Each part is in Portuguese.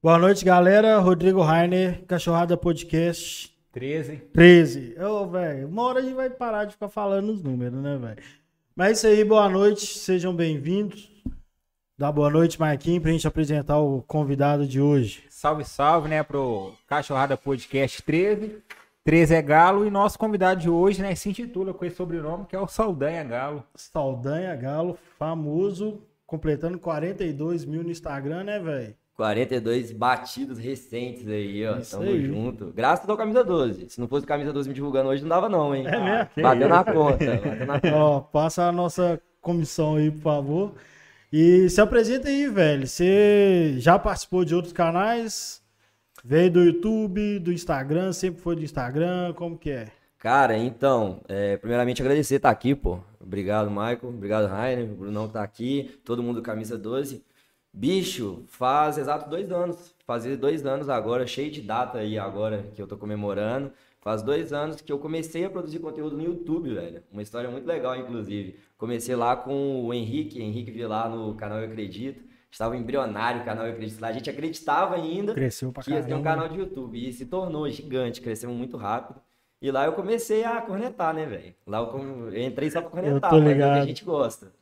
Boa noite, galera. Rodrigo Rainer, Cachorrada Podcast 13. 13. Ô, velho, uma hora a gente vai parar de ficar falando os números, né, velho? Mas é isso aí, boa noite, sejam bem-vindos. Dá boa noite, Marquinhos, pra gente apresentar o convidado de hoje. Salve, salve, né, pro Cachorrada Podcast 13. 13 é Galo e nosso convidado de hoje, né, se intitula com esse sobrenome, que é o Saldanha Galo. Saldanha Galo, famoso, completando 42 mil no Instagram, né, velho? 42 batidos recentes aí, ó. Isso Tamo aí. junto. Graças ao Camisa 12. Se não fosse o Camisa 12 me divulgando hoje, não dava não, hein? É mesmo? Bateu na conta. Bateu na conta. Ó, passa a nossa comissão aí, por favor. E se apresenta aí, velho. Você já participou de outros canais? Veio do YouTube, do Instagram, sempre foi do Instagram, como que é? Cara, então, é, primeiramente agradecer estar aqui, pô. Obrigado, Michael. Obrigado, Rainer. O Brunão que tá aqui. Todo mundo do Camisa 12. Bicho, faz exato dois anos. Fazer dois anos agora, cheio de data aí agora que eu tô comemorando. Faz dois anos que eu comecei a produzir conteúdo no YouTube, velho. Uma história muito legal, inclusive. Comecei lá com o Henrique, Henrique Vilar no canal Eu Acredito. Estava embrionário o canal Eu Acredito lá. A gente acreditava ainda Cresceu pra que ia ter um canal de YouTube. E se tornou gigante, cresceu muito rápido. E lá eu comecei a cornetar, né, velho? Lá eu, eu entrei só pra cornetar, tô mas é ligado. a gente gosta.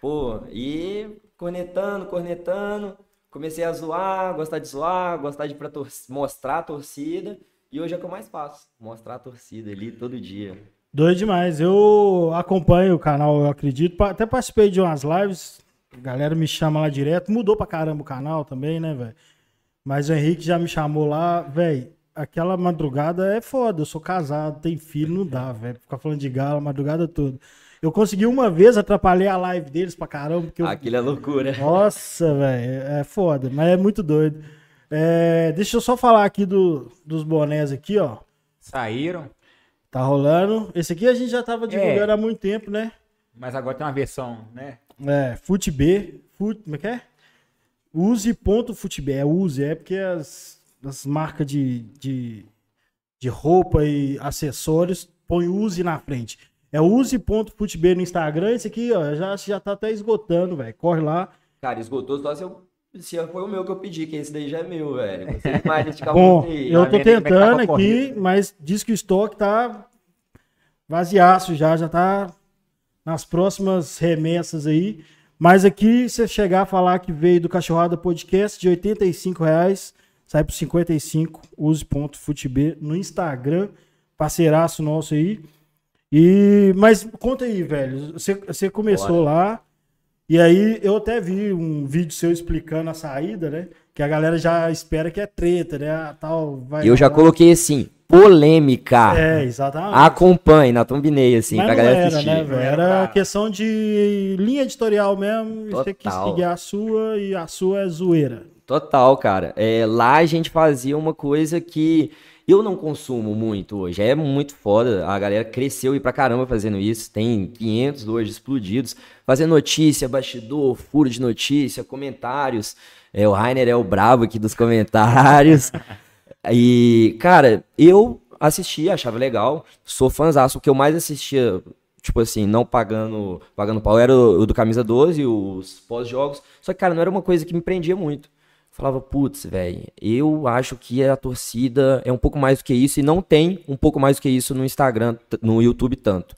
Pô, e cornetando, cornetando. Comecei a zoar, gostar de zoar, gostar de pra tor- mostrar a torcida. E hoje é o que eu mais faço. Mostrar a torcida ali todo dia. Doido demais. Eu acompanho o canal, eu acredito. Até participei de umas lives. A galera me chama lá direto. Mudou pra caramba o canal também, né, velho? Mas o Henrique já me chamou lá, velho. Aquela madrugada é foda. Eu sou casado, tenho filho, não dá, velho. Ficar falando de galo a madrugada toda. Eu consegui uma vez atrapalhar a live deles pra caramba, porque eu Aquilo é loucura. nossa, velho, é foda, mas é muito doido. É, deixa eu só falar aqui do, dos bonés aqui, ó. Saíram, Tá rolando. Esse aqui a gente já tava divulgando há muito tempo, né? mas agora tem uma versão, né? É, FuteB, fut, como é que é? Use.futb, é use, é porque as, as marcas de, de, de roupa e acessórios põem use na frente. É use.futb no Instagram, esse aqui, ó, já, já tá até esgotando, velho. Corre lá. Cara, esgotou só se, eu, se foi o meu que eu pedi, que esse daí já é meu, velho. Você mais Bom, eu tô é tentando aqui, concorrido. mas diz que o estoque tá vaziaço já, já tá nas próximas remessas aí. Mas aqui, você chegar a falar que veio do Cachorrada Podcast de 85 reais, sai por 55, use.futb no Instagram, parceiraço nosso aí. E, mas conta aí, velho, você, você começou lá, e aí eu até vi um vídeo seu explicando a saída, né? Que a galera já espera que é treta, né? Ah, Tal, vai Eu já rolar. coloquei assim, polêmica. É, exatamente. Acompanhe, na thumbnail, assim, Mas pra galera era, assistir. né, velho? Era questão de linha editorial mesmo. Você quis Total. seguir a sua e a sua é zoeira. Total, cara. É, lá a gente fazia uma coisa que eu não consumo muito hoje. É muito foda. A galera cresceu e pra caramba fazendo isso. Tem 500 hoje explodidos. Fazendo notícia, bastidor, furo de notícia, comentários. É, o Rainer é o brabo aqui dos comentários. E, cara, eu assistia, achava legal. Sou fãzaço. O que eu mais assistia, tipo assim, não pagando, pagando pau, era o, o do Camisa 12, os pós-jogos. Só que, cara, não era uma coisa que me prendia muito. Falava, putz, velho, eu acho que a torcida é um pouco mais do que isso e não tem um pouco mais do que isso no Instagram, no YouTube tanto.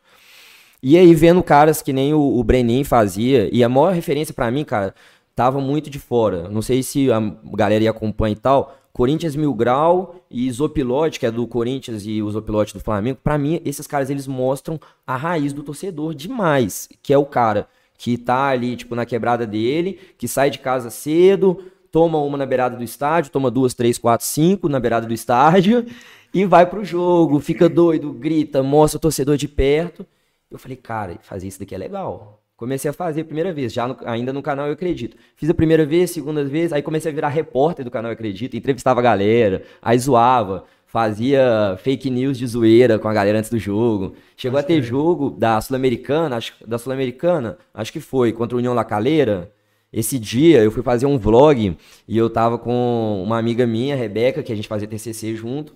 E aí, vendo caras que nem o, o Brenin fazia, e a maior referência pra mim, cara, tava muito de fora. Não sei se a galera ia acompanhar e tal. Corinthians Mil Grau e Zopilote, que é do Corinthians e o Zopilote do Flamengo. Pra mim, esses caras, eles mostram a raiz do torcedor demais. Que é o cara que tá ali, tipo, na quebrada dele, que sai de casa cedo, toma uma na beirada do estádio, toma duas, três, quatro, cinco na beirada do estádio e vai pro jogo, fica doido, grita, mostra o torcedor de perto. Eu falei, cara, fazer isso daqui é legal. Comecei a fazer a primeira vez, já no- ainda no canal Eu Acredito. Fiz a primeira vez, segunda vez, aí comecei a virar repórter do canal Eu Acredito, entrevistava a galera, aí zoava, fazia fake news de zoeira com a galera antes do jogo. Chegou a ter jogo da Sul-Americana, acho da Sul-Americana, acho que foi, contra o União La Calera. Esse dia eu fui fazer um vlog e eu tava com uma amiga minha, Rebeca, que a gente fazia TCC junto.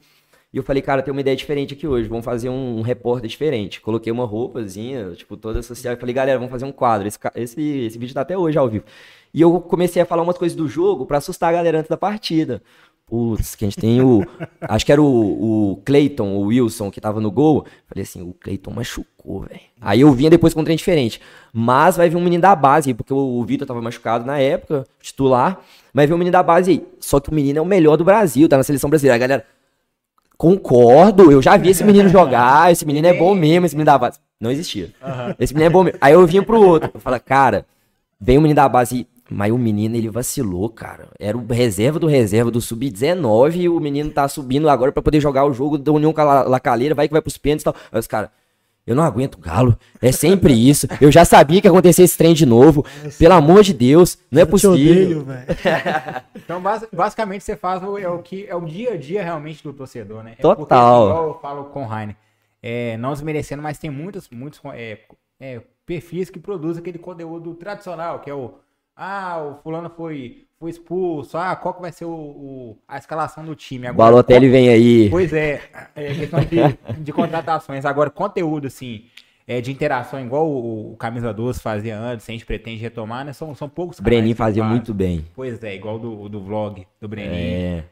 E eu falei, cara, tem uma ideia diferente aqui hoje, vamos fazer um, um repórter diferente. Coloquei uma roupazinha, tipo, toda social, falei, galera, vamos fazer um quadro. Esse, esse, esse vídeo tá até hoje ao vivo. E eu comecei a falar umas coisas do jogo para assustar a galera antes da partida. Putz, que a gente tem o. acho que era o, o Clayton, o Wilson, que tava no gol. Falei assim, o Clayton machucou, velho. Aí eu vinha depois com um trem diferente. Mas vai vir um menino da base, porque o, Vitor tava machucado na época, titular. Vai vir um menino da base aí. Só que o menino é o melhor do Brasil, tá na seleção brasileira. A galera. Concordo, eu já vi esse menino jogar, esse menino é bom mesmo, esse menino da base. Não existia. Esse menino é bom mesmo. Aí eu vinha pro outro. Eu falei, cara, vem o menino da base mas o menino, ele vacilou, cara. Era o reserva do reserva do sub-19 e o menino tá subindo agora para poder jogar o jogo da União Lacaleira, vai que vai pros pênaltis e tal. Aí os caras, eu não aguento Galo. É sempre isso. Eu já sabia que ia acontecer esse trem de novo. Pelo amor de Deus, não é possível. Odeio, então, basicamente, você faz o, é o que é o dia a dia realmente do torcedor, né? É Total. Porque, igual eu falo com o Rainer, é, não desmerecendo, mas tem muitos, muitos é, é, perfis que produzem aquele conteúdo tradicional, que é o ah, o fulano foi, foi expulso. Ah, qual que vai ser o, o a escalação do time? Agora, Balotelli qual... vem aí. Pois é, é questão de, de contratações. Agora, conteúdo, assim, é, de interação, igual o, o Camisa 12 fazia antes, a gente pretende retomar, né? São, são poucos Brenin fazia muito bem. Pois é, igual do, do vlog do Brenin. É.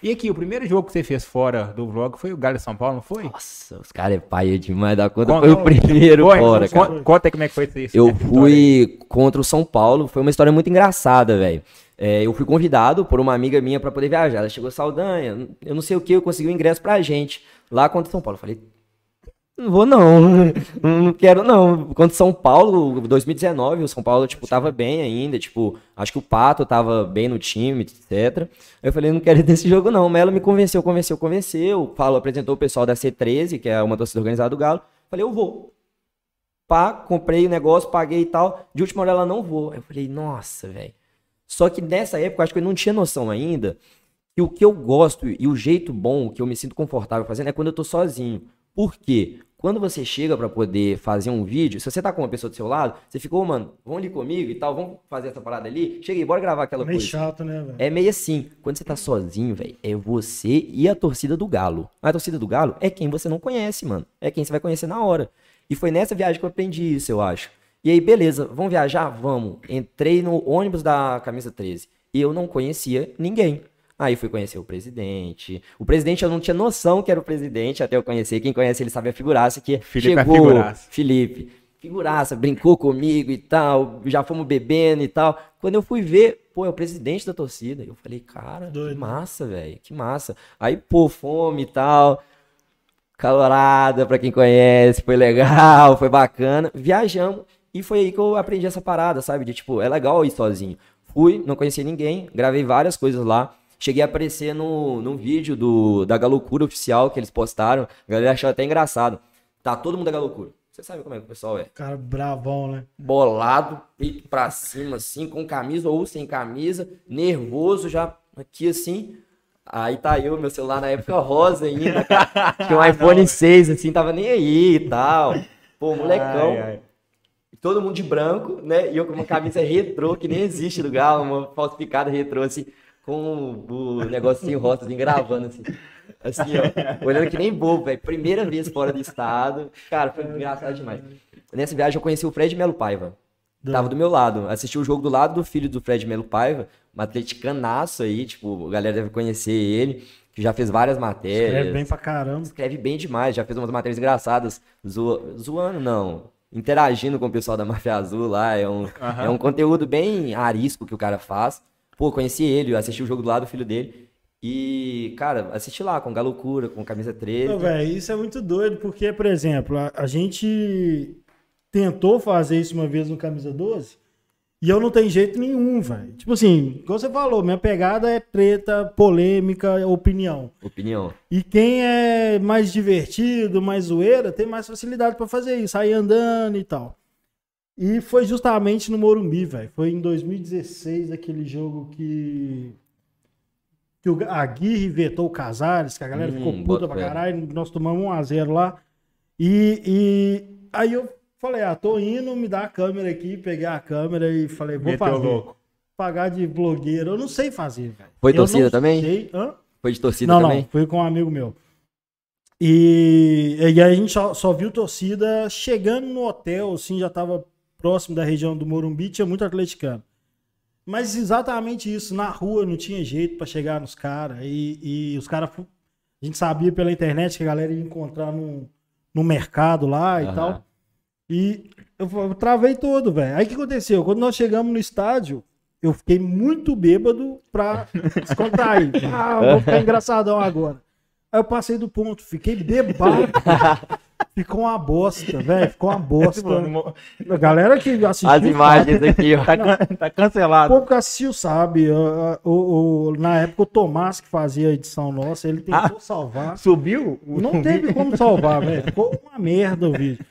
E aqui, o primeiro jogo que você fez fora do vlog foi o Galo de São Paulo, não foi? Nossa, os caras é pai demais da conta. Conta, foi o primeiro foi, fora, cara. Conta, conta aí como é que foi isso. Eu fui contra o São Paulo, foi uma história muito engraçada, velho. É, eu fui convidado por uma amiga minha para poder viajar. Ela chegou Saldanha, eu não sei o que, eu consegui o um ingresso pra gente lá contra o São Paulo. Eu falei, não vou não, não quero não. Quando São Paulo, 2019, o São Paulo, tipo, tava bem ainda, tipo, acho que o Pato tava bem no time, etc. Eu falei, não quero ir nesse jogo não. O Melo me convenceu, convenceu, convenceu. O Paulo apresentou o pessoal da C13, que é uma torcida organizada do Galo. Falei, eu vou. Pá, comprei o negócio, paguei e tal. De última hora ela não vou. Eu falei, nossa, velho. Só que nessa época, acho que eu não tinha noção ainda que o que eu gosto e o jeito bom, que eu me sinto confortável fazendo, é quando eu tô sozinho. Por quê? Quando você chega para poder fazer um vídeo, se você tá com uma pessoa do seu lado, você ficou, oh, mano, vamos ali comigo e tal, vamos fazer essa parada ali. Cheguei, bora gravar aquela meio coisa. Meio chato, né, velho? É meio assim. Quando você tá sozinho, velho, é você e a torcida do Galo. A torcida do Galo é quem você não conhece, mano. É quem você vai conhecer na hora. E foi nessa viagem que eu aprendi isso, eu acho. E aí, beleza, vamos viajar? Vamos. Entrei no ônibus da camisa 13. E eu não conhecia ninguém. Aí fui conhecer o presidente. O presidente eu não tinha noção que era o presidente até eu conhecer. Quem conhece ele sabe a figuraça que Felipe é chegou. É figuraça. Felipe, figuraça, brincou comigo e tal, já fomos bebendo e tal. Quando eu fui ver, pô, é o presidente da torcida. Eu falei, cara, Doido. que massa, velho, que massa. Aí, pô, fome e tal. Calorada, pra quem conhece, foi legal, foi bacana. Viajamos e foi aí que eu aprendi essa parada, sabe? De tipo, é legal ir sozinho. Fui, não conhecia ninguém, gravei várias coisas lá. Cheguei a aparecer no, no vídeo do, da Galocura oficial que eles postaram. A galera achou até engraçado. Tá todo mundo da Galocura. Você sabe como é que o pessoal é? Cara bravão, né? Bolado, peito pra cima, assim, com camisa ou sem camisa, nervoso já aqui assim. Aí tá eu, meu celular na época rosa ainda, cara. Tinha um iPhone 6, assim, tava nem aí e tal. Pô, molecão. Ai, ai. Todo mundo de branco, né? E eu com uma camisa retrô, que nem existe do Galo, uma falsificada retrô, assim com o negocinho rosa assim, gravando assim. Assim, ó, olhando que nem bobo, velho. Primeira vez fora do estado. Cara, foi engraçado demais. Nessa viagem eu conheci o Fred Melo Paiva. Tava do meu lado. Assisti o jogo do lado do filho do Fred Melo Paiva, um atleticanaço aí, tipo, a galera deve conhecer ele, que já fez várias matérias. Escreve bem pra caramba. Escreve bem demais, já fez umas matérias engraçadas, zo... zoando, não. Interagindo com o pessoal da Máfia Azul lá. É um, uhum. é um conteúdo bem arisco que o cara faz. Pô, conheci ele, assisti o jogo do lado do filho dele. E, cara, assisti lá com Galocura, com camisa 13. velho, isso é muito doido, porque, por exemplo, a, a, gente tentou fazer isso uma vez no camisa 12 e eu não tenho jeito nenhum, velho. Tipo assim, como você falou, minha pegada é treta, polêmica, opinião. Opinião. E quem é mais divertido, mais zoeira, tem mais facilidade para fazer isso, sair andando e tal. E foi justamente no Morumbi, velho. Foi em 2016, aquele jogo que. Que o Aguirre vetou o Casares, que a galera hum, ficou puta pra caralho. Nós tomamos 1x0 lá. E, e aí eu falei, ah, tô indo, me dá a câmera aqui, peguei a câmera e falei, vou Meteu fazer. Louco. Pagar de blogueiro, eu não sei fazer, velho. Foi torcida também? Sei. Hã? Foi de torcida não, também? Não, foi com um amigo meu. E, e aí a gente só, só viu torcida chegando no hotel, assim, já tava próximo da região do Morumbi, tinha muito atleticano. Mas exatamente isso, na rua não tinha jeito pra chegar nos caras. E, e os caras, a gente sabia pela internet que a galera ia encontrar no, no mercado lá e Aham. tal. E eu, eu travei todo, velho. Aí o que aconteceu? Quando nós chegamos no estádio, eu fiquei muito bêbado pra descontrair. ah, vou ficar engraçadão agora. Aí eu passei do ponto, fiquei bebado. Ficou uma bosta, velho. Ficou uma bosta. A galera que assistiu. As imagens aqui, ó. Tá, tá cancelado. O povo que assistiu sabe. O, o- o- na época, o Tomás, que fazia a edição nossa, ele tentou Ah. salvar. Subiu? Não teve como salvar, velho. Ficou uma merda o vídeo.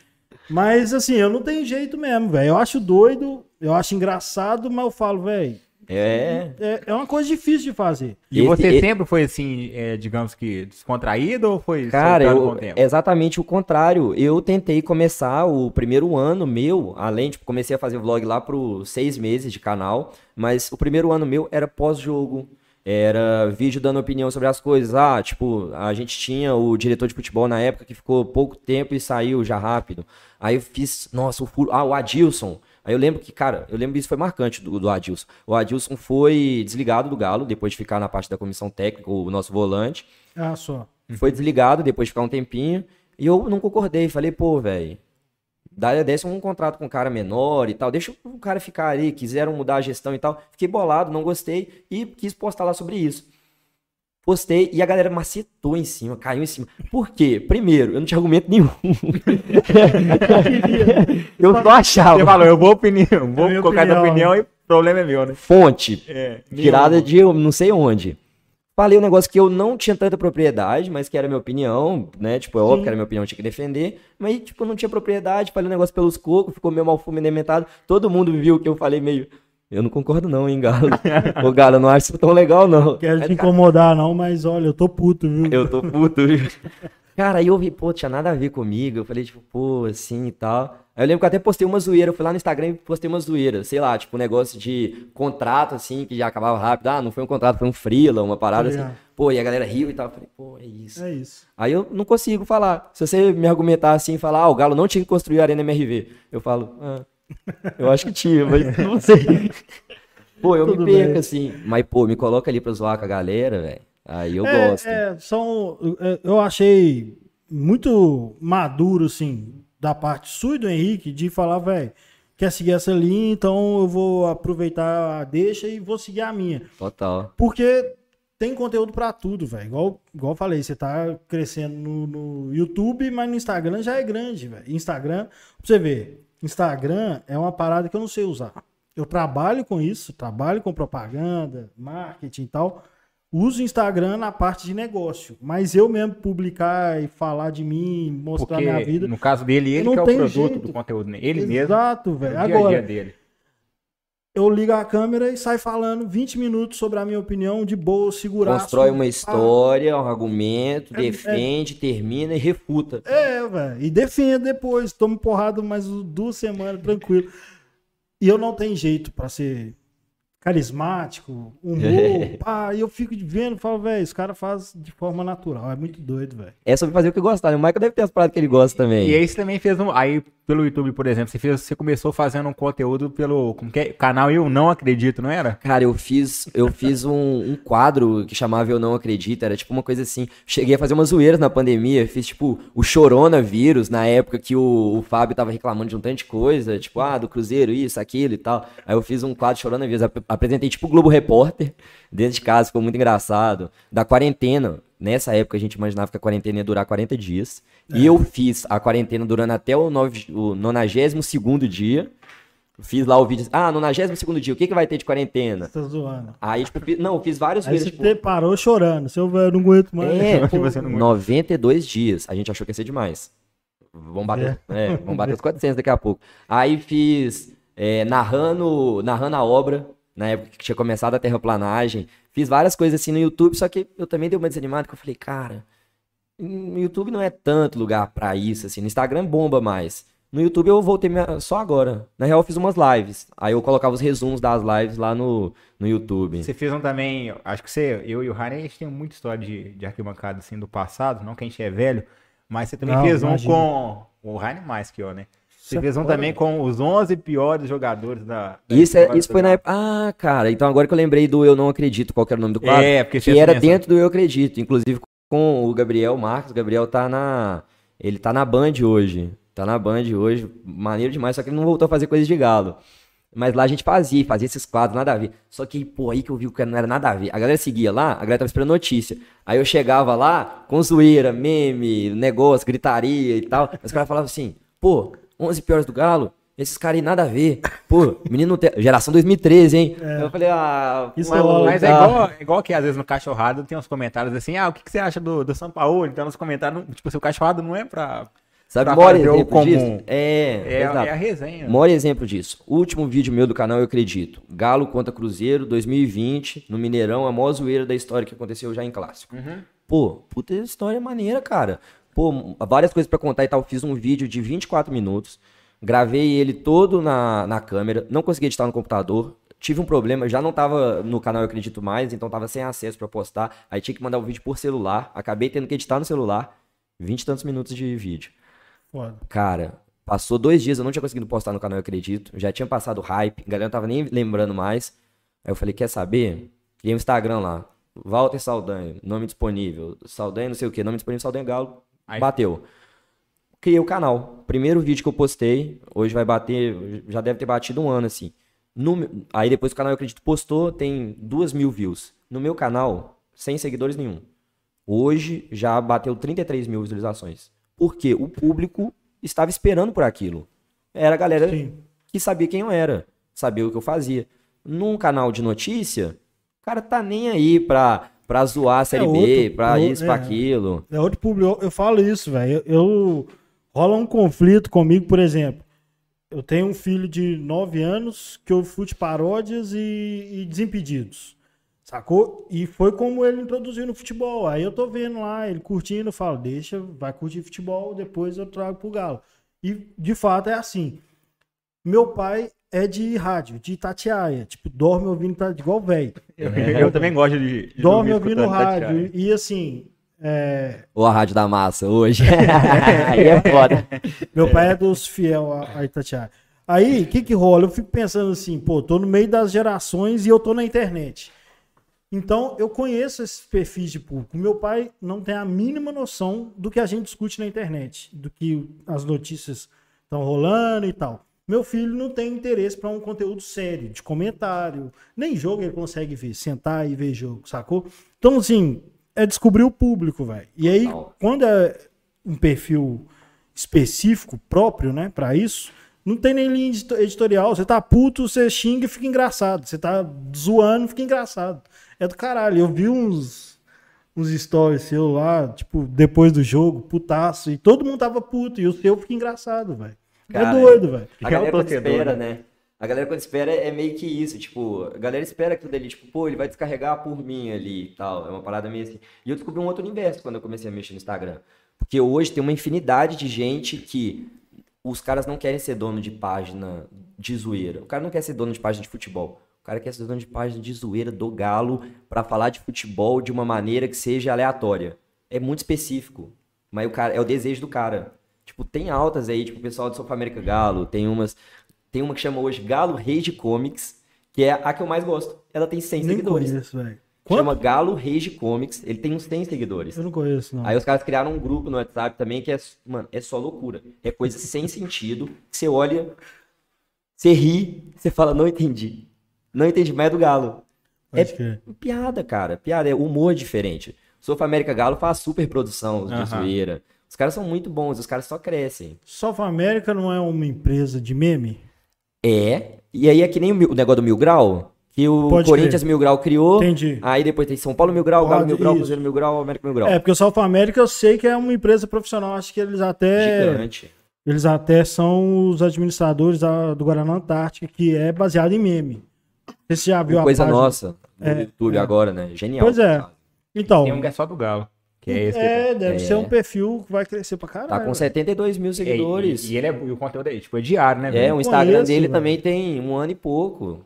Mas assim, eu não tenho jeito mesmo, velho. Eu acho doido, eu acho engraçado, mas eu falo, velho, É. é, é uma coisa difícil de fazer. E Esse- você sempre foi assim, é, digamos que descontraído ou foi Cara, eu, o tempo? exatamente o contrário. Eu tentei começar o primeiro ano meu, além, tipo, comecei a fazer vlog lá pro seis meses de canal, mas o primeiro ano meu era pós-jogo. Era vídeo dando opinião sobre as coisas. Ah, tipo, a gente tinha o diretor de futebol na época que ficou pouco tempo e saiu já rápido. Aí eu fiz, nossa, o furo. Ah, o Adilson. Aí eu lembro que, cara, eu lembro que isso foi marcante do, do Adilson. O Adilson foi desligado do Galo, depois de ficar na parte da comissão técnica, o nosso volante. Ah, só. Foi desligado depois de ficar um tempinho. E eu não concordei. Falei, pô, velho. Dá desse um contrato com um cara menor e tal. Deixa o cara ficar ali. Quiseram mudar a gestão e tal. Fiquei bolado, não gostei. E quis postar lá sobre isso. Postei e a galera macetou em cima, caiu em cima. Por quê? Primeiro, eu não tinha argumento nenhum. eu só Você achava. falou, eu vou opinião, vou minha colocar minha opinião. opinião e o problema é meu, né? Fonte. É, tirada de eu não sei onde. Falei um negócio que eu não tinha tanta propriedade, mas que era minha opinião, né? Tipo, é óbvio que era minha opinião, eu tinha que defender. Mas, tipo, eu não tinha propriedade, falei um negócio pelos cocos, ficou meio mal fumementado. Todo mundo viu que eu falei meio. Eu não concordo, não, hein, Galo. Ô, Galo, eu não acho isso tão legal, não. Quero te incomodar, não, mas olha, eu tô puto, viu? eu tô puto, viu? Cara, aí eu vi, pô, tinha nada a ver comigo. Eu falei, tipo, pô, assim e tal. Aí eu lembro que eu até postei uma zoeira. Eu fui lá no Instagram e postei uma zoeira. Sei lá, tipo, um negócio de contrato, assim, que já acabava rápido. Ah, não foi um contrato, foi um freela, uma parada Tá assim. Pô, e a galera riu e tal. Eu falei, pô, é isso. É isso. Aí eu não consigo falar. Se você me argumentar assim e falar, ah, o Galo não tinha que construir a Arena MRV. Eu falo, ah, eu acho que tinha, mas não sei. Pô, eu Tudo me perco, bem. assim. Mas, pô, me coloca ali pra zoar com a galera, velho. Aí eu é, gosto. é, são, eu achei muito maduro, assim, da parte sua e do Henrique, de falar, velho, quer seguir essa linha, então eu vou aproveitar a deixa e vou seguir a minha. Total. Porque tem conteúdo pra tudo, velho. Igual, igual eu falei, você tá crescendo no, no YouTube, mas no Instagram já é grande, velho. Instagram, pra você ver, Instagram é uma parada que eu não sei usar. Eu trabalho com isso, trabalho com propaganda, marketing e tal. Uso o Instagram na parte de negócio. Mas eu mesmo publicar e falar de mim, mostrar Porque, minha vida. no caso dele, ele que é o produto jeito. do conteúdo, né? Ele mesmo, Exato, velho. dia a dia Agora, dele. Eu ligo a câmera e saio falando 20 minutos sobre a minha opinião, de boa, segurar. Constrói uma história, um argumento, É- é- defende, termina e refuta. É, velho. E defendo depois. Tomo porrada mais duas semanas, tranquilo. E eu não tenho jeito pra ser carismático, humor. pá, e eu fico vendo e falo, velho, os caras fazem de forma natural. É muito doido, velho. É sobre fazer o que gostar. né? O Michael deve ter as paradas que ele gosta também. E aí você também fez um. Aí, pelo YouTube, por exemplo, você, fez, você começou fazendo um conteúdo pelo. Como que é? Canal Eu Não Acredito, não era? Cara, eu fiz, eu fiz um, um quadro que chamava Eu Não Acredito, era tipo uma coisa assim. Cheguei a fazer umas zoeiras na pandemia, fiz tipo o Choronavírus, na época que o, o Fábio tava reclamando de um tanto de coisa, tipo, ah, do Cruzeiro, isso, aquilo e tal. Aí eu fiz um quadro Choronavírus, ap- apresentei tipo o Globo Repórter dentro de casa, ficou muito engraçado. Da quarentena, nessa época a gente imaginava que a quarentena ia durar 40 dias. E eu fiz a quarentena durando até o, nove, o 92 dia. Fiz lá o vídeo. Ah, no 92 dia, o que, que vai ter de quarentena? Você tá zoando. Aí, tipo, fiz- não, eu fiz vários Aí vídeos. você Tipo, parou chorando. Seu velho, não aguento mais. é, Tipo, você não- 92 dias. A gente achou que ia ser demais. Vamos bater, é, vamos bater os 400 daqui a pouco. Aí fiz é, narrando, narrando a obra, na época que tinha começado a terraplanagem. Fiz várias coisas assim no YouTube, só que eu também dei uma desanimada, que eu falei, cara, no YouTube não é tanto lugar pra isso, assim. No Instagram bomba mais. No YouTube eu voltei minha- só agora. Na real, eu fiz umas lives. Aí eu colocava os resumos das lives lá no, no YouTube. Você fez um também, acho que você, eu e o Rani, a gente tem muita história de, de arquibancada assim do passado, não que a gente é velho, mas você também Não, fez um imagina. com o Rani mais que eu, né? Você Isso é um foda, também com os 11 piores jogadores da. da Isso, é, isso foi na época. Ah, cara, então agora que eu lembrei do Eu Não Acredito, qual era o nome do quadro? É, porque que era dentro do Eu Acredito, inclusive com o Gabriel Marcos. O Gabriel tá na. Ele tá na Band hoje. Tá na Band hoje, maneiro demais, só que ele não voltou a fazer coisas de galo. Mas lá a gente fazia, fazia esses quadros, nada a ver. Só que, pô, aí que eu vi que não era nada a ver. A galera seguia lá, a galera tava esperando notícia. Aí eu chegava lá, com zoeira, meme, negócio, gritaria e tal. Os caras falavam assim, pô, 11 piores do Galo, esses caras aí nada a ver. Pô, menino tem... Geração 2013, hein? Eu falei, ah... Isso mas- rola. Mas é ah, igual, é igual que às vezes no Cachorrado tem uns comentários assim, ah, o que, que você acha do, do São Paulo? Então nos comentários, tipo, se o Cachorrado não é pra. Sabe maior exemplo comum. disso? É, É, exato. é a resenha. Maior exemplo disso. Último vídeo meu do canal, eu acredito. Galo contra Cruzeiro, 2020, no Mineirão, a maior zoeira da história que aconteceu já em clássico. Pô, puta história maneira, cara. Pô, várias coisas pra contar e tal. Fiz um vídeo de 24 minutos. Gravei ele todo na, na câmera. Não consegui editar no computador. Tive um problema, já não tava no canal Eu Acredito Mais, então tava sem acesso pra postar. Aí tinha que mandar o vídeo por celular. Acabei tendo que editar no celular. 20 e tantos minutos de vídeo. Foda. Cara, passou dois dias, eu não tinha conseguido postar no canal, eu acredito. Já tinha passado hype, a galera não tava nem lembrando mais. Aí eu falei, quer saber? Criei um Instagram lá. Walter Saldanha, nome disponível. Saldanha, não sei o que, nome disponível, Saldanha Galo. Aí- Bateu. Criei o canal. Primeiro vídeo que eu postei, hoje vai bater, já deve ter batido um ano assim. No aí depois o canal, eu acredito, postou, tem duas mil views. No meu canal, sem seguidores nenhum. Hoje já bateu 33 mil visualizações. Porque o público estava esperando por aquilo. Era a galera Sim. que sabia quem eu era, sabia o que eu fazia. Num canal de notícia, o cara tá nem aí pra, pra zoar a Série B, outro- pra isso, pra é. aquilo. É outro público. Eu, falo isso, velho. Eu, eu- rola um conflito comigo, por exemplo. Eu tenho um filho de 9 anos que eu fui de paródias e, e desimpedidos. Sacou? E foi como ele introduziu no futebol. Aí eu tô vendo lá, ele curtindo, eu falo, deixa, vai curtir futebol, depois eu trago pro Galo. E de fato é assim. Meu pai é de rádio, de Itatiaia. Tipo, dorme ouvindo, tá igual velho. Eu, eu também gosto de. de Dorme dormir ouvindo rádio. E, e assim, é, Ou a Rádio da Massa hoje. aí é foda. Meu pai é dos fiel a, a Itatiaia. Aí, o que que rola? Eu fico pensando assim, pô, tô no meio das gerações e eu tô na internet. Então, eu conheço esses perfis de público. Meu pai não tem a mínima noção do que a gente discute na internet, do que as notícias estão rolando e tal. Meu filho não tem interesse para um conteúdo sério, de comentário. Nem jogo ele consegue ver, sentar e ver jogo, sacou? Então, assim, é descobrir o público, velho. E aí, quando é um perfil específico, próprio, né, para isso, não tem nem linha edito- editorial. Você tá puto, você xinga e fica engraçado. Você tá zoando, fica engraçado. É do caralho. Eu vi uns, uns stories seu lá, tipo, depois do jogo, putaço, e todo mundo tava puto, e o seu fica engraçado, velho. É Cara, doido, velho. A galera É quando espera, né? né? A galera quando espera é meio que isso, tipo, a galera espera aquilo dali, tipo, pô, ele vai descarregar por mim ali e tal. É uma parada meio assim. E eu descobri um outro universo quando eu comecei a mexer no Instagram. Porque hoje tem uma infinidade de gente que os caras não querem ser dono de página de zoeira. O cara não quer ser dono de página de futebol. O cara quer ser dono de página de zoeira do galo pra falar de futebol de uma maneira que seja aleatória. É muito específico. Mas o cara é o desejo do cara. Tipo, tem altas aí, tipo, o pessoal do Sofa América Galo, tem umas. Tem uma que chama hoje Galo de Comics, que é a que eu mais gosto. Ela tem 100 Nem seguidores. conheço, velho. Chama Quanto? Galo de Comics, ele tem uns 100 seguidores. Eu não conheço, não. Aí os caras criaram um grupo no WhatsApp também que é, mano, é só loucura. É coisa sem sentido. que Você olha, você ri, você fala, não entendi. Não entendi, mas é do Galo. Pode é crer. Piada, cara. Piada, é humor diferente. Sofa América Galo faz super produção de Aham. zoeira. Os caras são muito bons, os caras só crescem. South América não é uma empresa de meme? É. E aí é que nem o, negócio do Mil Grau, que o Pode Corinthians crer. Mil Grau criou. Entendi. Aí depois tem São Paulo Mil Grau, Galo Pode, Mil Grau, isso. Cruzeiro Mil Grau, América Mil Grau. É, porque o South América eu sei que é uma empresa profissional. Acho que eles até. Gigante. Eles até são os administradores da- do Guaraná Antártica, que é baseado em meme. Você já viu a Coisa página? nossa no É, YouTube é. agora, né? Genial. Pois é. Então, Tem um que é só do Galo. Que é esse que É, ele deve É. ser um perfil que vai crescer pra caralho. Tá com velho. 72 mil tem. seguidores. E, e ele é, e o conteúdo é, tipo, é diário, né, É, velho? o Instagram conheço, dele velho. também tem um ano e pouco.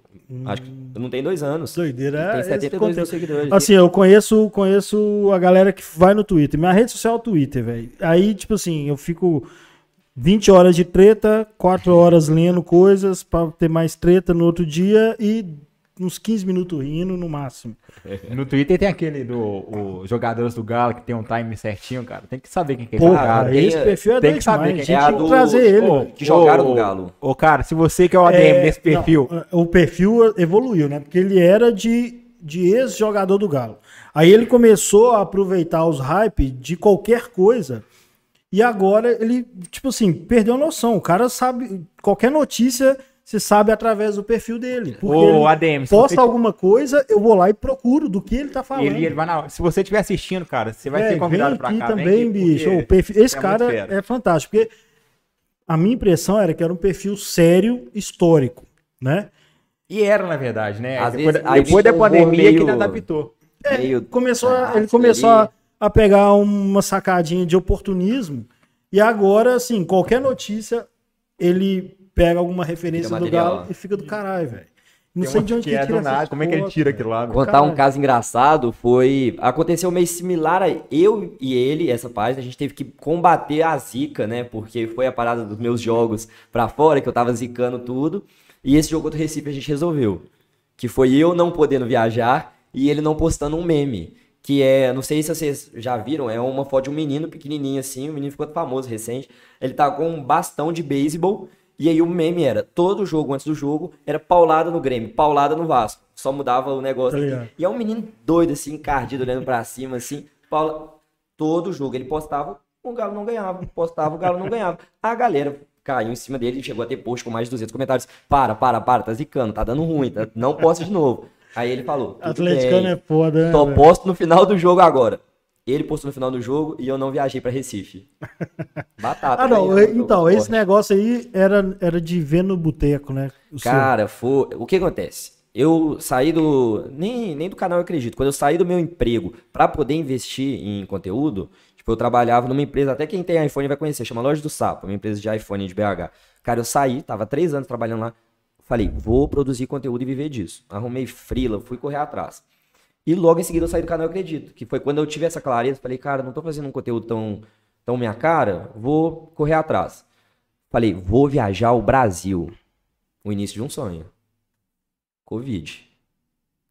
Acho que não tem dois anos. Doideira. é tem esse 72 mil conteúdo. seguidores. Assim, eu conheço, conheço a galera que vai no Twitter. Minha rede social é o Twitter, velho. Aí, tipo assim, eu fico 20 horas de treta, 4 horas lendo coisas pra ter mais treta no outro dia e uns 15 minutos rindo no máximo. No Twitter tem aquele do o jogadores do Galo que tem um time certinho, cara. Tem que saber quem que é Pô, esse cara, esse perfil é tem que saber quem é a que do- trazer ele, que jogaram no Galo. Ô, cara, se você que é o ADM É, desse perfil, não, o perfil evoluiu, né? Porque ele era de, de ex-jogador do Galo. Aí ele começou a aproveitar os hype de qualquer coisa. E agora ele, tipo assim, perdeu a noção. O cara sabe. Qualquer notícia você sabe através do perfil dele. Porque ô, ADM, se posta você, alguma coisa, eu vou lá e procuro do que ele tá falando. ele, ele vai na, se você estiver assistindo, cara, você vai Véi, ser convidado aqui cá. também, vem aqui, bicho. perfil- esse é cara é fantástico. Porque a minha impressão era que era um perfil sério, histórico, né? E era, na verdade, né? Às depois vezes, depois da pandemia que meio- ele adaptou. Meio começou a- Ah, ele começou a, a pegar uma sacadinha de oportunismo e agora, assim, qualquer notícia, ele pega alguma referência do material. Galo e fica do caralho, velho. Não Tem sei de onde que que é tira do nada. essas Como é que ele tira aquilo lá? Contar Caralho. um caso engraçado foi. Aconteceu meio similar a eu e ele, essa página, a gente teve que combater a zica, né? Porque foi a parada dos meus jogos pra fora, que eu tava zicando tudo. E esse jogo do Recife a gente resolveu. Que foi eu não podendo viajar e ele não postando um meme. Que é, não sei se vocês já viram, é uma foto de um menino pequenininho assim, o menino ficou famoso recente. Ele tá com um bastão de beisebol e aí o meme era, todo jogo antes do jogo, era paulada no Grêmio, paulada no Vasco. Só mudava o negócio. Tá. E é um menino doido, assim, encardido, olhando pra cima, assim. Paula... Todo jogo ele postava, o Galo não ganhava. Postava, o Galo não ganhava. A galera caiu em cima dele e chegou a ter post com mais de 200 comentários. Para, para, para, tá zicando, tá dando ruim, tá? não posta de novo. Aí ele falou, Atleticano bem, é foda, né? só posto no final do jogo agora. Ele postou no final do jogo e eu não viajei pra Recife. Batata. Ah, não. aí, Então, esse forte. negócio aí era, era de ver no boteco, né? O. Cara, foi... o que acontece? Eu saí do. Nem, nem do canal eu acredito. Quando eu saí do meu emprego pra poder investir em conteúdo, tipo, eu trabalhava numa empresa, até quem tem iPhone vai conhecer, chama Loja do Sapo, uma empresa de iPhone de BH. Cara, eu saí, tava três anos trabalhando lá. Falei, vou produzir conteúdo e viver disso. Arrumei frila, fui correr atrás. E logo em seguida eu saí do canal Eu Acredito, que foi quando eu tive essa clareza, falei, cara, não tô fazendo um conteúdo tão, tão minha cara, vou correr atrás. Falei, vou viajar o Brasil. O início de um sonho. Covid.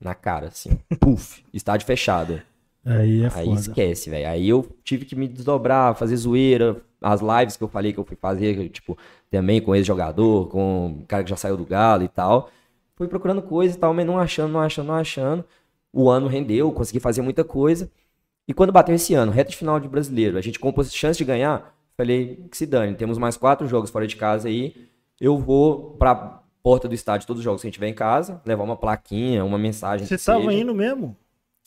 Na cara, assim. Puf, estádio fechado. Aí é Aí foda. esquece, velho. Aí eu tive que me desdobrar, fazer zoeira. As lives que eu falei que eu fui fazer, tipo, também com ex-jogador, com o cara que já saiu do Galo e tal. Fui procurando coisa e tal, mas não achando, não achando, não achando. O ano rendeu, consegui fazer muita coisa. E quando bateu esse ano, reta de final de brasileiro, a gente compôs chance de ganhar. Falei, que se dane, temos mais quatro jogos fora de casa aí. Eu vou pra porta do estádio, todos os jogos que a gente tiver em casa, levar uma plaquinha, uma mensagem. Você que tava seja. indo mesmo?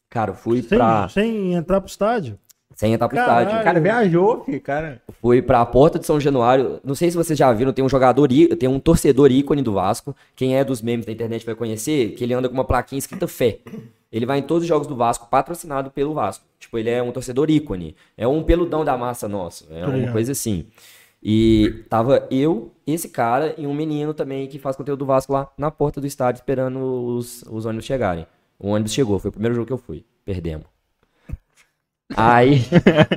Cara, eu fui Sem, pra. sem entrar pro estádio? Sem entrar pro Caralho. estádio. O cara viajou, filho, cara. Fui pra porta de São Januário. Não sei se vocês já viram, tem um jogador, tem um torcedor ícone do Vasco. Quem é dos memes da internet vai conhecer, que ele anda com uma plaquinha escrita fé. Ele vai em todos os jogos do Vasco, patrocinado pelo Vasco. Tipo, ele é um torcedor ícone. É um peludão da massa nosso. É uma coisa assim. E tava eu, esse cara e um menino também que faz conteúdo do Vasco lá na porta do estádio esperando os, os ônibus chegarem. O ônibus chegou, foi o primeiro jogo que eu fui. Perdemos. Aí,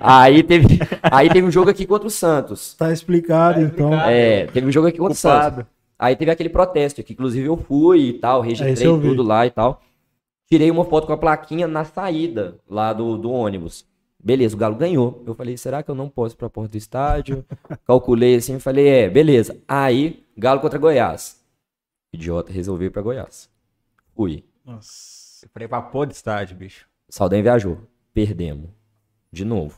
aí, teve, aí teve um jogo aqui contra o Santos. Tá explicado, então. É, teve um jogo aqui contra o Santos. Aí teve aquele protesto, que inclusive eu fui e tal, registrei tudo lá e tal. Tirei uma foto com a plaquinha na saída lá do, do ônibus. Beleza, o Galo ganhou. Eu falei, será que eu não posso ir pra porta do estádio? Calculei assim, falei, é, beleza. Aí, Galo contra Goiás. Idiota, resolvi ir pra Goiás. Fui. Nossa. Eu falei pra pôr do estádio, bicho. Saldanha viajou. Perdemos. De novo.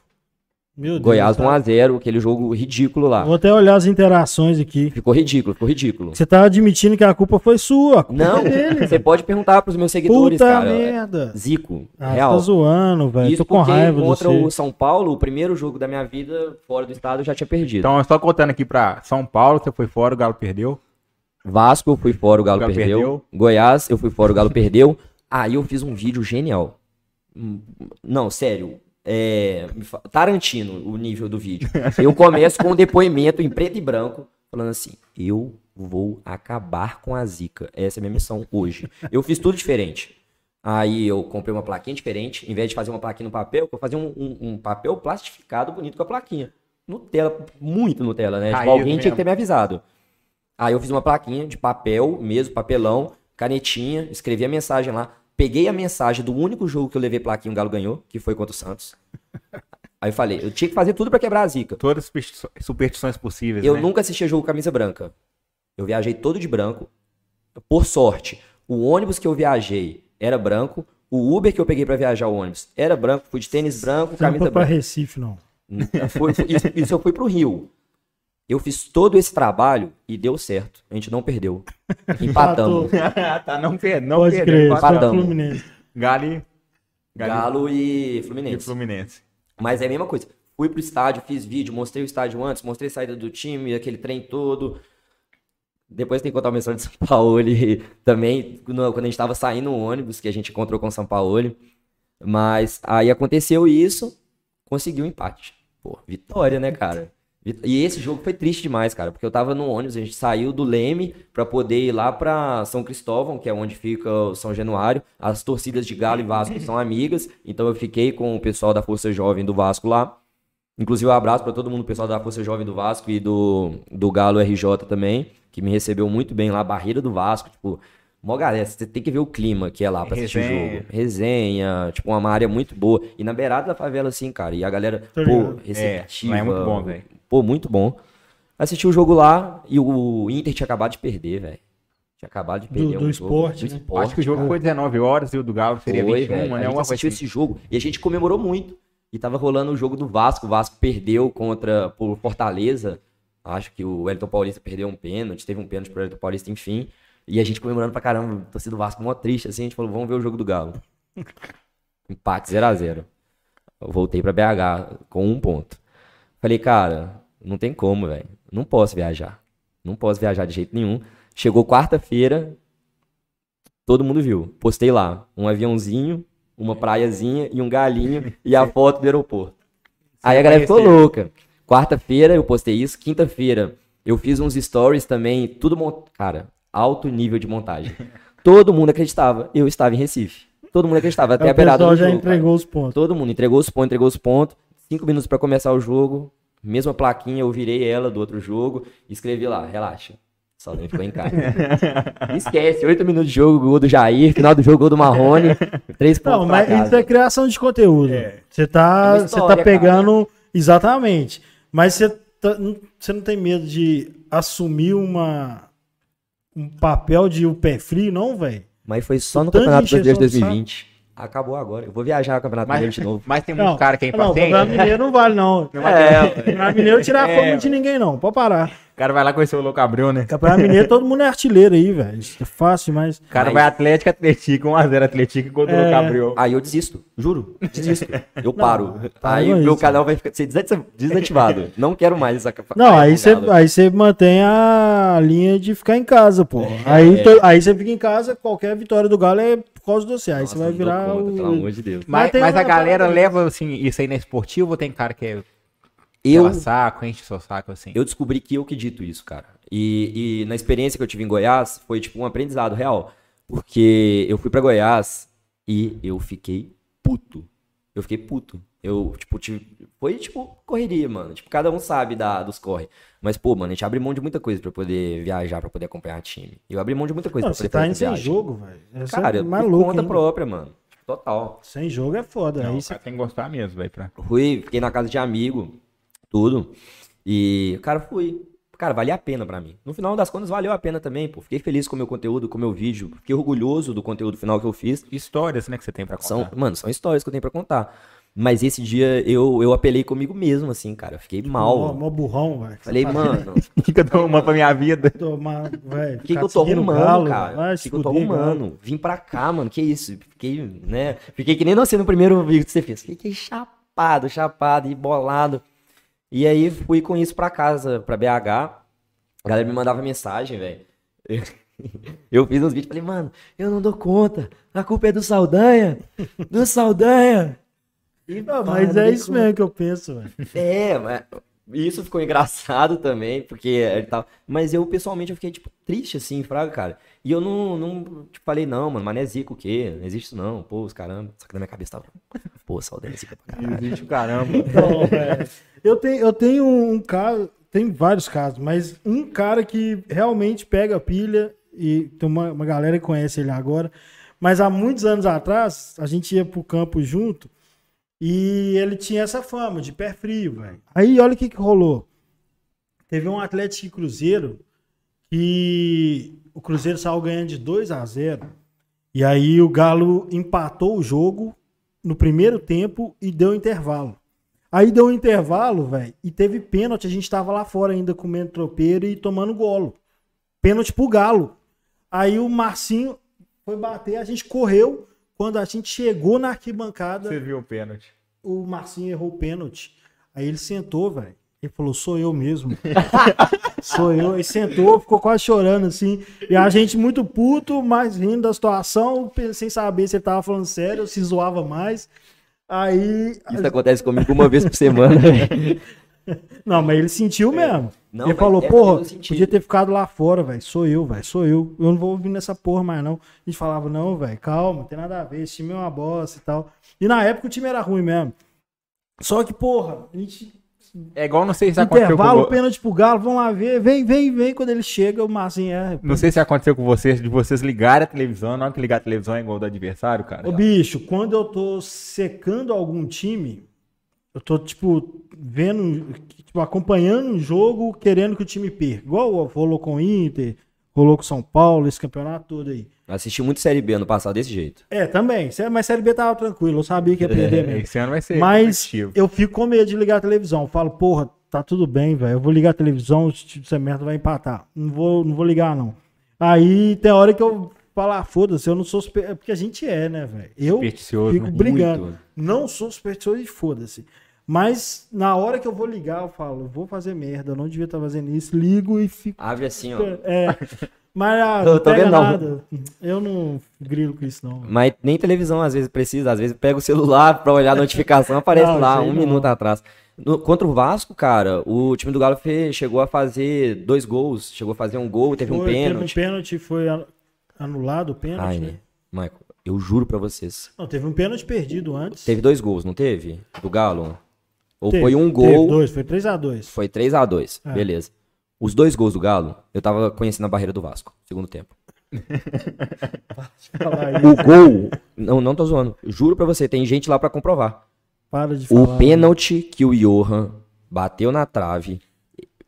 Meu Deus. Goiás tá? 1x0, aquele jogo ridículo lá. Vou até olhar as interações aqui. Ficou ridículo, ficou ridículo. Você tá admitindo que a culpa foi sua. A culpa Não, foi dele. você pode perguntar pros meus seguidores, Puta cara. merda. Zico, Ah, real. tá zoando, velho. Isso Tô com porque raiva contra o São Paulo, o primeiro jogo da minha vida fora do estado, eu já tinha perdido. Então, só contando aqui pra São Paulo, você foi fora, o Galo perdeu. Vasco, eu fui fora, o Galo, O Galo perdeu. perdeu. Goiás, eu fui fora, o Galo perdeu. Aí eu fiz um vídeo genial. Não, sério. é, Tarantino, o nível do vídeo. Eu começo com um depoimento em preto e branco, falando assim: eu vou acabar com a zica. Essa é a minha missão hoje. Eu fiz tudo diferente. Aí eu comprei uma plaquinha diferente. Em vez de fazer uma plaquinha no papel, eu fazia um, um- um papel plastificado bonito com a plaquinha. Nutella, muito Nutella, né? Tipo, alguém tinha mesmo. que ter me avisado. Aí eu fiz uma plaquinha de papel, mesmo papelão, canetinha, escrevi a mensagem lá. Peguei a mensagem do único jogo que eu levei plaquinha, o Galo ganhou, que foi contra o Santos. Aí eu falei, eu tinha que fazer tudo pra quebrar a zica. Todas as superstições possíveis, Eu né? nunca assistia jogo camisa branca. Eu viajei todo de branco. Por sorte, o ônibus que eu viajei era branco. O Uber que eu peguei pra viajar o ônibus era branco. Fui de tênis branco, Você não camisa foi pra branca. Recife, não. Foi- foi- isso, isso eu fui pro Rio. Eu fiz todo esse trabalho e deu certo. A gente não perdeu. Empatamos. tá, não, per não Pode perdeu. empatamos. Fluminense. Galo e- Galo e e Fluminense. Fluminense. Mas é a mesma coisa. Fui pro estádio, fiz vídeo, mostrei o estádio antes, mostrei a saída do time, aquele trem todo. Depois tem que contar uma história de São Paulo e também, quando a gente tava saindo no ônibus, que a gente encontrou com o São Paulo. Mas aí aconteceu isso, conseguiu um empate. Pô, vitória, né, cara? E esse jogo foi triste demais, cara, porque eu tava no ônibus, a gente saiu do Leme pra poder ir lá pra São Cristóvão, que é onde fica o São Januário. As torcidas de Galo e Vasco são amigas, então eu fiquei com o pessoal da Força Jovem do Vasco lá. Inclusive, um abraço pra todo mundo, o pessoal da Força Jovem do Vasco e do, do Galo RJ também, que me recebeu muito bem lá, Barreira do Vasco, tipo, mó galera, você tem que ver o clima que é lá pra assistir o Resenha. jogo. Resenha, tipo, uma área muito boa. E na beirada da favela, assim, cara, e a galera, Tô pô, ligado. receptiva. É, é muito bom, velho. Pô, muito bom. Assisti o jogo lá e o Inter tinha acabado de perder, velho. Tinha acabado de perder do um esporte, jogo. né? Do Acho que o jogo cara. foi 19 horas e o do Galo seria Foi, 21, velho. né? A gente assistiu assim. esse jogo e a gente comemorou muito. E tava rolando o jogo do Vasco. O Vasco perdeu contra por Fortaleza. Acho que o Wellington Paulista perdeu um pênalti. Teve um pênalti pro Wellington Paulista, enfim. E a gente comemorando pra caramba. Torcida do Vasco mó triste, assim. A gente falou, vamos ver o jogo do Galo. Empate 0x0. Eu voltei pra BH com um ponto. Falei, cara, não tem como, velho. Não posso viajar. Não posso viajar de jeito nenhum. Chegou quarta-feira, todo mundo viu. Postei lá um aviãozinho, uma praiazinha e um galinho e a foto do aeroporto. Aí a galera ficou louca. Quarta-feira eu postei isso, quinta-feira eu fiz uns stories também, tudo mont... cara, alto nível de montagem. Todo mundo acreditava, eu estava em Recife. Todo mundo acreditava, até Aí a beirada do já jogo. cara. entregou os pontos. Todo mundo entregou os pontos, entregou os pontos. Cinco minutos pra começar o jogo. Mesma plaquinha, eu virei ela do outro jogo e escrevi lá, relaxa. Só nem ficou em casa. Esquece, oito minutos de jogo, gol do Jair, final do jogo, gol do Marrone. Três pontos Não, pra mas casa. isso é criação de conteúdo. Você É tá, história, tá pegando. Exatamente. Mas você, tá- não- você não tem medo de assumir uma, um papel de o pé frio, não, velho? Mas foi só no Tanto de Campeonato Brasileiro de encheção de 2020. Acabou agora. Eu vou viajar no Campeonato Brasileiro de novo. mas tem muito cara que é não, o impaciente. Campeonato Mineiro não vale, não. É, Campeonato Mineiro tirar É, fogo de ninguém, não. Pode parar. O cara vai lá conhecer o Louco Abreu, né? Campeonato Mineiro, todo mundo é artilheiro aí, velho. É fácil, mas. O cara Mas- vai Atlético, Atlético, 1x0 Atlético contra o É. Louco Abreu. Aí eu desisto, juro, desisto. Eu paro. aí o meu canal vai ficar- ser desati- desativado. Não quero mais essa Não, aí você, aí você mantém a linha de ficar em casa, pô. Aí, to- aí você fica em casa, qualquer vitória do Galo é causa do você. Aí Nossa, você vai virar conta, o. Pelo amor de Deus. Mas, Mas tem mas a galera leva assim, isso aí na esportiva ou tem cara que é Eu, pela saco, enche seu saco assim? eu descobri que eu que dito isso, cara. E, e na experiência que eu tive em Goiás, foi tipo um aprendizado real. Porque eu fui pra Goiás e eu fiquei puto. Eu fiquei puto. Eu, tipo, tive... foi tipo correria, mano. Tipo, cada um sabe da, dos corre. Mas, pô, mano, a gente abre mão de muita coisa pra poder viajar, pra poder acompanhar time. Eu abri mão de muita coisa Não, pra você poder tá fazer indo sem jogo, velho. Cara, é eu por maluco. conta hein? própria, mano. Total. Sem jogo é foda. Não, aí você cara tem que gostar mesmo, velho. Pra... Fui, fiquei na casa de amigo, tudo. E, cara, fui. Cara, valia a pena pra mim. No final das contas, valeu a pena também, pô. Fiquei feliz com o meu conteúdo, com o meu vídeo. Fiquei orgulhoso do conteúdo final que eu fiz. Histórias, né, que você tem pra contar. São, mano, são histórias que eu tenho pra contar. Mas esse dia eu, eu apelei comigo mesmo, assim, cara. Eu fiquei Mó, mal. mó burrão, velho. Falei, mano, O que que eu dou uma pra minha vida? O que, que eu tô arrumando, galo, cara? O que, que eu tô arrumando? Vim pra cá, mano. Que isso? Fiquei, né? Fiquei que nem você no primeiro vídeo que você fez. Fiquei chapado, chapado e bolado. E aí fui com isso pra casa, pra BH. A galera me mandava mensagem, velho. Eu fiz uns vídeos, falei, mano, eu não dou conta. A culpa é do Saldanha. Do Saldanha. Não, mas é isso mesmo que eu penso, velho. É, mas isso ficou engraçado também, porque ele tava. Mas eu, pessoalmente, eu fiquei, tipo, triste, assim, fraga, cara. E eu não, não tipo, falei, não, mano, mas não é zica o quê? Não existe isso, não. Pô, os caramba. Só que na minha cabeça tava. Pô, saudade é zica pra caralho. Existe o caramba. Não, velho. Eu tenho, eu tenho um caso, tem vários casos, mas um cara que realmente pega a pilha e tem uma, uma galera que conhece ele agora, mas há muitos anos atrás a gente ia pro campo junto e ele tinha essa fama de pé frio, velho. Aí olha o que, que rolou. Teve um Atlético e Cruzeiro que o Cruzeiro saiu ganhando de 2 a 0 e aí o Galo empatou o jogo no primeiro tempo e deu intervalo. Aí deu um intervalo, velho, e teve pênalti. A gente tava lá fora ainda comendo tropeiro e tomando golo. Pênalti pro Galo. Aí o Marcinho foi bater, a gente correu. Quando a gente chegou na arquibancada, Você viu o pênalti. o Marcinho errou o pênalti. Aí ele sentou, velho. Ele falou, sou eu mesmo. sou eu. Aí sentou, ficou quase chorando, assim. E a gente muito puto, mas rindo da situação, sem saber se ele tava falando sério, se zoava mais. Aí. Isso acontece comigo uma vez por semana, velho. Não, mas ele sentiu mesmo. Não, ele falou, é porra, podia ter ficado lá fora, velho. Sou eu, velho. Sou eu. Eu não vou ouvir nessa porra mais, não. A gente falava, não, velho, calma, não tem nada a ver. Esse time é uma bosta e tal. E na época o time era ruim mesmo. Só que, porra, a gente. É igual, não sei se aconteceu com Intervalo, vo- pênalti pro Galo, vamos lá ver. Vem, vem, vem. Quando ele chega, o Marcinho é. Não sei se aconteceu com vocês, de vocês ligarem a televisão, na hora que ligar a televisão é igual do adversário, cara. Ô, bicho, quando eu tô secando algum time, eu tô, tipo, vendo, tipo, acompanhando um jogo, querendo que o time perca. Igual rolou com o Inter, rolou com o São Paulo, esse campeonato todo aí. Assisti muito Série B ano passado desse jeito. É, também. Mas Série B tava tranquilo, eu sabia que ia perder mesmo. Esse ano vai ser Mas eu fico com medo de ligar a televisão. Eu falo, porra, tá tudo bem, velho. Eu vou ligar a televisão, o time dessa merda vai empatar. Não vou, não vou ligar, não. Aí tem hora que eu falo, ah, foda-se, eu não sou super... É porque a gente é, né, velho? Eu fico brigando. Muito. Não sou supersticioso e foda-se. Mas na hora que eu vou ligar, eu falo, vou fazer merda, eu não devia estar fazendo isso. Ligo e fico. Abre assim, ó. É. Mas ah, não tô pega vendo, não. nada. Eu não grilo com isso, não. Mas nem televisão às vezes precisa. Às vezes pega o celular pra olhar a notificação, aparece Não, lá um não. minuto atrás. No- contra o Vasco, cara, o time do Galo fe- chegou a fazer dois gols. Chegou a fazer um gol, teve um Foi- pênalti. Teve um pênalti, foi an- anulado o pênalti. Ai, né? Michael, eu juro pra vocês. Não, teve um pênalti perdido antes. Teve dois gols, não teve? Do Galo? Ou Teve, foi um Teve gol, dois, foi 3x2. foi 3 a 2 É. beleza. Os dois gols do Galo, eu tava conhecendo a barreira do Vasco, segundo tempo. O gol, não, não tô zoando, juro pra você, tem gente lá pra comprovar. Para de falar. O pênalti que o Johan bateu na trave,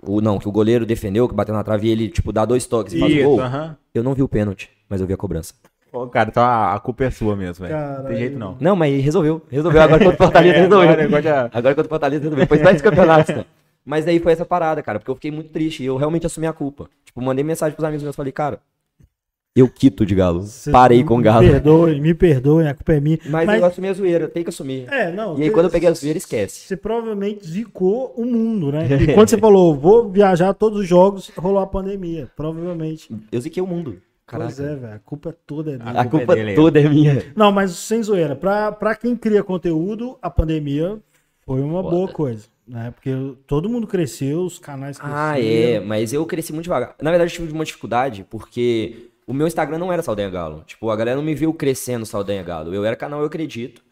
o não, que o goleiro defendeu, que bateu na trave e ele, tipo, dá dois toques e faz o gol. aham. Eu não vi o pênalti, mas eu vi a cobrança. Pô, cara, então a, a culpa é sua mesmo, velho. Tem jeito não. Não, mas resolveu. Resolveu. Agora contra o Fortaleza É, resolveu. agora- agora já- Agora contra o Fortaleza resolveu. Depois vai esse campeonato. cara. Mas aí foi essa parada, cara, porque eu fiquei muito triste e eu realmente assumi a culpa. Tipo, mandei mensagem pros amigos meus, falei, cara, eu quito de galo. Cê- Parei com o galo. Me perdoe, me perdoe, a culpa é minha. Mas, eu assumi a zoeira, tem que assumir. É, não. E aí você- quando eu peguei a zoeira, esquece. Você provavelmente zicou o mundo, né? E quando você falou, vou viajar todos os jogos, rolou a pandemia. Provavelmente. Eu ziquei o mundo. Caraca. Pois é, velho. A culpa toda é dele. A culpa é culpa dele. toda é minha. Não, mas sem zoeira. Pra, pra quem cria conteúdo, a pandemia foi uma Foda. boa coisa. Né? Porque todo mundo cresceu, os canais cresceram. Ah, é, mas eu cresci muito devagar. Na verdade, eu tive uma dificuldade, porque o meu Instagram não era Saldanha Galo. Tipo, a galera não me viu crescendo Saldanha Galo. Eu era canal Eu Acredito.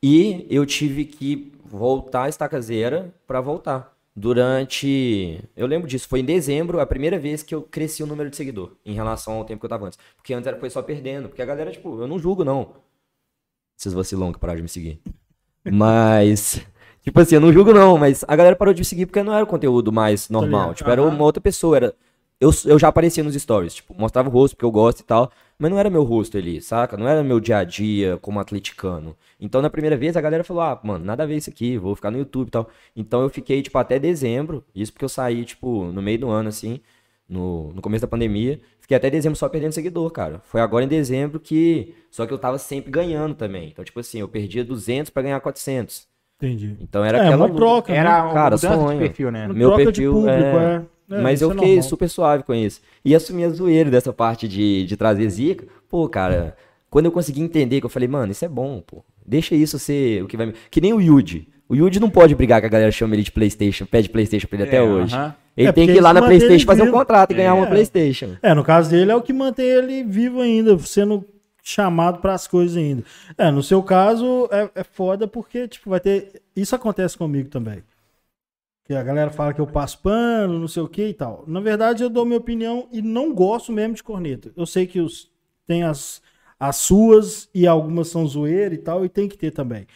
E eu tive que voltar a estacazeira pra voltar. Durante. Eu lembro disso, foi em dezembro a primeira vez que eu cresci o número de seguidor em relação ao tempo que eu tava antes. Porque antes era, foi só perdendo. Porque a galera, tipo, eu não julgo, não. Esses vacilão que pararam de me seguir. Mas. Tipo assim, eu não julgo não, mas a galera parou de me seguir porque não era o conteúdo mais normal. Tipo, era uma outra pessoa. Era... Eu, eu já aparecia nos stories, tipo, mostrava o rosto porque eu gosto e tal. Mas não era meu rosto ali, saca? Não era meu dia a dia como atleticano. Então, na primeira vez, a galera falou: ah, mano, nada a ver isso aqui, vou ficar no YouTube e tal. Então, eu fiquei, tipo, até dezembro. Isso porque eu saí, tipo, no meio do ano, assim, no, no começo da pandemia. Fiquei até dezembro só perdendo seguidor, cara. Foi agora em dezembro que. Só que eu tava sempre ganhando também. Então, tipo assim, eu perdia 200 pra ganhar 400. Entendi. Então, era é, aquela uma troca. né? Era uma Cara, mudança sonho. de perfil, né? Meu troca perfil, de público, é. é. É, Mas eu é fiquei normal. super suave com isso. E assumi a zoeira dessa parte de, de trazer zica. Pô, cara, quando eu consegui entender, que eu falei, mano, isso é bom, pô. Deixa isso ser o que vai. Que nem o Yuji. O Yuji não pode brigar que a galera chama ele de PlayStation, pede PlayStation pra ele até É, hoje. aham. Ele É, tem que ir lá na PlayStation fazer um contrato e ganhar É. uma PlayStation. É, no caso dele é o que mantém ele vivo ainda, sendo chamado para as coisas ainda. É, no seu caso é, é foda porque, tipo, vai ter. Isso acontece comigo também. Que a galera fala que eu passo pano, não sei o que e tal. Na verdade, eu dou minha opinião e não gosto mesmo de corneta. Eu sei que os, tem as, as suas e algumas são zoeira e tal, e tem que ter também.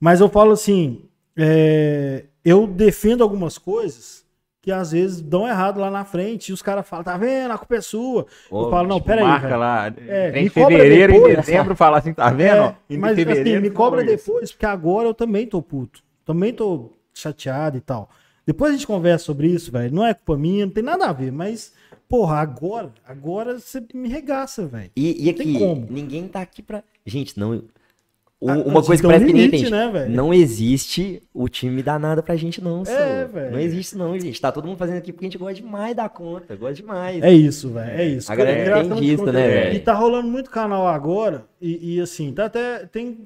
Mas eu falo assim, é, eu defendo algumas coisas que às vezes dão errado lá na frente e os caras falam, tá vendo? A culpa é sua. Ô, eu falo, não, Tipo, peraí. marca velho. lá. É, em fevereiro, depois. em dezembro, fala assim, tá vendo? É, mas assim, me cobra depois, porque agora eu também tô puto. Também tô chateado e tal. Depois a gente conversa sobre isso, velho. Não é culpa minha, não tem nada a ver, mas, porra, agora, agora você me regaça, velho. E, e Tem aqui, ninguém tá aqui pra. Gente, não. o- Ah, uma coisa que tem parece que limite, entende. né, velho? não existe o time dar nada pra gente, não. É, velho. Não existe, não, gente. Tá todo mundo fazendo aqui porque a gente gosta demais da conta. Gosta demais. É isso, velho. É isso. A galera Criação entende de isso, né, velho? E tá rolando muito canal agora, e, e assim, tá até. Tem,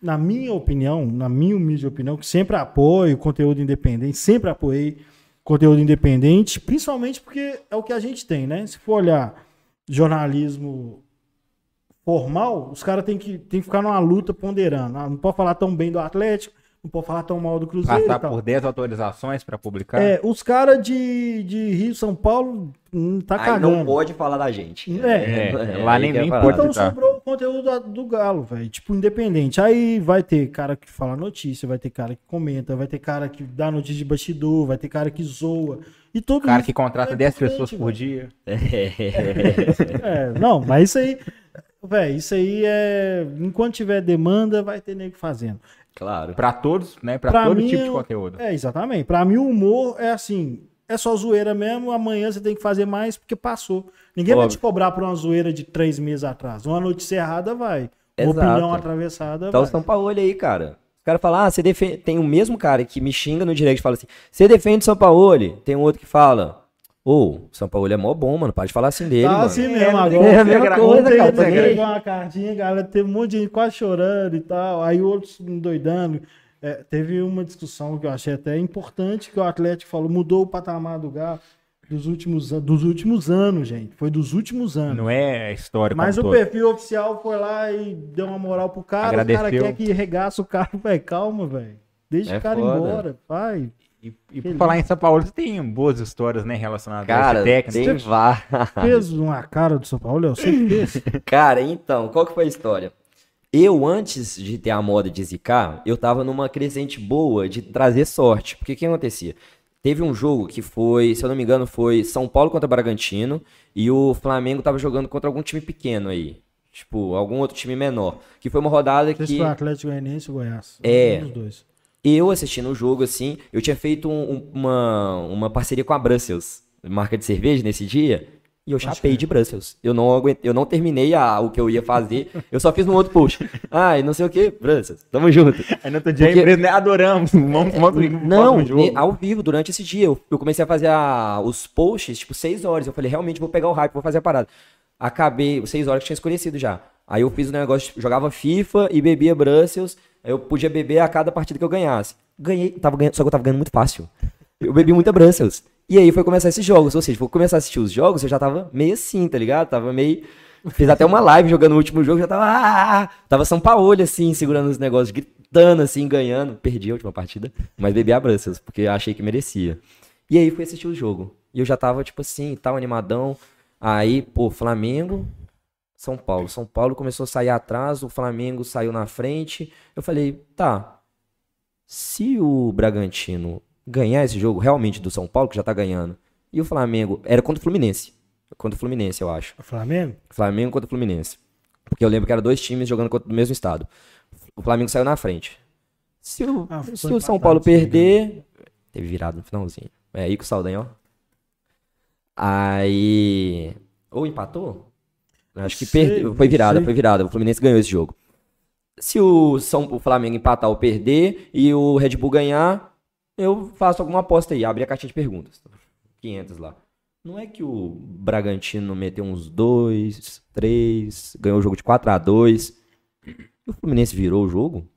na minha opinião, na minha humilde opinião, que sempre apoio conteúdo independente, sempre apoiei conteúdo independente, principalmente porque é o que a gente tem, né? Se for olhar jornalismo formal, os caras têm que, têm que ficar numa luta ponderando. Ah, não pode falar tão bem do Atlético, não pode falar tão mal do Cruzeiro. Passar e tal. por 10 autorizações pra publicar. É, os caras de, de Rio São Paulo hum, tá Aí cagando. não pode falar da gente. É. É, lá nem- que é a nem parada. pode Então tá. sobrou o conteúdo da- do Galo, velho. Tipo, independente. Aí vai ter cara que fala notícia, vai ter cara que comenta, vai ter cara que dá notícia de bastidor, vai ter cara que zoa. E todo O cara que contrata é 10 importante, pessoas por velho. dia. É, não, mas isso aí, velho, isso aí é. Enquanto tiver demanda, vai ter nego fazendo. Claro. Pra todos, né? Pra, Pra todo mim, tipo de eu- conteúdo. É, exatamente. Pra mim, o humor é assim. É só zoeira mesmo, amanhã você tem que fazer mais porque passou. Ninguém vai Óbvio. te cobrar por uma zoeira de três meses atrás. Uma notícia errada vai. Uma Exato. opinião atravessada Tá o vai. São Paulo aí, cara. O cara fala, ah, você defende. Tem o mesmo cara que me xinga no direct e fala assim: você defende o São Paulo. Tem um outro que fala, ô, o São Paulo é mó bom, mano. Pode falar assim dele. Tá mano. assim É, mesmo agora. É a mesma Ontem coisa, Ontem cara. ele nem aí. entregou uma cartinha, galera, teve um monte de gente quase chorando e tal. Aí outros doidando. É, teve uma discussão que eu achei até importante, que o Atlético falou, mudou o patamar do Galo dos últimos, dos últimos anos, gente. Foi dos últimos anos. Não é história Mas como o todo. perfil oficial foi lá e deu uma moral pro cara. O Agradeceu. cara quer que regaça o cara, velho. Calma, velho. Deixa É o cara foda. embora, vai. E, e por falar em São Paulo, você tem boas histórias, né, relacionadas Cara, a esse técnico. tem vá. Fez uma cara do São Paulo, eu sei que fez. Cara, então, qual que foi a história? Eu, antes de ter a moda de zicar, eu tava numa crescente boa de trazer sorte. Porque o que acontecia? Teve um jogo que foi, se eu não me engano, foi São Paulo contra Bragantino e o Flamengo tava jogando contra algum time pequeno aí. Tipo, algum outro time menor. Que foi uma rodada Esse que foi o Atlético Goianiense ou Goiás. É. Um dos dois. Eu assistindo o jogo, assim, eu tinha feito um- um- uma, uma parceria com a Brussels, marca de cerveja, nesse dia, e eu chapei de Brussels. Eu não, aguent... eu não terminei a- o que eu ia fazer, eu só fiz um outro post. Ai, não sei o que, Brussels, tamo junto. Aí no outro dia Porque- a empresa, né, adoramos, vamos, vamos, Não, jogo. ao vivo, durante esse dia, eu, eu comecei a fazer a- os posts, tipo, 6 horas. Eu falei, realmente vou pegar o hype, vou fazer a parada. Acabei, 6 horas que tinha escurecido já. Aí eu fiz o negócio, jogava FIFA e bebia Brussels. Eu podia beber a cada partida que eu ganhasse. Ganhei, tava ganhando, só que eu tava ganhando muito fácil. Eu bebi muita Brussels. E aí foi começar esses jogos. Ou seja, vou começar a assistir os jogos, eu já tava meio assim, tá ligado? Tava meio. Fiz até uma live jogando o último jogo, já tava. Ah! Tava São Paulo, assim, segurando os negócios, gritando, assim, ganhando. Perdi a última partida, mas bebi a Brussels, porque achei que merecia. E aí fui assistir o jogo. E eu já tava, tipo assim, tal, animadão. Aí, pô, Flamengo, São Paulo. São Paulo começou a sair atrás, o Flamengo saiu na frente. Eu falei, tá. Se o Bragantino ganhar esse jogo realmente do São Paulo, que já tá ganhando, e o Flamengo. Era contra o Fluminense. Contra o Fluminense, eu acho. O Flamengo? Flamengo contra o Fluminense. Porque eu lembro que eram dois times jogando contra o mesmo estado. O Flamengo saiu na frente. Se o, Ah, se o São Paulo engano. perder. Teve virado no finalzinho. É aí com o Saldanha, ó. Aí. Ou empatou? Acho que Sei, perdeu. Foi virada, foi virada. O Fluminense ganhou esse jogo. Se o, São, o Flamengo empatar ou perder e o Red Bull ganhar, eu faço alguma aposta aí. Abre a caixinha de perguntas. 500 lá. Não é que o Bragantino meteu uns 2, 3, ganhou o jogo de 4 a 2 e o Fluminense virou o jogo?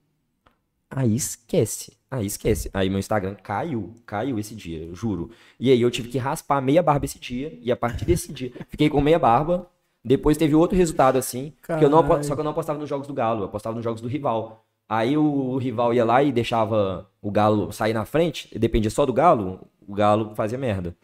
Aí esquece. Aí esquece. Aí meu Instagram caiu. Caiu esse dia, juro. E aí eu tive que raspar meia barba esse dia. E a partir desse dia, fiquei com meia barba. Depois teve outro resultado assim. Que eu não, só que eu não apostava nos jogos do Galo, eu apostava nos jogos do rival. Aí o, o rival ia lá e deixava o Galo sair na frente, e dependia só do Galo, o Galo fazia merda.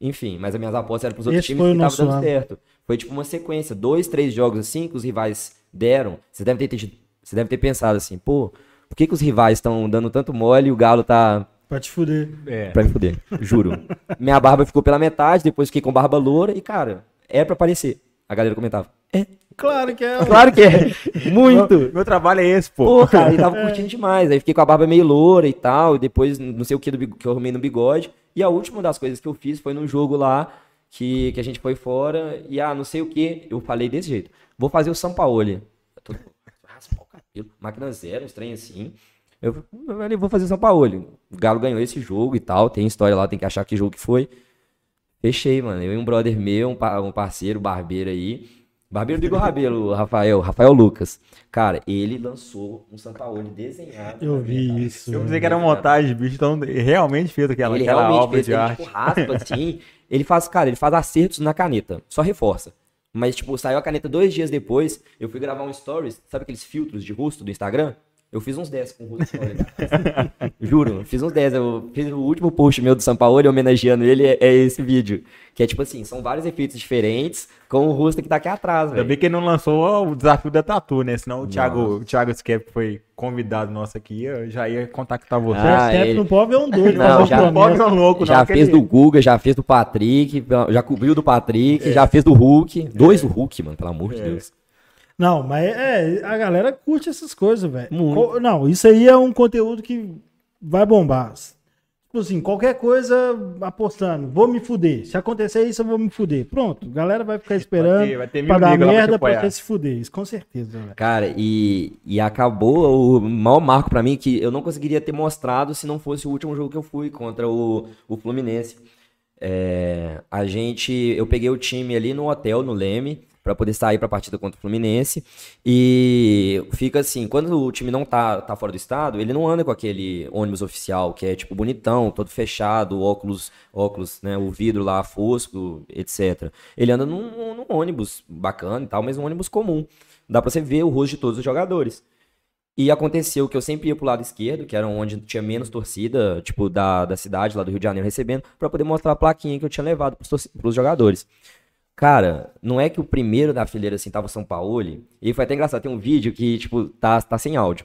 Enfim, mas as minhas apostas eram pros outros Esse times que estavam dando certo. Foi tipo uma sequência, dois, três jogos assim que os rivais deram. Você deve ter, você deve ter pensado assim, pô, por que, que os rivais estão dando tanto mole e o Galo tá Pra te fuder. É. pra me fuder? Juro. Minha barba ficou pela metade, depois fiquei com barba loura e, cara, é pra aparecer. A galera comentava, é, Claro que é. claro que é, muito. Meu, meu trabalho é esse, pô. Pô, cara, ele tava curtindo demais. Aí fiquei com a barba meio loura e tal. E depois, não sei o que, do que eu arrumei no bigode. E a última das coisas que eu fiz foi num jogo lá que, que a gente foi fora. E ah, não sei o que, eu falei desse jeito. Vou fazer o Sampaoli. Eu tô- raspar o cabelo, Máquina zero, uns trem assim. Eu falei, vou fazer o Sampaoli. O Galo ganhou esse jogo e tal. Tem história lá, tem que achar que jogo que foi. Fechei, mano. Eu e um brother meu, um, pa- um parceiro, barbeiro aí. Barbeiro do Igor Rabelo, Rafael, Rafael Lucas. Cara, ele lançou um Sampaoli desenhado. Eu vi casa. isso. Eu pensei que era montagem, bicho, então ele realmente fez aquela, Ele aquela realmente obra fez, de ele arte. tipo, raspa assim. Ele faz, cara, ele faz acertos na caneta, só reforça. Mas, tipo, saiu a caneta dois dias depois, eu fui gravar um stories, sabe aqueles filtros de rosto do Instagram? Eu fiz uns 10 com o olha. Juro, fiz uns 10. Eu fiz o último post meu do São Paulo homenageando ele, é, é esse vídeo. Que é tipo assim, são vários efeitos diferentes com o rosto que tá aqui atrás, Ainda velho. bem que ele não lançou o desafio da Tatu, né? Senão o Thiago, o Thiago Skep, foi convidado nosso aqui, eu já ia contactar você. Ah, Ah, ele- Não pode ver um doido. Não, já- não pode não louco, não. Já porque fez ele- do Guga, já fez do Patrick, já cobriu do Patrick, já fez do Hulk. Dois do Hulk, mano, pelo amor de É. Deus. Não, mas é, a galera curte essas coisas, velho. Não, isso aí é um conteúdo que vai bombar. Tipo assim, qualquer coisa apostando, vou me fuder. Se acontecer isso, eu vou me fuder. Pronto, a galera vai ficar esperando ter- vai ter pra dar pra merda pra apoiar. você se fuder. Isso com certeza, velho. Cara, e, e acabou o maior marco pra mim que eu não conseguiria ter mostrado se não fosse o último jogo que eu fui contra o, o Fluminense. É, a gente, eu peguei o time ali no hotel, no Leme, pra poder sair pra partida contra o Fluminense. E fica assim, quando o time não tá, tá fora do estado, ele não anda com aquele ônibus oficial, que é tipo bonitão, todo fechado, óculos, óculos, né, o vidro lá fosco, etc. Ele anda num, num ônibus bacana e tal, mas um ônibus comum. Dá pra você ver o rosto de todos os jogadores. E aconteceu que eu sempre ia pro lado esquerdo, que era onde tinha menos torcida, tipo, da, da cidade, lá do Rio de Janeiro, recebendo, pra poder mostrar a plaquinha que eu tinha levado pros, pros jogadores. Cara, não é que o primeiro da fileira, assim, tava o São Paulo, e foi até engraçado, tem um vídeo que, tipo, tá, tá sem áudio.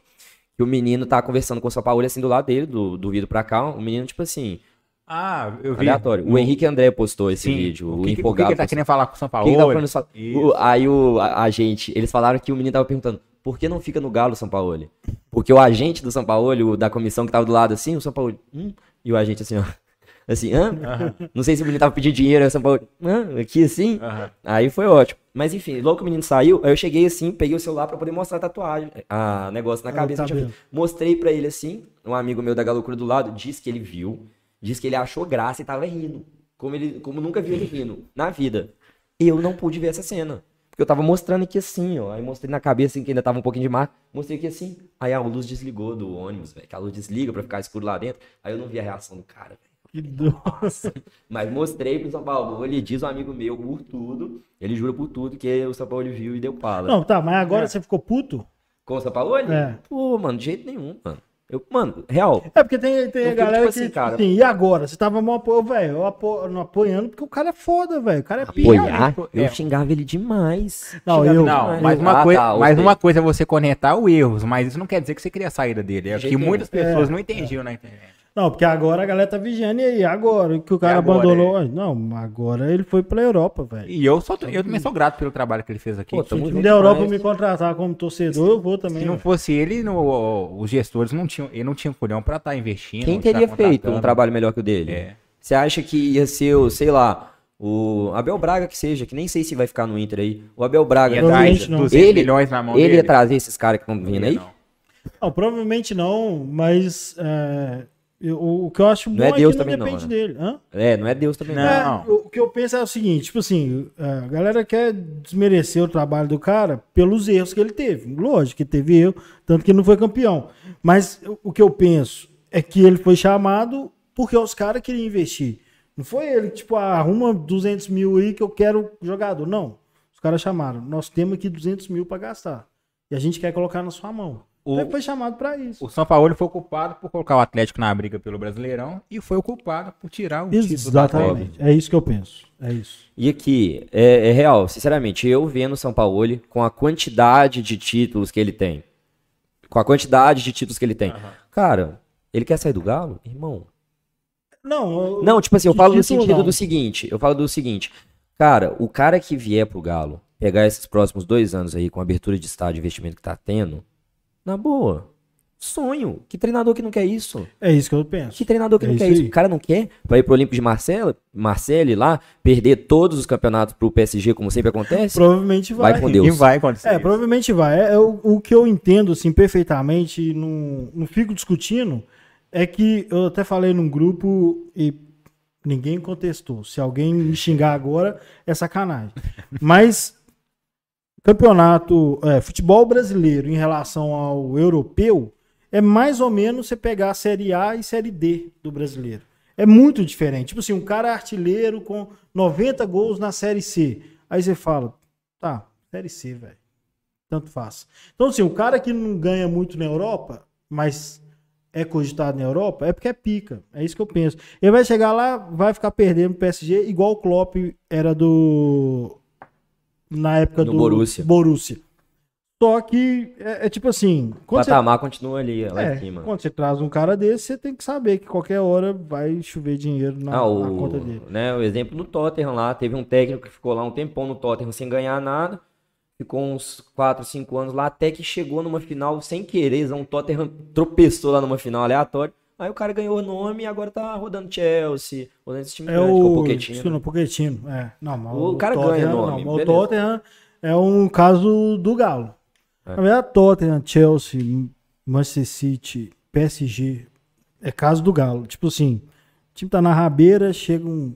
Que o menino tá conversando com o São Paulo, assim, do lado dele, do, do vidro pra cá, o menino, tipo assim, Ah, eu vi. aleatório. O Henrique André postou esse Sim. vídeo, o, o que, o que que empolgado. ele tá querendo falar com o São Paulo? que que Isso. o- aí o, a, a gente, eles falaram que o menino tava perguntando por que não fica no Galo São Paulo? Porque o agente do São Paulo, da comissão que tava do lado assim, o São Paulo, hum, e o agente assim, ó. Assim, hã? Não sei se o menino tava pedindo dinheiro, São Paulo, hã? Aqui assim? Aí foi ótimo. Mas enfim, logo que o menino saiu, aí eu cheguei assim, peguei o celular pra poder mostrar a tatuagem, a negócio na Ah, cabeça. tá vendo. feito. Mostrei pra ele assim, um amigo meu da Galocura do lado, disse que ele viu, disse que ele achou graça e tava rindo. Como, ele, como nunca viu ele rindo na vida. Eu não pude ver essa cena. Porque eu tava mostrando aqui assim, ó. Aí mostrei na cabeça assim, que ainda tava um pouquinho de mar. Mostrei aqui assim. Aí a luz desligou do ônibus, velho. Que a luz desliga pra ficar escuro lá dentro. Aí eu não vi a reação do cara, doido. Mas mostrei pro São Paulo. Ele diz um amigo meu por tudo. Ele jura por tudo que o São Paulo viu e deu pala. Não, tá, mas agora você ficou puto? Com o São Paulo? É. Pô, mano, de jeito nenhum, mano. Eu, mano, real. É porque tem, tem a fico, galera tipo que, assim, tipo cara. assim, e agora? Você tava mal apoio, velho, eu apo, não apoiando porque o cara é foda, velho. O cara é. Apoiar? Eu É. xingava ele demais. Não, Xingava eu- Não, mas uma, Ah, coi tá, mas ok. uma coisa é você conectar o erros, mas isso não quer dizer que você queria a saída dele. É De que muitas pessoas É, não entendiam na internet. Não, porque agora a galera tá vigiando e aí, agora que o cara agora, abandonou. Não, agora ele foi pra Europa, velho. E eu, sou, eu também sou grato pelo trabalho que ele fez aqui. Pô, Se tamo o time junto da Europa demais. me contratar como torcedor, eu vou também. Se não velho. fosse ele, no- os gestores não tinham, ele não tinha colhão pra estar investindo. Quem tá teria feito um trabalho melhor que o dele? É. Você acha que ia ser, o, sei lá, o Abel Braga que seja, que nem sei se vai ficar no Inter aí. O Abel Braga. Ia dar Provavelmente seja, não. 200 Ele- milhões na mão ele dele. ia trazer esses caras que estão vindo aí? Não. Não, provavelmente não, mas é, Eu- o, que eu acho Não é bom Deus que não também não, depende né? dele. Hã? É, não é Deus também. Não. Não. É, o que eu penso é o seguinte, tipo assim, a galera quer desmerecer o trabalho do cara pelos erros que ele teve. Lógico que teve erro, tanto que ele não foi campeão. Mas o- que eu penso é que ele foi chamado porque os caras queriam investir. Não foi ele que, tipo, ah, arruma 200 mil aí que eu quero jogador. Não. Os caras chamaram. Nós temos aqui 200 mil pra gastar. E a gente quer colocar na sua mão. O- ele foi chamado pra isso. O São Paulo foi o culpado por colocar o Atlético na briga pelo Brasileirão e foi o culpado por tirar o título do Atlético. Exatamente. É isso que eu penso. É isso. E aqui, é, é real, sinceramente, eu vendo o São Paulo com a quantidade de títulos que ele tem. Com a quantidade de títulos que ele tem. Cara, ele quer sair do Galo? Irmão. Não, eu- Não, tipo assim, eu falo no sentido não? do seguinte, eu falo do seguinte, cara, o cara que vier pro Galo, pegar esses próximos dois anos aí com a abertura de estádio, investimento que tá tendo, na boa, sonho. Que treinador que não quer isso? é isso que eu penso. Que treinador que É não quer isso isso? aí. O cara não quer? Vai ir pro Olímpico de Marcelo, Marcele lá, perder todos os campeonatos pro PSG, como sempre acontece? Provavelmente vai. Vai com E Deus. vai acontecer. É, isso. provavelmente vai. É, é o, o que eu entendo, assim, perfeitamente, e não, não fico discutindo, é que eu até falei num grupo e ninguém contestou. Se alguém me xingar agora, é sacanagem. Mas campeonato, é, futebol brasileiro em relação ao europeu, é mais ou menos você pegar a Série A e Série D do brasileiro. É muito diferente. Tipo assim, um cara artilheiro com 90 gols na Série C. Aí você fala, tá, Série C, velho. Tanto faz. Então, assim, o cara que não ganha muito na Europa, mas é cogitado na Europa, é porque é pica. É isso que eu penso. Ele vai chegar lá, vai ficar perdendo pro PSG, igual o Klopp era do. Na época Do do Borussia. Borussia. Só que é, é tipo assim. O Quando você, patamar continua ali, lá é, em cima. quando você traz um cara desse, você tem que saber que qualquer hora vai chover dinheiro na, Ah, na o, conta dele. né, o exemplo do Tottenham lá, teve um técnico que ficou lá um tempão no Tottenham sem ganhar nada, ficou uns 4, 5 anos lá, até que chegou numa final sem querer, um Tottenham tropeçou lá numa final aleatória, aí o cara ganhou o nome e agora tá rodando Chelsea, rodando esse time É grande, o o. Pochettino. Não, Pochettino. É. Não, mas O cara Tottenham- ganha nome, Não, o. Tottenham é um caso do Galo. É. Na verdade, Tottenham, Chelsea, Manchester City, PSG, é caso do Galo. Tipo assim, o time tá na rabeira, chega um.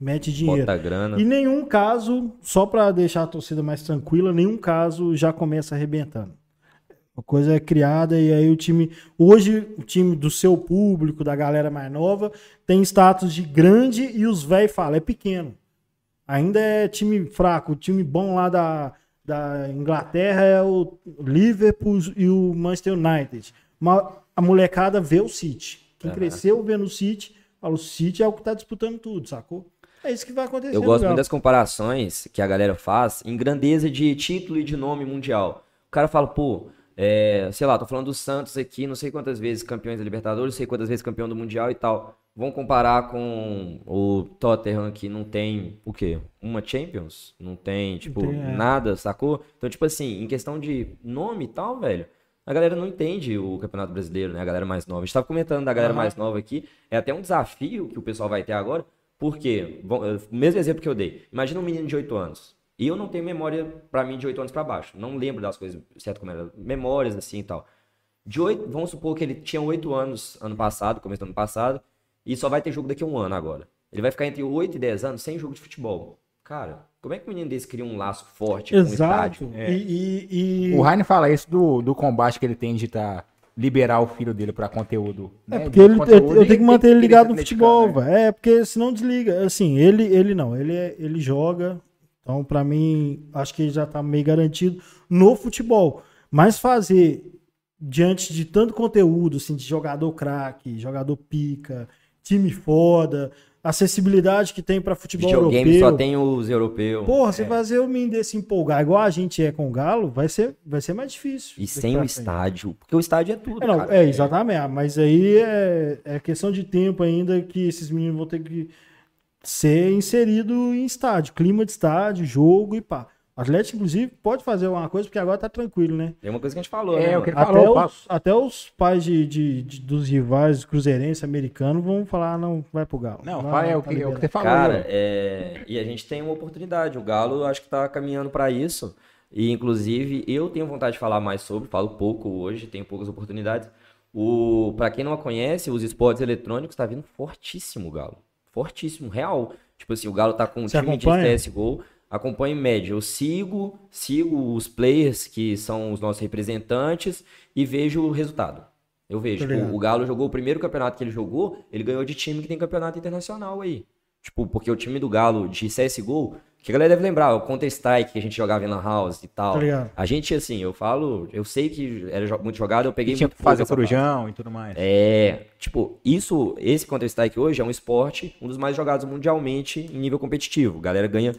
mete dinheiro. Bota grana. E nenhum caso, só pra deixar a torcida mais tranquila, nenhum caso já começa arrebentando. A coisa é criada e aí o time. Hoje, o time do seu público, da galera mais nova, tem status de grande e os velhos falam, é pequeno. Ainda é time fraco. O time bom lá da, da Inglaterra é o Liverpool e o Manchester United. Mas a molecada vê o City. Quem cresceu vendo o City, fala, o City é o que tá disputando tudo, sacou? É isso que vai acontecer. Eu gosto muito das comparações que a galera faz em grandeza de título e de nome mundial. O cara fala, pô, é, sei lá, tô falando do Santos aqui, não sei quantas vezes campeões da Libertadores, não sei quantas vezes campeão do Mundial e tal. Vamos comparar com o Tottenham que não tem o quê? Uma Champions? Não tem, tipo, tem, é. nada, sacou? Então, tipo assim, em questão de nome e tal, velho, a galera não entende o Campeonato Brasileiro, né? A galera mais nova. A gente tava comentando da galera mais nova aqui. É até um desafio que o pessoal vai ter agora. Porque, bom, eh, o mesmo exemplo que eu dei. Imagina um menino de 8 anos. E eu não tenho memória pra mim de 8 anos pra baixo. Não lembro das coisas, certo como era. Memórias assim e tal. De 8, vamos supor que ele tinha 8 anos ano passado, começo do ano passado, e só vai ter jogo daqui a um ano agora. Ele vai ficar entre 8 e 10 anos sem jogo de futebol. Cara, como é que um menino desse cria um laço forte com o Exato. estádio? É. E, e- e- O Raine fala isso do, do combate que ele tem de tá, liberar o filho dele pra conteúdo. É né, porque ele, eu, conteúdo eu tenho que manter ele ligado no futebol, né? velho. É, porque senão desliga. Assim, ele, ele não, ele, é- ele joga. Então, pra mim, acho que já tá meio garantido no futebol. Mas fazer diante de tanto conteúdo, assim, de jogador craque, jogador pica, time foda, acessibilidade que tem pra futebol Videogame europeu. só tem os europeus. Porra, você fazer o menino desse empolgar igual a gente é com o Galo, vai ser, vai ser mais difícil. E sem o estádio. Porque o estádio é tudo, É, não, é, exatamente. Mas aí é, é questão de tempo ainda que esses meninos vão ter que ser inserido em estádio, clima de estádio, jogo e pá. O Atlético, inclusive, pode fazer alguma coisa, porque agora tá tranquilo, né? Tem uma coisa que a gente falou, É, né? eu mano? queria- Até falou, os, até os pais de, de- de- dos rivais cruzeirenses americanos vão falar, não, vai pro Galo. Não, Vai, é o tá que, é o que você falou. Cara, né? é, e a gente tem uma oportunidade. O Galo, acho que tá caminhando para isso. E, inclusive, eu tenho vontade de falar mais sobre, falo pouco hoje, tenho poucas oportunidades, O, pra quem não conhece, os esportes eletrônicos tá vindo fortíssimo, o Galo. Fortíssimo, real. Tipo assim, o Galo tá com um Você time acompanha? de CSGO. Acompanho em média. Eu sigo, sigo os players que são os nossos representantes e vejo o resultado. Eu vejo. Tô ligado. O, o Galo jogou o primeiro campeonato que ele jogou, ele ganhou de time que tem campeonato internacional aí. Tipo, porque o time do Galo de CSGO, que a galera deve lembrar, o Counter-Strike que a gente jogava em Lan House e tal. Tá. A gente, assim, eu falo, eu sei que era muito jogado, eu peguei Tinha muito que fazer corujão e tudo mais. É, tipo, isso, esse Counter-Strike hoje é um esporte, um dos mais jogados mundialmente em nível competitivo. A galera ganha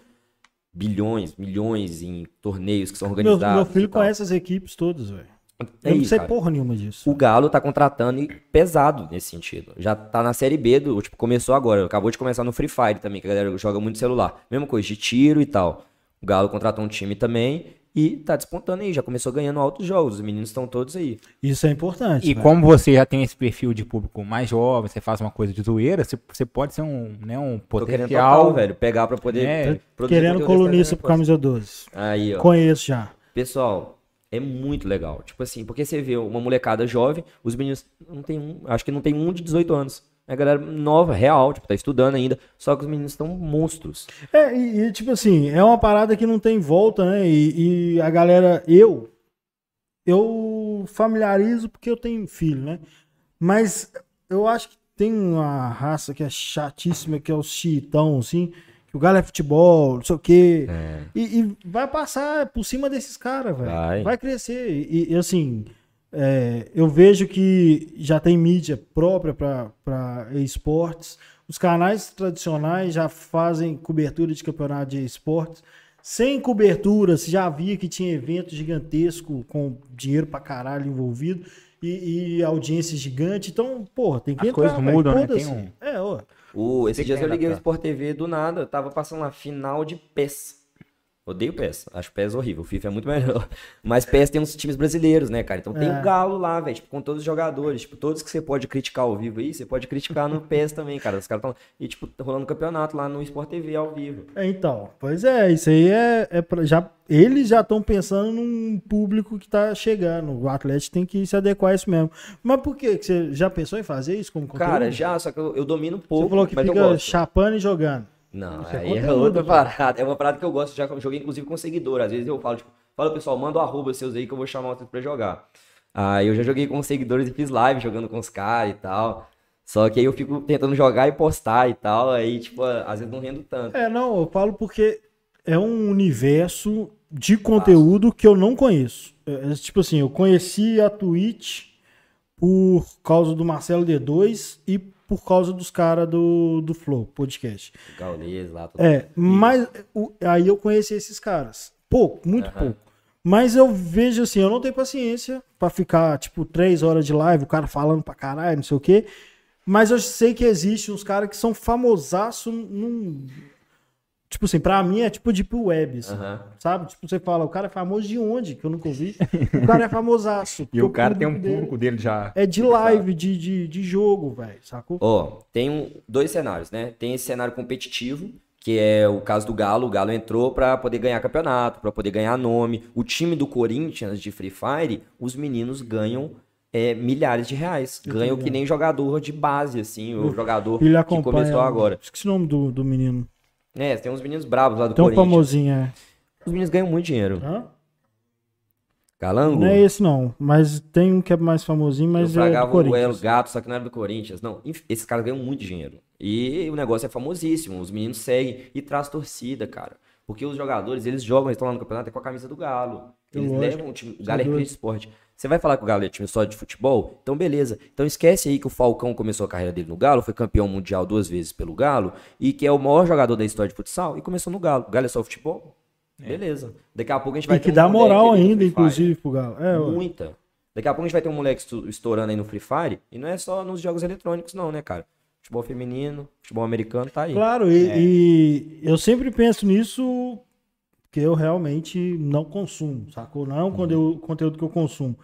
bilhões, milhões em torneios que são Meu, organizados. meu filho e tal. conhece as equipes todas, velho. É Eu não isso, sei cara. porra nenhuma disso. O Galo tá contratando e pesado nesse sentido. Já tá na Série B, do, tipo, começou agora. Acabou de começar no Free Fire também, que a galera joga muito celular. Mesma coisa, de tiro e tal. O Galo contratou um time também e tá despontando aí. Já começou ganhando altos jogos. Os meninos estão todos aí. Isso é importante. E velho. como você já tem esse perfil de público mais jovem, você faz uma coisa de zoeira, você, você pode ser um, né, um Tô querendo potencial. total, velho. Pegar pra poder. É, produzir Querendo colunista pro camisa 12. Aí, ó. Conheço já. Pessoal, é muito legal. Tipo assim, porque você vê uma molecada jovem, os meninos não tem um, acho que não tem um de 18 anos. É a galera nova, real, tipo, tá estudando ainda. Só que os meninos estão monstros. É, e, e, tipo assim, é uma parada que não tem volta, né? E, e a galera, eu, eu familiarizo porque eu tenho filho, né? Mas eu acho que tem uma raça que é chatíssima, que é o chitão, assim, que o galo é futebol, não sei o quê. E, e vai passar por cima desses caras, velho. Vai. Vai. crescer. E, e, assim, é, eu vejo que já tem mídia própria para esportes. Os canais tradicionais já fazem cobertura de campeonato de esportes. Sem cobertura, se já via que tinha evento gigantesco com dinheiro pra caralho envolvido e, e audiência gigante. Então, porra, tem que As entrar. coisas velho. mudam, né? Tem um- É, ó. O, esses que dias eu liguei o. Sport TV do nada, tava passando lá final de PES. Odeio PES, acho PES horrível, o FIFA é muito melhor. Mas PES tem uns times brasileiros, né, cara? Então tem É. o Galo lá, velho, tipo, com todos os jogadores. Tipo, todos que você pode criticar ao vivo aí, você pode criticar no PES também, cara. Os caras estão. E, tipo, rolando campeonato lá no Sport TV ao vivo. É, Então, pois é, isso aí é, é pra, já eles já estão pensando num público que tá chegando. O Atlético tem que se adequar a isso mesmo. Mas por quê? Que você já pensou em fazer isso como conteúdo? Cara, já, só que eu, eu domino pouco, Você falou que mas fica chapando e jogando. Não, Isso é aí é outra parada. É uma parada que eu gosto, já joguei inclusive com seguidor. Às vezes eu falo, tipo, fala pessoal, manda o arroba seus aí que eu vou chamar vocês pra jogar. Aí eu já joguei com seguidores e fiz live jogando com os caras e tal. Só que aí eu fico tentando jogar e postar e tal. Aí, tipo, às vezes não rendo tanto. É, não, eu falo porque é um universo de conteúdo que eu não conheço. É, é, tipo assim, eu conheci a Twitch por causa do Marcelo D2 e por causa dos caras do, do Flow Podcast. Gaulês lá. É, mas o- aí eu conheci esses caras. Pouco, muito Aham. pouco. Mas eu vejo assim, eu não tenho paciência pra ficar, tipo, três horas de live, o cara falando pra caralho, não sei o quê. Mas eu sei que existe uns caras que são famosaço num. Tipo assim, pra mim é tipo deep web, assim, Aham. sabe? Tipo, você fala, o cara é famoso de onde? Que eu nunca ouvi. O cara é famosaço. E o cara tem um público dele dele já. É de live, de, de, de jogo, velho, sacou? Ó, tem um- dois cenários, né? Tem esse cenário competitivo, que é o caso do Galo. O Galo entrou pra poder ganhar campeonato, pra poder ganhar nome. O time do Corinthians de Free Fire, os meninos ganham é, milhares de reais. Ganham que nem jogador de base, assim, o jogador Ele que começou agora. Esqueci o nome do, do menino. É, tem uns meninos bravos lá do Tão Corinthians. famosinho, é. Os meninos ganham muito dinheiro. Hã? Calango? Não é esse não, mas tem um que é mais famosinho, eu mas é do o Corinthians. Elo Gato, só que não era do Corinthians. Não, enfim, esses caras ganham muito dinheiro. E o negócio é famosíssimo. Os meninos seguem e traz torcida, cara. Porque os jogadores, eles jogam, eles estão lá no campeonato é com a camisa do Galo. Eles Lógico. levam o time. O Galo é de esporte. Você vai falar que o Galo é time só de futebol? Então, beleza. Então, esquece aí que o Falcão começou a carreira dele no Galo, foi campeão mundial duas vezes pelo Galo, e que é o maior jogador da história de futsal, e começou no Galo. O Galo é só futebol? Beleza. Daqui a pouco a gente vai E ter que um dá moleque moral ainda, inclusive, pro Galo. É, ué. Muita. Daqui a pouco a gente vai ter um moleque estourando aí no Free Fire. E não é só nos jogos eletrônicos, não, né, cara? Futebol feminino, futebol americano, tá aí. Claro, e, e eu sempre penso nisso que eu realmente não consumo, sacou? Não é um conteúdo, conteúdo que eu consumo.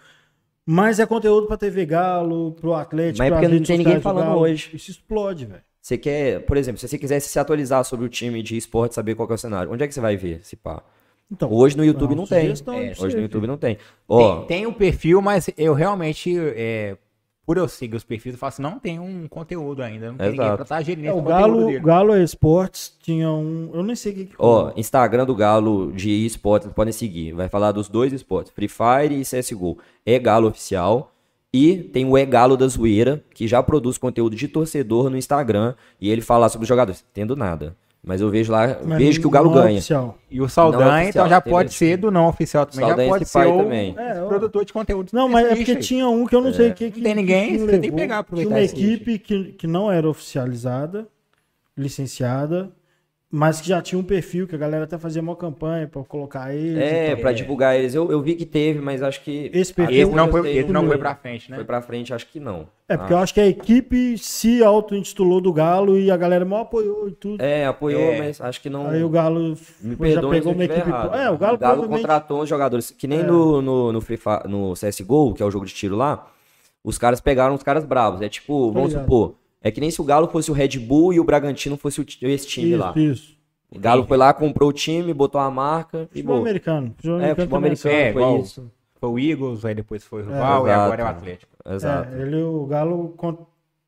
Mas é conteúdo pra TV Galo, pro Atlético, Mas é porque não tem ninguém falando Galo. hoje. Isso explode, velho. Você quer, por exemplo, se você quisesse se atualizar sobre o time de esporte, saber qual que é o cenário, onde é que você vai ver esse pá? Então, Hoje no YouTube uma não tem. É, Hoje no YouTube não tem. Ó, Tem, tem um perfil, mas eu realmente, é, por eu seguir os perfis, eu falo assim, não tem um conteúdo ainda, não tem ninguém pra estar gerindo É, o Galo, dele. Galo Esportes tinha um. Eu nem sei o que Ó, Instagram do Galo de esportes, vocês podem seguir. Vai falar dos dois esportes, Free Fire e CSGO. É Galo Oficial. E tem o É Galo da Zoeira, que já produz conteúdo de torcedor no Instagram. E ele fala sobre os jogadores. Tendo nada. Mas eu vejo lá, Mas vejo que o Galo é ganha. oficial. E o Saldanha, é então já pode ser do não oficial também, já Saldanha pode esse pai ser o também. É, produtor de conteúdo. Não, mas é porque aí. tinha um que eu não sei o que, que Não tem ninguém, que você levou. tem que pegar, Tinha uma equipe que, que não era oficializada, licenciada, mas que já tinha um perfil que a galera até fazia uma campanha pra colocar eles. É, pra divulgar eles. Eu, eu vi que teve, mas acho que. Esse perfil- Esse não foi, esse não foi- pra frente, né? Foi pra frente, acho que não. É, porque eu acho que a equipe se auto-intitulou do Galo e a galera mal apoiou e tudo. É, apoiou, É. mas acho que não. Aí o Galo Me foi- já pegou uma equipe. errado. É, o Galo, provavelmente- contratou uns jogadores, que nem É. no, no, no, Free no CSGO, que é o jogo de tiro lá, os caras pegaram os caras bravos. É tipo, vamos supor, é que nem se o Galo fosse o Red Bull e o Bragantino fosse o, esse time lá. Isso, isso. O Galo foi lá, comprou o time, botou a marca e Futebol boa. americano. Futebol É, futebol também americano É, foi igual- isso. Foi o Eagles, aí depois foi o Rival e exato. agora é o Atlético. Exato. É, ele, o Galo,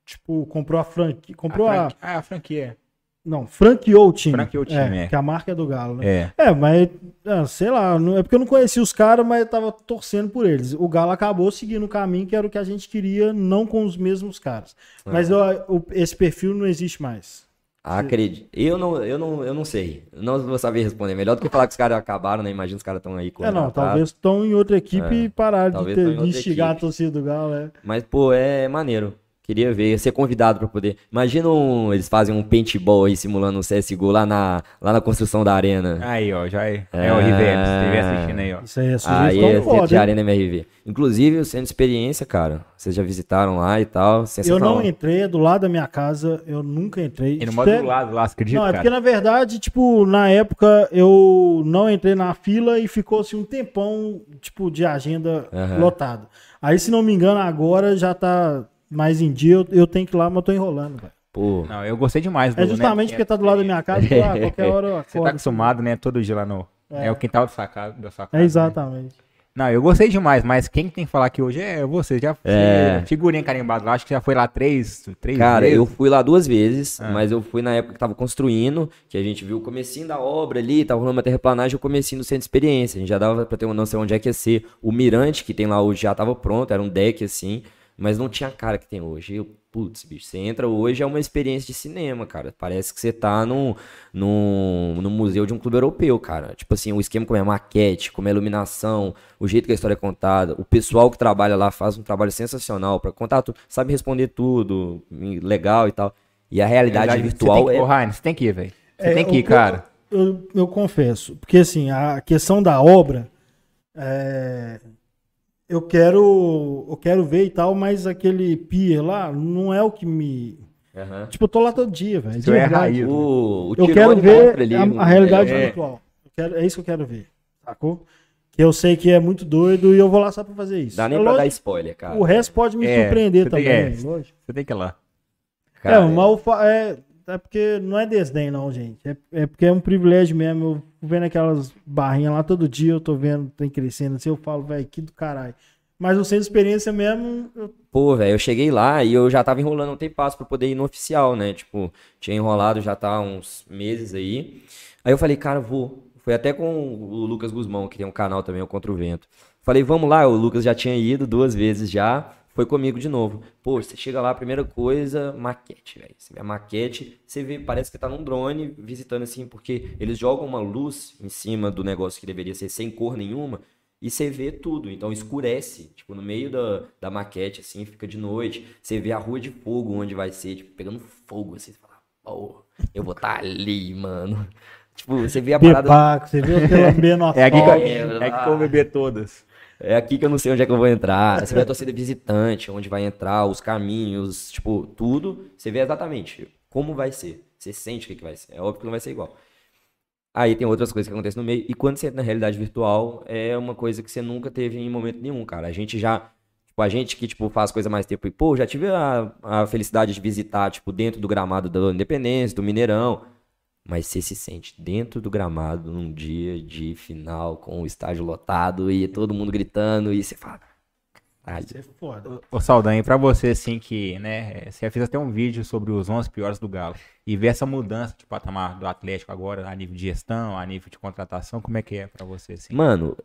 tipo, comprou a franquia. Comprou a a. franquia, ah, a franquia. Não, franqueou o time. Franqueou o time, é, é. Que a marca é do Galo, né? É. É, mas, ah, sei lá, não- é porque eu não conhecia os caras, mas eu tava torcendo por eles. O Galo acabou seguindo o caminho que era o que a gente queria, não com os mesmos caras. Mas eu- o- esse perfil não existe mais. Acredito. Eu não, eu não, eu não sei. Eu não vou saber responder. Melhor do que falar que os caras acabaram, né? Imagina os caras estão aí É, correndo não, talvez estão em outra equipe É, e pararam de, ter, de instigar equipe. a torcida do Galo, é. Mas, pô, é maneiro. Queria ver, ser convidado pra poder. Imagina um- eles fazem um paintball aí simulando um CSGO lá na, lá na construção da arena. Aí, ó, já é. É o RVM, você estiver assistindo aí, ó. Isso aí é Aí sugestão é foda, de hein? Arena MRV. Inclusive, o centro de experiência, cara. Vocês já visitaram lá e tal. Eu não entrei, é do lado da minha casa, eu nunca entrei. E no modo do lado lá, você acredita, Não, é cara? porque na verdade, tipo, na época eu não entrei na fila e ficou assim um tempão, tipo, de agenda lotada. Aí, se não me engano, agora já tá mais em dia, eu, eu tenho que ir lá, mas eu tô enrolando, velho. Pô, Não, eu gostei demais do É justamente né, porque tá do lado da minha casa, então, ah, qualquer hora eu Você tá acordo. acostumado, né? Todo dia lá no. É, É. o quintal do sacado, da sua casa. É né? exatamente. Não, eu gostei demais, mas quem tem que falar aqui hoje é você. Já É. figurinha carimbada lá, acho que já foi lá três, três Cara, vezes. eu fui lá duas vezes, Ah. mas eu fui na época que tava construindo, que a gente viu o comecinho da obra ali, tava rolando uma terraplanagem, o comecinho do centro de experiência. A gente já dava pra ter uma noção onde é que ia ser. O mirante que tem lá hoje já tava pronto, era um deck assim, mas não tinha a cara que tem hoje. Eu, putz, bicho, você entra hoje é uma experiência de cinema, cara. Parece que você tá num, num, num museu de um clube europeu, cara. Tipo assim, o esquema como é a maquete, como é a iluminação, o jeito que a história é contada. O pessoal que trabalha lá faz um trabalho sensacional pra contar tudo, sabe responder tudo, legal e tal. E a realidade Verdade, virtual você tem que, é. Ô, Rainer, você tem que ir, velho. Você É, tem que ir, o- cara. Eu, eu confesso, porque assim, a questão da obra, é, eu quero eu quero ver e tal, mas aquele pier lá não é o que me... Aham. Tipo, eu tô lá todo dia, velho. Isso é raiz. O, o Eu quero ver ali a, a realidade é. virtual. Eu quero- é isso que eu quero ver, sacou? Que eu sei que é muito doido e eu vou lá só pra fazer isso. Dá nem É pra dar lógico, spoiler, cara. o resto pode me É, surpreender também, é. lógico. Você tem que ir lá. Cara, é, mas é, é porque não é desdém, não, gente. É, é porque é um privilégio mesmo. Eu vendo aquelas barrinhas lá todo dia, eu tô vendo, tem crescendo assim, eu falo, velho, que do caralho. Mas centro de experiência mesmo, eu- Pô, velho, eu cheguei lá e eu já tava enrolando um tempo pra poder ir no oficial, né? Tipo, tinha enrolado já tá uns meses aí. Aí eu falei, cara, vou. Foi até com o Lucas Guzmão, que tem um canal também, o Contra o Vento. Falei, vamos lá, o Lucas já tinha ido duas vezes já, foi comigo de novo. Pô, você chega lá, primeira coisa, maquete, velho. Você vê a maquete, você vê, parece que tá num drone visitando assim, porque eles jogam uma luz em cima do negócio que deveria ser sem cor nenhuma, e você vê tudo. Então escurece, tipo, no meio da, da maquete, assim, fica de noite. Você vê a rua de fogo onde vai ser, tipo, pegando fogo, assim, você fala, pô, eu vou estar ali, mano. Tipo, você vê a parada. bebaco, você aquele lambendo É aqui, que, eu- é aqui que eu vou beber todas. É aqui que eu não sei onde é que eu vou entrar. Você vê a torcida visitante, onde vai entrar, os caminhos, tipo, tudo. Você vê exatamente como vai ser. Você sente o que, que vai ser. É óbvio que não vai ser igual. Aí tem outras coisas que acontecem no meio. E quando você entra na realidade virtual, é uma coisa que você nunca teve em momento nenhum, cara. A gente já. Tipo, a gente que, tipo, faz coisa mais tempo e, pô, já tive a, a felicidade de visitar, tipo, dentro do gramado da Independência, do Mineirão. Mas você se sente dentro do gramado num dia de final com o estádio lotado e todo mundo gritando e você fala, Ai, Isso é foda. Ô Saldanha, pra você assim que, né, você fez até um vídeo sobre os 11 piores do Galo e ver essa mudança de patamar do Atlético agora a nível de gestão, a nível de contratação, como é que é pra você assim? Mano,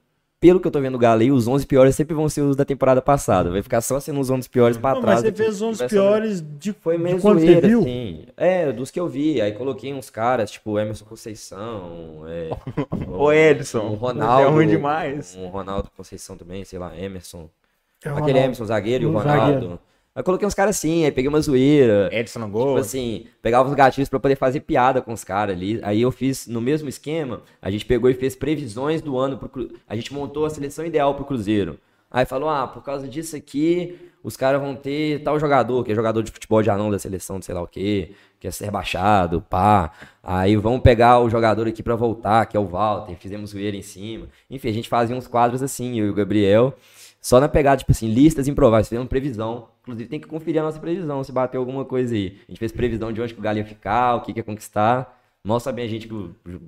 pelo que eu tô vendo o Galo aí, os 11 piores sempre vão ser os da temporada passada. Vai ficar só sendo os 11 piores pra Não, trás. mas você fez uns Vai piores de, Foi de meio quando você viu? assim. É, dos que eu vi. Aí coloquei uns caras, tipo Emerson Conceição, é, Ô, Edson, um Ronaldo. é ruim demais. Um Ronaldo Conceição também, sei lá, Emerson. É o Aquele. Emerson zagueiro e o Ronaldo. zagueiro. Aí coloquei uns caras assim, aí peguei uma zoeira. Edson no Tipo gol. assim, pegava os gatilhos pra poder fazer piada com os caras ali. Aí eu fiz no mesmo esquema, a gente pegou e fez previsões do ano pro. A gente montou a seleção ideal pro Cruzeiro. Aí falou: "Ah, por causa disso aqui, os caras vão ter tal jogador, que é jogador de futebol de anão da seleção, de sei lá o quê, que é ser baixado, pá. Aí vamos pegar o jogador aqui pra voltar, que é o Walter, fizemos zoeira em cima. Enfim, a gente fazia uns quadros assim, eu e o Gabriel, só na pegada, tipo assim, listas improváveis, fizemos previsão. Inclusive tem que conferir a nossa previsão, se bateu alguma coisa aí. A gente fez previsão de onde que o Galo ia ficar, o que que ia conquistar. Mal sabia a gente que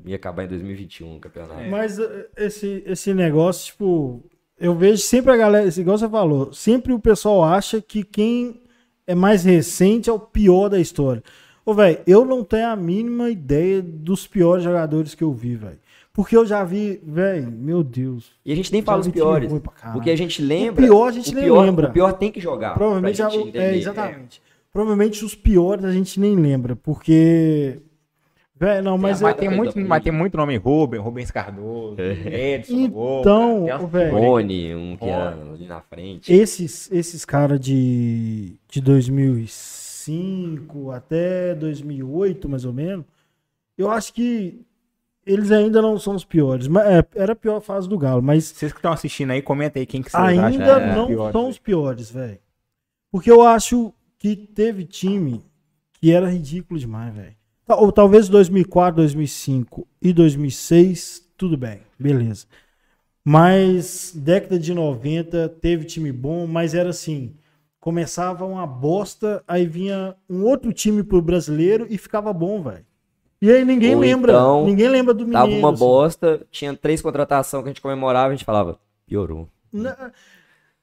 ia acabar em 2021 o campeonato. Mas eh, esse, esse negócio, tipo, eu vejo sempre a galera, igual você falou, sempre o pessoal acha que quem é mais recente é o pior da história. Ô, velho, eu não tenho a mínima ideia dos piores jogadores que eu vi, velho. Porque eu já vi, velho, meu Deus. E a gente nem fala os piores, porque a gente lembra... pior a gente o nem pior, lembra. O pior tem que jogar. Provavelmente pra já, é, exatamente. Provavelmente os piores a gente nem lembra, porque. Velho, não, mas. mas, eu- tem muito, mas tem muito nome Ruben, Rubens Cardoso, Edson no gol. Então, velho. Rony, um que era ali na frente. Esses, esses caras de, de 2005 até 2008, mais ou menos, eu acho que eles ainda não são os piores. Mas, é, era a pior fase do Galo, mas Vocês que estão assistindo aí, comenta aí quem que vocês ainda é não pior, são assim. os piores, velho. Porque eu acho que teve time que era ridículo demais, velho. Tal- Ou talvez 2004, 2005 e 2006, tudo bem, beleza. Mas década de 90 teve time bom, mas era assim, começava uma bosta, aí vinha um outro time pro brasileiro e ficava bom, velho. E aí ninguém Ou lembra, então, ninguém lembra do Mineiro. Tava uma assim. bosta, tinha três contratações que a gente comemorava, a gente falava, piorou. Na-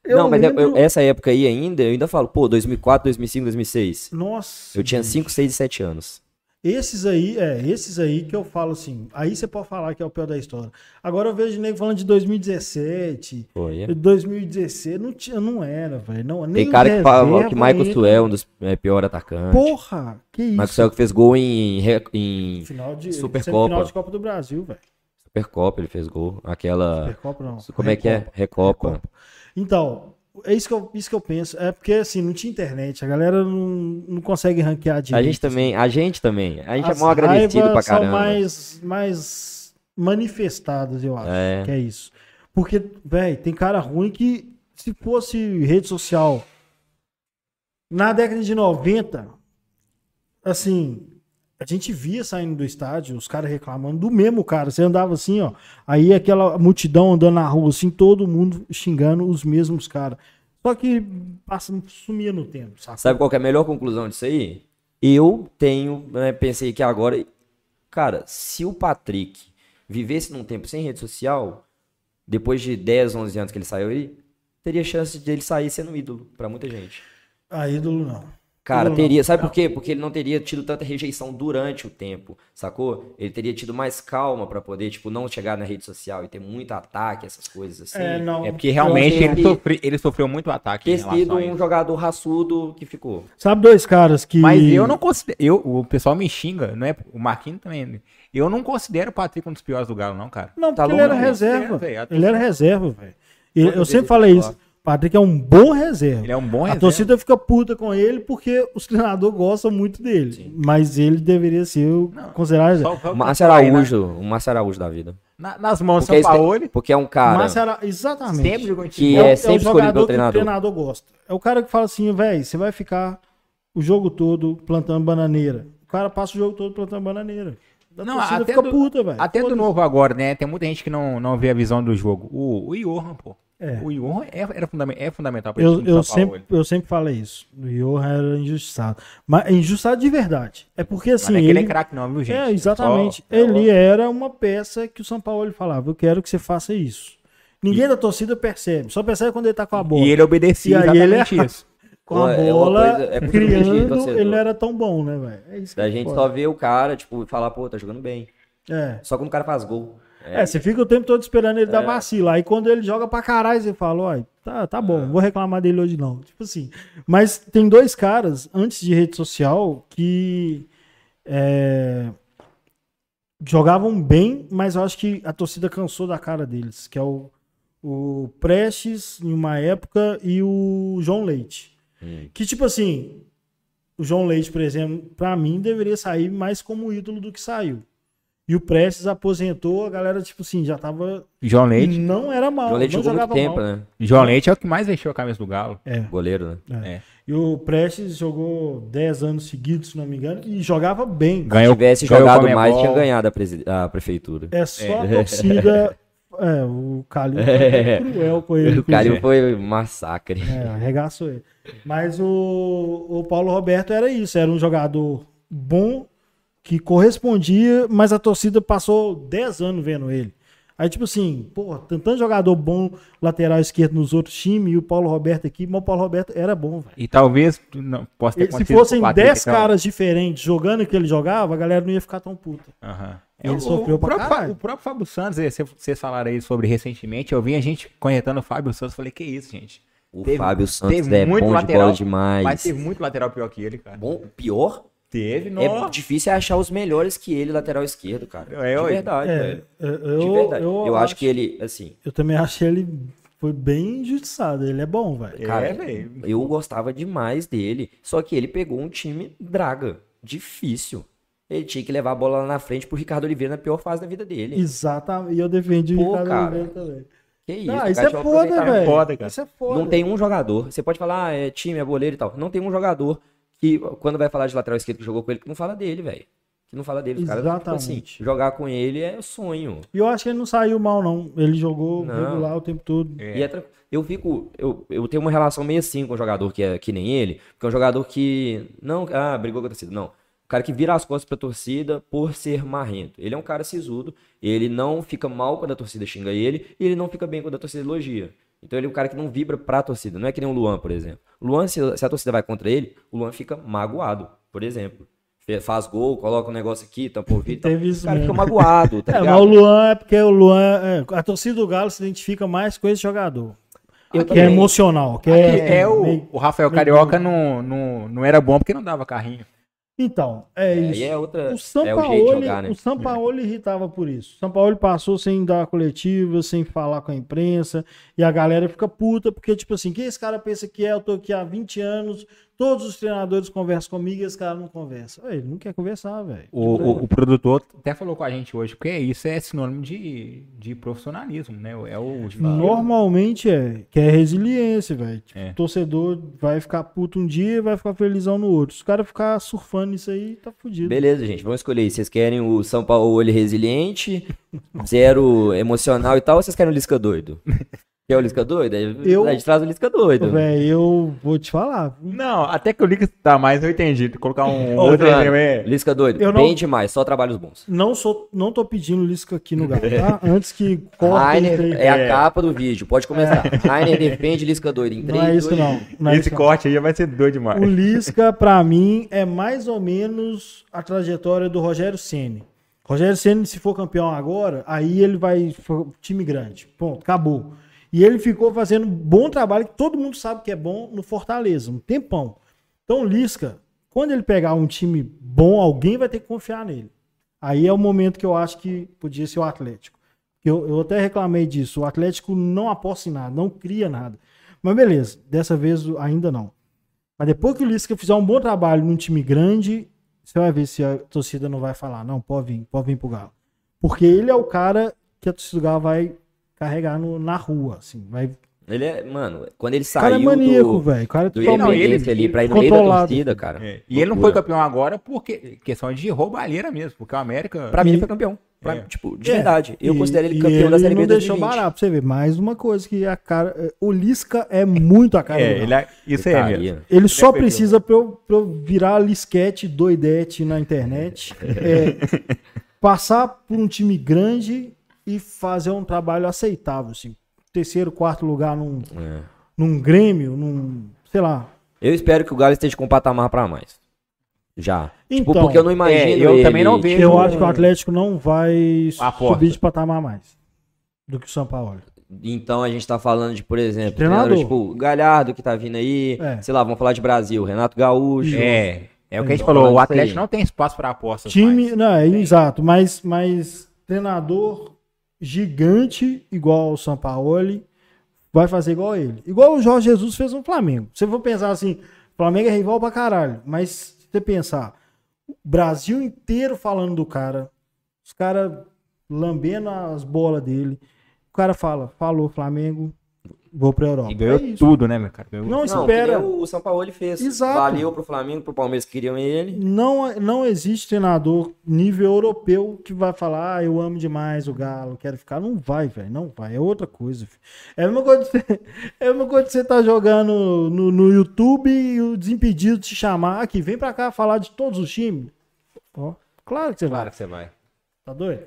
eu não, mas é- eu- lembro- essa época aí ainda, eu ainda falo, pô, 2004, 2005, 2006. Nossa. Eu tinha 5, 6 e 7 anos. Esses aí, é, esses aí que eu falo assim. Aí você pode falar que é o pior da história. Agora eu vejo nego falando de 2017, Foi, é. 2016, não tinha, não era, velho. Não, nem Tem cara que fala que Michael. Suel é um dos é, piores atacantes. Porra, que isso? Michael Suel que fez gol em, em Final de Supercopa. semifinal de Copa do Brasil, velho. Supercopa, ele fez gol. Aquela. Supercopa não. Como é que é? Recopa. Recopa. Então, é isso que, eu, isso que eu penso. É porque assim, não tinha internet, a galera não, não consegue ranquear direito. A gente também, a gente também. A gente As é mal agradecido pra caramba. São mais, mais manifestadas, eu acho. É. Que é isso. Porque, velho, tem cara ruim que se fosse rede social na década de 90, assim, a gente via saindo do estádio os caras reclamando do mesmo cara. Você andava assim, ó, aí aquela multidão andando na rua, assim, todo mundo xingando os mesmos caras. Só que passa, sumia no tempo, sabe? Sabe qual é a melhor conclusão disso aí? Eu tenho, né, pensei que agora, cara, se o Patrick vivesse num tempo sem rede social, depois de 10, 11 anos que ele saiu aí, teria chance de ele sair sendo ídolo pra muita gente. A ídolo não. Cara, Não, teria, não. sabe por quê? Porque ele não teria tido tanta rejeição durante o tempo, sacou? Ele teria tido mais calma pra poder, tipo, não chegar na rede social e ter muito ataque, essas coisas assim. É, não. É porque realmente ele, sofre- ele sofreu muito ataque Ter sido um jogador raçudo que ficou. Sabe dois caras que. Mas eu não considero. Eu, o pessoal me xinga, não é? O Marquinhos também. Eu não considero o Patrick um dos piores do Galo, não, cara. Não, Tá porque ele era reserva. é, velho, a ele era reserva, velho. Eu sempre ele falei isso. Patrick é um bom reserva. Ele é um bom A reserva. torcida fica puta com ele porque os treinadores gostam muito dele. Mas ele deveria ser o Não, considerado reserva. O Márcio né? Araújo, o Márcio Araújo da vida. Na- nas mãos do Porque, São Paulo, porque é um cara exatamente. sempre jogou em que é, o- sempre o escolhido jogador pelo que o treinador. treinador gosta. É o cara que fala assim, velho, você vai ficar o jogo todo plantando bananeira. O cara passa o jogo todo plantando bananeira. A Não, torcida até fica do- puta, velho. Até do novo agora, né? Tem muita gente que não, não vê a visão do jogo. O, o Johan, pô. É. O Johan é, era é fundamental pra esse Eu, eu, São Paulo. sempre, eu sempre falei isso. O Johan era injustiçado. Mas é injustiçado de verdade. É porque Mas assim. não é que ele... ele é craque, não, viu, gente? É, exatamente. Só- é ele era uma peça que o São Paulo falava: Eu quero que você faça isso. Ninguém da torcida percebe. Só percebe quando ele tá com a bola. E ele obedecia E aí ele isso. com a É bola, coisa- é cultura de criando, ele não era tão bom, né, velho? É isso A é gente foda. só vê o cara, tipo, e falar, pô, tá jogando bem. É. Só quando o cara faz gol. É, você fica o tempo todo esperando ele dar vacilo. Aí quando ele joga pra caralho, você fala, ó, tá, tá bom, não vou reclamar dele hoje não. Tipo assim. Mas tem dois caras, antes de rede social, que é, jogavam bem, mas eu acho que a torcida cansou da cara deles, que é o, o Prestes, em uma época, e o João Leite. Hum. Que, tipo assim, o João Leite, por exemplo, pra mim, deveria sair mais como ídolo do que saiu. E o Prestes aposentou, a galera, tipo assim, já tava. João E Leite. não era mal. O Leite não jogou muito jogava tempo, mal. né? João Leite é o que mais vestiu a camisa do Galo. É, Goleiro, né? é. É. E o Prestes jogou 10 anos seguidos, se não me engano, e jogava bem. Se Ganhou, tivesse ganhou jogado mais, tinha ganhado a, presi- a prefeitura. É só a torcida. É, o Calil É. foi cruel com ele. O inclusive. foi um massacre. É, arregaçou ele. Mas o, o Paulo Roberto era isso, era um jogador bom, que correspondia, mas a torcida passou 10 anos vendo ele. Aí, tipo assim, pô, tem tanto jogador bom lateral esquerdo nos outros times e o Paulo Roberto aqui, mas o Paulo Roberto era bom, velho. E talvez não possa ter Se fossem com o Patrick, 10 então. caras diferentes jogando o que ele jogava, a galera não ia ficar tão puta. Aham. Ele o, sofreu o pra próprio, caralho. O próprio Fábio Santos, eh, cê- vocês falaram aí sobre recentemente, eu vi a gente conhetando o Fábio Santos, falei, que isso, gente. O Teve- Fábio Santos teve é muito bom de lateral, bola demais. Mas teve muito lateral pior que ele, cara. Bom, pior? Teve, É não. difícil achar os melhores que ele, lateral esquerdo, cara. É, de verdade, É, velho. eu, De verdade. eu, Eu, acho que ele, assim, Eu também acho que ele foi bem injustiçado. Ele é bom, velho. cara, é, velho. eu gostava demais dele. Só que ele pegou um time draga, difícil. Ele tinha que levar a bola lá na frente pro Ricardo Oliveira na pior fase da vida dele. Exatamente. E eu defendi o Pô, Ricardo cara. Oliveira também. Que isso, Não, o isso cara é foda, velho. foda, cara. Isso é foda. Não tem um jogador. Você pode falar, ah, é time, é boleiro e tal. Não tem um jogador que, quando vai falar de lateral esquerdo que jogou com ele, que não fala dele, velho. Que não fala dele. Os caras, tipo assim, Exatamente. jogar com ele é sonho. E eu acho que ele não saiu mal, não. Ele jogou Não. regular o tempo todo. É. E é tra- eu fico. Eu, eu tenho uma relação meio assim com um jogador que é que nem ele, porque é um jogador que. Não, ah, brigou com a torcida. Não. O cara que vira as costas pra torcida por ser marrento. Ele é um cara sisudo, ele não fica mal quando a torcida xinga ele, e ele não fica bem quando a torcida elogia. Então ele é um cara que não vibra pra torcida. Não é que nem o Luan, por exemplo. O Luan, se, se a torcida vai contra ele, o Luan fica magoado, por exemplo. Faz gol, coloca um negócio aqui, tampa o tal. Teve O isso cara fica mesmo. magoado, tá É, mas ligado? o Luan é porque o Luan. é, a torcida do Galo se identifica mais com esse jogador. Eu que é também. emocional. Que É, é, é o, meio- o Rafael meio Carioca não, não, não era bom porque não dava carrinho. Então, é Aí isso. é outra. O é o Sampaoli, jogar, né? o Sampaoli irritava por isso. O Sampaoli passou sem dar coletiva, sem falar com a imprensa, e a galera fica puta, porque, tipo assim, quem esse cara pensa que é? Eu tô aqui há 20 anos, todos os treinadores conversam comigo e esse cara não conversa. Ele não quer conversar, velho. O, o, o produtor até falou com a gente hoje, porque isso é sinônimo de, de profissionalismo, né? É o Normalmente é, que é resiliência, velho. Tipo, É. O torcedor vai ficar puto um dia e vai ficar felizão no outro. Se o cara ficar surfando isso aí, tá fudido. Beleza, gente, vamos escolher. aí. Vocês querem o São Paulo olho resiliente, zero emocional e tal, ou vocês querem o Lisca doido? Quer o Lisca doido? Eu- A gente traz o Lisca doido. Velho, eu vou te falar. Não, até que o Lucas tá mais, eu entendi. Colocar um outro Fernando, é. Lisca doido, Eu não- bem demais, só trabalhos bons. Não sou, não tô pedindo Lisca aqui no Galo, tá? Antes que corte é a capa do vídeo, pode começar. Rainer defende Lisca doido em Não três, é isso dois, não. não é Esse isso, não. corte aí já vai ser doido demais. O Lisca, pra mim, é mais ou menos a trajetória do Rogério Ceni. Rogério Ceni, se for campeão agora, aí ele vai time grande. Ponto, acabou. E ele ficou fazendo um bom trabalho, que todo mundo sabe que é bom no Fortaleza, um tempão. Então, Lisca, quando ele pegar um time bom, alguém vai ter que confiar nele. Aí é o momento que eu acho que podia ser o Atlético. Eu, eu até reclamei disso. O Atlético não aposta em nada, não cria nada. Mas beleza, dessa vez ainda não. Mas depois que o Lisca fizer um bom trabalho num time grande, você vai ver se a torcida não vai falar, não, pode vir, pode vir pro Galo. Porque ele é o cara que a torcida do Galo vai carregar no- na rua, assim. Vai... Ele é, mano, quando ele O cara é saiu maníaco, do, velho. O cara é do Não, ele- ali pra ir no meio da torcida, cara. É, E ele não foi campeão agora porque questão de roubalheira mesmo, porque o América. Pra mim ele foi campeão. Pra- É. Tipo, de É, verdade. Eu e- considero ele campeão da ele Série B não deixou 2020. barato pra você ver. Mais uma coisa que a cara. O Lisca é muito a cara É, ele é- isso Ele é tá mesmo. aí, Ele só perdeu. precisa pra eu, pra eu virar lisquete doidete na internet, é, passar por um time grande e fazer um trabalho aceitável, assim. terceiro, quarto lugar num, É. num Grêmio, num. sei lá. Eu espero que o Galo esteja com um patamar pra mais. Já. Então, tipo, porque eu não imagino. é, eu ele, também não vejo- eu tipo, acho que o Atlético não vai subir de patamar mais do que o São Paulo. Então a gente tá falando de, por exemplo, Treinador. treinador, tipo, Galhardo que tá vindo aí, É. sei lá, vamos falar de Brasil, Renato Gaúcho. É, é o que a gente Então, falou, o Atlético não tem espaço para apostas Time, mais. não, é exato, mas, mas treinador gigante igual o São Paulo vai fazer igual ele. Igual o Jorge Jesus fez no Flamengo. Se for pensar assim, Flamengo é rival pra caralho, mas se você pensar, o Brasil inteiro falando do cara, os caras lambendo as bolas dele, o cara fala, falou Flamengo, vou pra Europa. E ganhou É tudo, né, meu cara? Ganhou Não Não, espera. o São Paulo ele fez. Exato. Valeu pro Flamengo, pro Palmeiras que queriam ele. Não, não existe treinador nível europeu que vai falar, ah, eu amo demais o Galo, quero ficar. Não vai, velho, não vai. É outra coisa. filho. É a mesma coisa de você, é a mesma coisa você tá jogando no, no YouTube e o Desimpedido te chamar aqui, vem pra cá falar de todos os times. Ó, claro que você vai. Claro que você vai. Tá doido?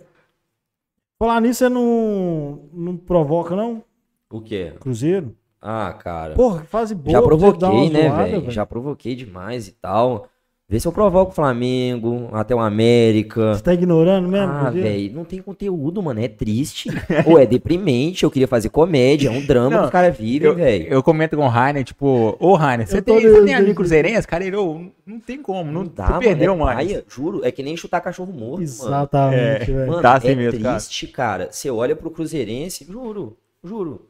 Falar nisso, você não, não provoca, não? O quê? Cruzeiro? Ah, cara. Porra, que fase boa. já provoquei, né, velho? Já provoquei demais e tal. Vê se eu provoco o Flamengo, até o América. Você tá ignorando mesmo? Ah, velho, não tem conteúdo, mano. É triste. Ou é deprimente. Eu queria fazer comédia. É um drama Não, que os caras vivem, Eu, velho. eu comento com o Rainer, tipo, ô Rainer, você tem, você tem amigo cruzeirense? Cara, ele, ô, não tem como, não, Não dá, você mano. perdeu, é mano. paia, juro. É que nem chutar cachorro morto, mano. Exatamente, velho. Mano, Tá assim é mesmo, cara. triste, cara. Você olha pro Cruzeirense, juro, juro,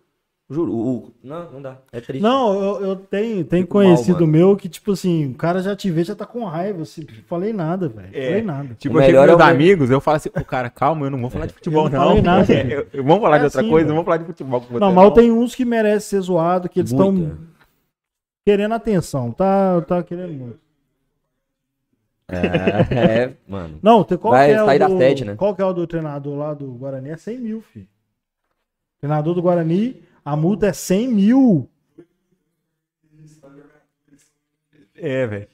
juro. O, o- não, não dá. É triste. Não, eu, eu tenho, tenho Fico mal, conhecido mano. meu que, tipo assim, o cara já te vê, já tá com raiva. Assim, falei nada, velho. É. Falei nada. Tipo, O eu chego é meus o- amigos, eu falo assim, pô, cara, calma, eu não vou falar de futebol, Eu não não. falei nada. Eu- eu- vamos falar É de outra assim, coisa, velho. não vamos falar de futebol com você. Não, mas tem uns que merecem ser zoado, que eles estão querendo atenção. Tá, tá querendo muito. É, é, mano. Não, tem, qual Vai que é sair o da do, sede, né? Qual que é o do treinador lá do Guarani? É 100 mil, filho. Treinador do Guarani, a multa é 100 mil. É, velho.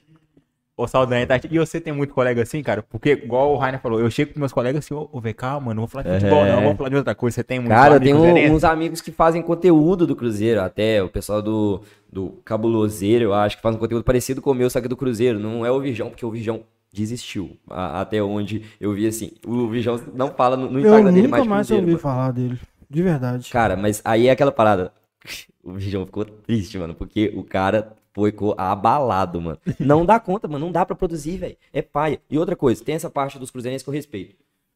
Ô, Saldanha, tá... e você tem muito colega assim, cara? Porque, igual o Rainer falou, eu chego com meus colegas assim, ô, ô velho, calma, não vou falar de futebol, É. não, vamos falar de outra coisa. Você tem muito Cara, eu tenho cruzeirense? uns amigos que fazem conteúdo do Cruzeiro, até o pessoal do, do Cabuloseiro, eu acho, que faz um conteúdo parecido com o meu, só que do Cruzeiro. Não é o Virjão, porque o Virjão desistiu. a- até onde eu vi assim. O Virjão não fala no, no Eu Instagram dele nunca mais de mais Cruzeiro. ouvi mano. falar dele. De verdade. Cara, mas aí é aquela parada. O Virgão ficou triste, mano, porque o cara foi abalado, mano. Não dá conta, mano, não dá pra produzir, velho. É paia. E outra coisa, tem essa parte dos cruzeirenses que eu respeito.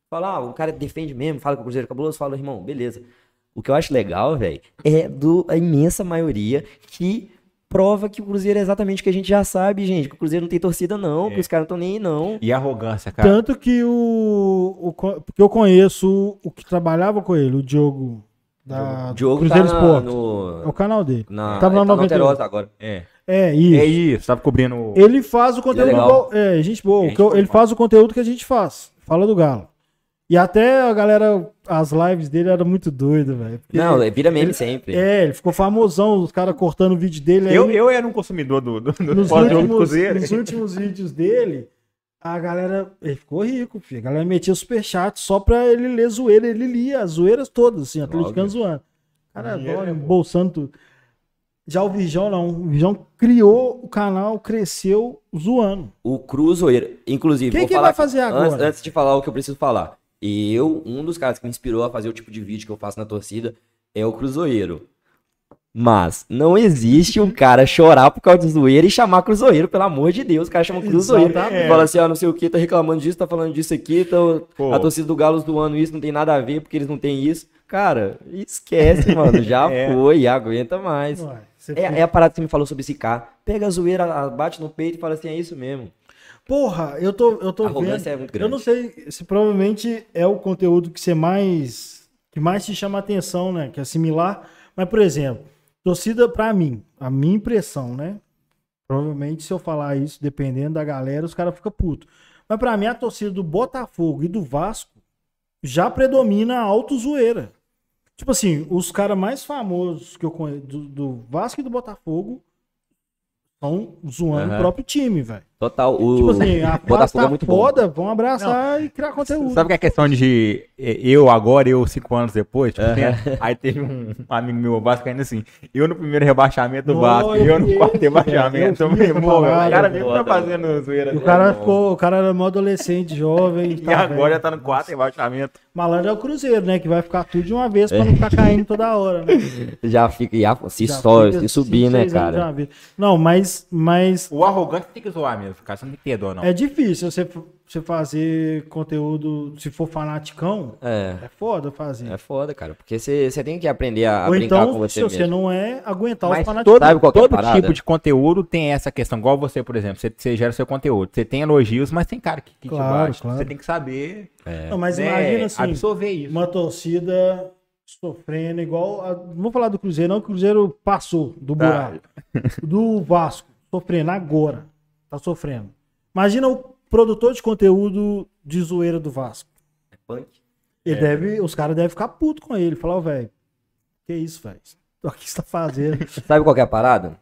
Fala, ah, o cara defende mesmo, fala que o Cruzeiro é cabuloso, fala, irmão, beleza. O que eu acho legal, velho, é do a imensa maioria que prova que o Cruzeiro é exatamente o que a gente já sabe, gente. Que o Cruzeiro não tem torcida, não, que os caras não estão nem aí, não. E arrogância, cara. Tanto que o, o. Porque eu conheço o que trabalhava com ele, o Diogo. Da Diogo Cruzeiro tá na, Esporte. no, É o canal dele. na, Tava na ele tá no 98. Alterosa agora. É. É, isso. É isso, tava cobrindo. Ele faz o conteúdo Ele é legal. É, gente boa. o Gente eu- ele faz o conteúdo que a gente faz. Fala do Galo. E até a galera, as lives dele eram muito doidas, velho. Não, vira meme sempre. É, ele ficou famosão, os caras cortando o vídeo dele. aí Eu, eu era um consumidor do, do, do nos, últimos, Cruzeiro. nos últimos vídeos dele, a galera. Ele ficou rico, filho. A galera metia superchat só pra ele ler zoeira. Ele lia as zoeiras todas, assim, atleticano zoando. Cara, adora, é bolsando tudo. Já o Vijão não. O Vijão criou o canal, cresceu zoando. O Cruzeiro, inclusive. Quem que falar vai fazer antes- agora? Antes, de falar o que eu preciso falar. Eu, um dos caras que me inspirou a fazer o tipo de vídeo que eu faço na torcida é o Cruzeiro. Mas não existe um cara chorar por causa de zoeira e chamar Cruzeiro, pelo amor de Deus. O cara chama Cruzeiro. Exatamente. Fala assim, ah, não sei o que, tá reclamando disso, tá falando disso aqui, tá, Pô. a torcida do Galo zoando isso, não tem nada a ver, porque eles não têm isso. Cara, esquece, mano. Já É. foi, aguenta mais. Ué, É, é a parada que você me falou sobre esse cara. Pega a zoeira, bate no peito e fala assim, é isso mesmo. Porra, eu tô, eu tô A vendo. é muito grande. Eu não sei se provavelmente é o conteúdo que você mais que mais te chama a atenção, né? Que é similar. Mas, por exemplo, torcida pra mim, a minha impressão, né? Provavelmente se eu falar isso, dependendo da galera, os caras ficam putos. Mas pra mim a torcida do Botafogo e do Vasco já predomina a auto-zoeira. Tipo assim, os caras mais famosos que eu conheço do, do Vasco e do Botafogo estão zoando Aham. o próprio time, velho. Total. O Tipo assim, a Botafogo tá é muito bom. foda, vão abraçar e criar conteúdo. Sabe que é questão de eh, eu agora, eu cinco anos depois? Tipo, tem- aí teve um amigo meu vascaíno assim, eu no primeiro rebaixamento do Não, Vasco, eu eu no quarto rebaixamento. Eu eu pô, o cara mesmo tá fazendo zoeira. O cara bom. ficou, o cara era mó adolescente, jovem. E tá agora já velho. tá no quarto rebaixamento. Malandro é o Cruzeiro, né? Que vai ficar tudo de uma vez pra não ficar caindo toda hora, né? Já fica, já, se, Já só, fica se subir, né, cara? Não, mas, mas O arrogante tem que zoar mesmo, não tem que ter dó, não. é difícil você, você fazer conteúdo, se for fanaticão, É, é foda fazer. é foda, cara. Porque você você tem que aprender a, Ou brincar com então, você se mesmo. você não é, aguentar os Mas fanaticão. todo, é todo parada? tipo de conteúdo tem essa questão. Igual você, por exemplo, você, você gera seu conteúdo. Você tem elogios, mas tem cara que, que Claro, te bate. claro. Você tem que saber É. Não, mas né, imagina assim, absorver isso. uma torcida sofrendo igual. A, não vou falar do Cruzeiro, não, que o Cruzeiro passou do Tá. buraco. Do Vasco, sofrendo agora. Tá sofrendo. Imagina o produtor de conteúdo de zoeira do Vasco. Punk. Ele É. deve, os caras devem ficar puto com ele. Falar, velho, que isso, velho? O que você tá fazendo? Sabe qual que é a parada?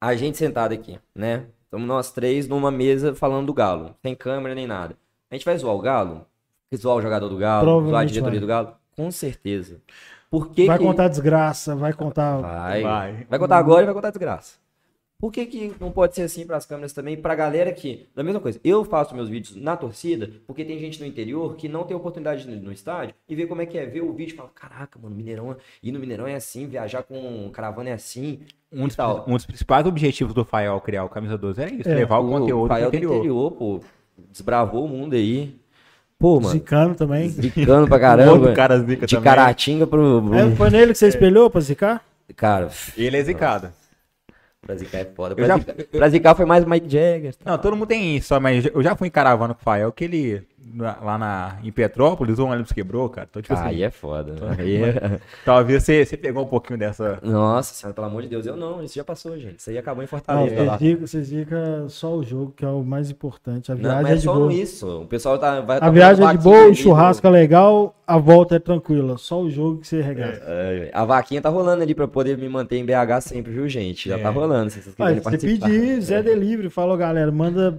A gente sentado aqui, né? Estamos nós três numa mesa falando do Galo. Sem câmera nem nada. A gente vai zoar o Galo? Zoar o jogador do Galo? Zoar a diretoria vai. do Galo? Com certeza. Por que vai que... contar desgraça, vai contar. Vai. Vai. Vai contar agora e vai contar desgraça. Por que, que não pode ser assim para as câmeras também? Pra galera que. Da mesma coisa, eu faço meus vídeos na torcida, porque tem gente no interior que não tem oportunidade de ir no estádio e ver como é que é ver o vídeo e fala: caraca, mano, Mineirão, ir no Mineirão é assim, viajar com caravana é assim. Um dos, tal. um dos principais objetivos do Fael criar o Camisa 12 era isso, É, levar o, conteúdo pro Rafael do interior. interior, pô. Desbravou o mundo aí. Pô, mano. Zicano também. Zicando pra caramba. Outro cara zica de também. Caratinga pro. pro- É, foi nele que você espelhou pra zicar? Cara, Ele é zicado. Pra zicar é foda. Eu Pra, já- zicar, pra zicar foi mais Mike Jagger. Não, todo mundo tem isso, mas eu já fui em caravana com o Fael, que ele, lá na, em Petrópolis, o ônibus quebrou, cara. Então, tipo Ah, aí assim, é foda. Aí é... talvez você, você pegou um pouquinho dessa... Nossa senhora, pelo amor de Deus, eu não, isso já passou, gente. Isso aí acabou em Não, Fortaleza. lá. vocês zicam, vocês zicam só o jogo, que é o mais importante. A Não, viagem mas é é de só boa. isso. O pessoal tá, vai A tá viagem é de boa, o churrasco é legal, a volta é tranquila. Só o jogo que você regaça. É, a vaquinha tá rolando ali pra poder me manter em BH sempre, viu, gente? Já É. tá rolando, se vocês quiserem se participar. pedir Zé Delivery, falou, galera, manda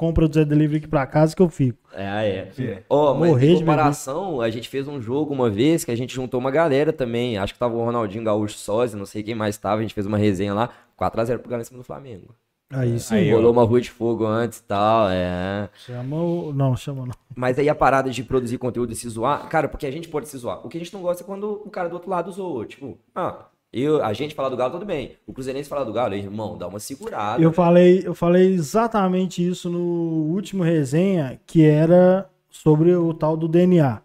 compra do Zé Delivery aqui pra casa que eu fico. É, ah, é. É. Ó, mas em de comparação, a gente fez um jogo uma vez que a gente juntou uma galera também. Acho que tava o Ronaldinho Gaúcho sósia, não sei quem mais tava. A gente fez uma resenha lá. 4x0 pro Galo em cima do Flamengo. Aí sim. Aí, ó. Rolou uma rua de fogo antes e tal, é. Chama o... Não, chama não. Mas aí a parada de produzir conteúdo e se zoar, cara, porque a gente pode se zoar. O que a gente não gosta é quando o cara do outro lado zoou. Tipo, ah, eu, a gente falar do Galo, tudo bem. O Cruzeirense falar do Galo, irmão, dá uma segurada. Eu falei, eu falei exatamente isso no último resenha, que era sobre o tal do DNA.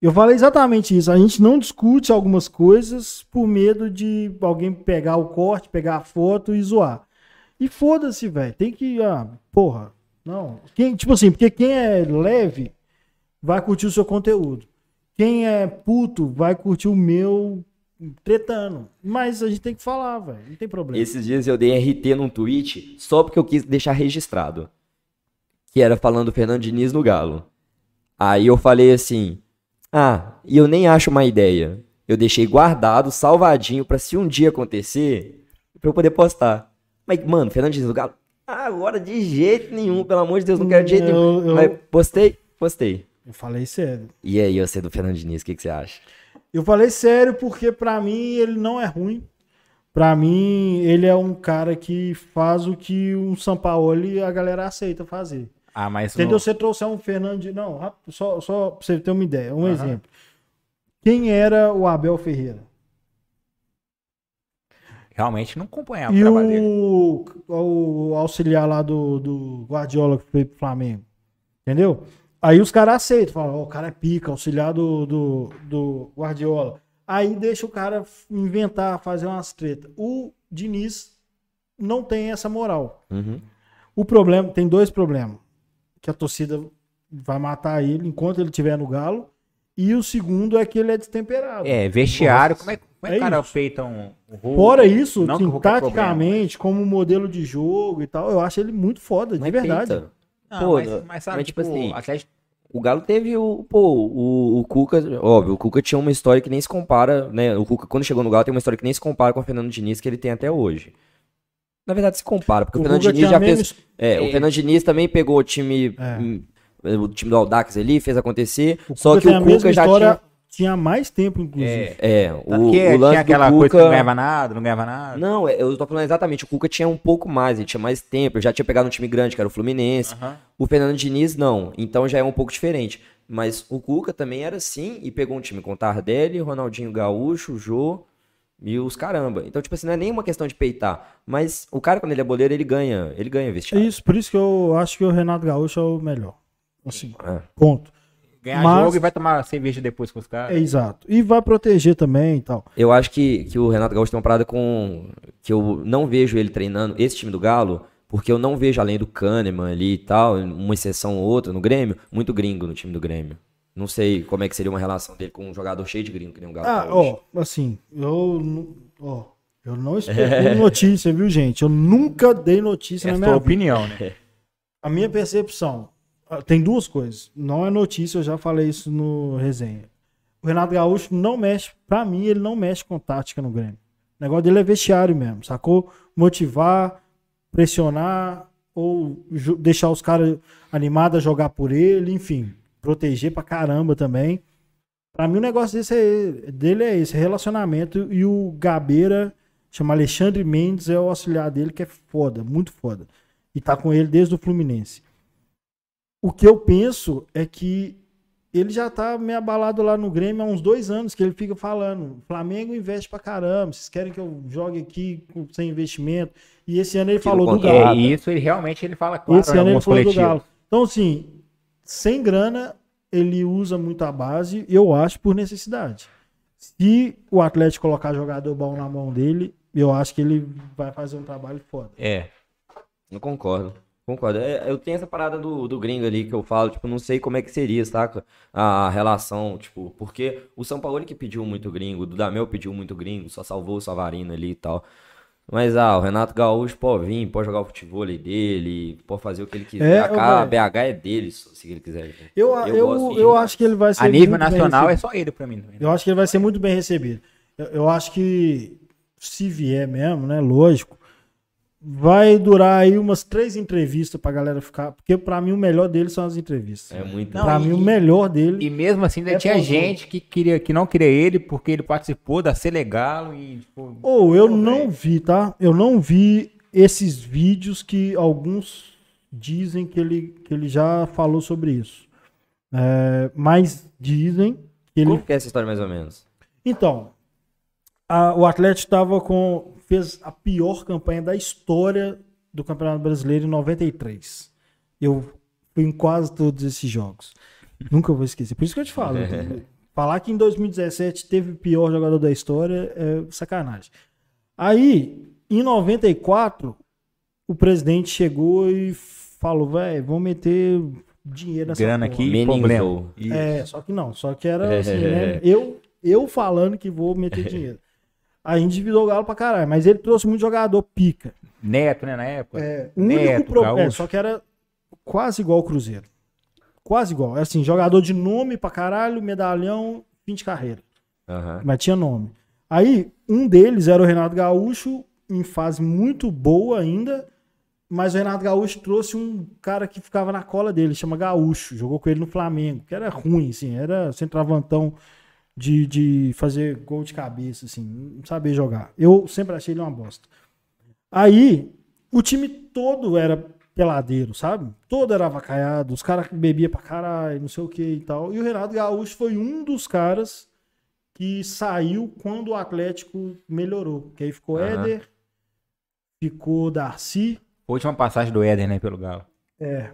Eu falei exatamente isso. A gente não discute algumas coisas por medo de alguém pegar o corte, pegar a foto e zoar. E foda-se, velho. Tem que, ah, porra. Não. Quem, tipo assim, porque quem é leve vai curtir o seu conteúdo. Quem é puto vai curtir o meu tretando. Mas a gente tem que falar, velho. Não tem problema. Esses dias eu dei RT num tweet só porque eu quis deixar registrado. Que era falando do Fernando Diniz no Galo. Aí eu falei assim: Ah, e eu nem acho uma ideia. Eu deixei guardado, salvadinho, pra se um dia acontecer, pra eu poder postar. Mas, mano, Fernando Diniz no Galo. Ah, agora de jeito nenhum, pelo amor de Deus, não quero de jeito nenhum. Eu- eu- Mas postei, postei. Eu falei sério. E aí, você do Fernando Diniz, o que, que você acha? Eu falei sério porque pra mim ele não é ruim. Pra mim ele é um cara que faz o que um Sampaoli a galera aceita fazer. Ah, mas Entendeu? Você trouxer um Fernando de... Não, só, só pra você ter uma ideia, um exemplo. Quem era o Abel Ferreira? realmente não acompanhava o E trabalho dele. o, o auxiliar lá do, do Guardiola que foi pro Flamengo. Entendeu? Aí os caras aceitam, falam, ó, o cara é pica, auxiliar do, do, do Guardiola. Aí deixa o cara inventar, fazer umas tretas. O Diniz não tem essa moral. Uhum. O problema, tem dois problemas. Que a torcida vai matar ele enquanto ele estiver no galo. E o segundo é que ele é destemperado. É, vestiário, Nossa. como é, como é É que o cara isso. feita um, rolo? Fora isso, Não Hulk é taticamente, como modelo de jogo e tal, eu acho ele muito foda, de Mas verdade. peita. Não, Pô, mas, mas sabe, mas, tipo tipo, assim, Atlético- O Galo teve o. Pô, o, o Cuca. Óbvio, o Cuca tinha uma história que nem se compara, né? O Cuca, quando chegou no Galo, tem uma história que nem se compara com o Fernando Diniz que ele tem até hoje. Na verdade, se compara, porque o, O Fernando Guga Diniz já fez. É, o É. Fernando Diniz também pegou o time. É. O time do Aldax ali, fez acontecer. O só Cuca que o Cuca já história, tinha. Tinha mais tempo, inclusive. É, É, o, porque o tinha lance aquela do coisa que Cuca. não ganhava nada, não ganhava nada. Não, é, eu tô falando exatamente. O Cuca tinha um pouco mais, ele tinha mais tempo. Ele já tinha pegado um time grande, que era o Fluminense. O Fernando Diniz, não. Então já é um pouco diferente. Mas o Cuca também era assim e pegou um time com Tardelli, Ronaldinho Gaúcho, o Jô e os caramba. Então, tipo assim, não é nenhuma questão de peitar. Mas o cara, quando ele é boleiro, ele ganha. Ele ganha É vestiário. isso, por isso que eu acho que o Renato Gaúcho é o melhor. Assim, É. ponto. Ganhar Mas- jogo e vai tomar cerveja depois com os É caras. exato. E vai proteger também e tal. Eu acho que, que o Renato Gaúcho tem uma parada com. que eu não vejo ele treinando esse time do Galo, porque eu não vejo além do Kahneman ali e tal, uma exceção ou outra no Grêmio, muito gringo no time do Grêmio. Não sei como é que seria uma relação dele com um jogador cheio de gringo que nem o Galo. Ah, ó, assim, eu. Ó, eu não especulo notícia, viu, gente? Eu nunca dei notícia É na a minha sua vida. opinião, né? A minha percepção. Ah, Tem duas coisas. Não é notícia, eu já falei isso no resenha. O Renato Gaúcho não mexe, pra mim, ele não mexe com tática no Grêmio. O negócio dele é vestiário mesmo, sacou? Motivar, pressionar, ou deixar os caras animados a jogar por ele, enfim, proteger pra caramba também. Pra mim, o negócio desse é, dele é esse, relacionamento. E o Gabeira, chama Alexandre Mendes, é o auxiliar dele, que é foda, muito foda. E tá com ele desde o Fluminense. O que eu penso é que ele já tá meio abalado lá no Grêmio há uns dois anos, que ele fica falando, Flamengo investe pra caramba, vocês querem que eu jogue aqui sem investimento? E esse ano ele falou do. Galo. É, e isso ele realmente ele fala claro Esse ano ele falou do. Galo. Então, assim, sem grana, ele usa muito a base, eu acho, por necessidade. Se o Atlético colocar jogador bom na mão dele, eu acho que ele vai fazer um trabalho foda. É. Eu concordo. Concordo. É, eu tenho essa parada do, do gringo ali que eu falo, tipo, não sei como é que seria, saca? A relação, tipo, porque o São Paulo que pediu muito gringo, o Dudamel pediu muito gringo, só salvou o Savarino ali e tal. Mas, ah, o Renato Gaúcho pode vir, pode jogar o futebol ali dele, pode fazer o que ele quiser. É, a BH é dele, se ele quiser. Eu, Eu eu, eu, acho que ele vai ser. A nível nacional é só ele pra mim. também. Eu acho que ele vai ser muito bem recebido. Eu, eu acho que, se vier mesmo, né? Lógico, vai durar aí umas três entrevistas pra galera ficar. Porque pra mim o melhor dele são as entrevistas. É muito. Não, pra e- mim o melhor dele. E mesmo assim ainda É tinha gente que, queria, que não queria ele porque ele participou da Selegalo e, tipo... Ou eu Pô, não velho. vi, tá? Eu não vi esses vídeos que alguns dizem que ele, que ele já falou sobre isso. É, mas dizem que ele. Como que é essa história mais ou menos? Então, a- o Atlético estava com. Fez a pior campanha da história do Campeonato Brasileiro em 93. Eu fui em quase todos esses jogos. Nunca vou esquecer. Por isso que eu te falo. falar que em 2017 teve o pior jogador da história é sacanagem. Aí, em 94, o presidente chegou e falou, velho, vamos meter dinheiro nessa Grana porra." aqui, problema. É, só que não, só que era assim, né? Eu, eu falando que vou meter dinheiro. Aí endividou o Galo pra caralho, mas ele trouxe muito jogador pica. Neto, né, na época. É, o Neto, único problema, Gaúcho. só que era quase igual o Cruzeiro. Quase igual. Era assim, jogador de nome pra caralho, medalhão, fim de carreira. Aham. Mas tinha nome. Aí, um deles era o Renato Gaúcho, em fase muito boa ainda, mas o Renato Gaúcho trouxe um cara que ficava na cola dele, chama Gaúcho, jogou com ele no Flamengo, que era ruim, assim, era centroavantão de, de fazer gol de cabeça, assim, não sabia jogar. Eu sempre achei ele uma bosta. Aí, o time todo era peladeiro, sabe? Todo era avacaiado, os caras bebiam pra caralho, não sei o que e tal. E o Renato Gaúcho foi um dos caras que saiu quando o Atlético melhorou. Que aí ficou Aham. Éder, ficou Darcy. Última passagem do Éder, né, pelo Galo. É.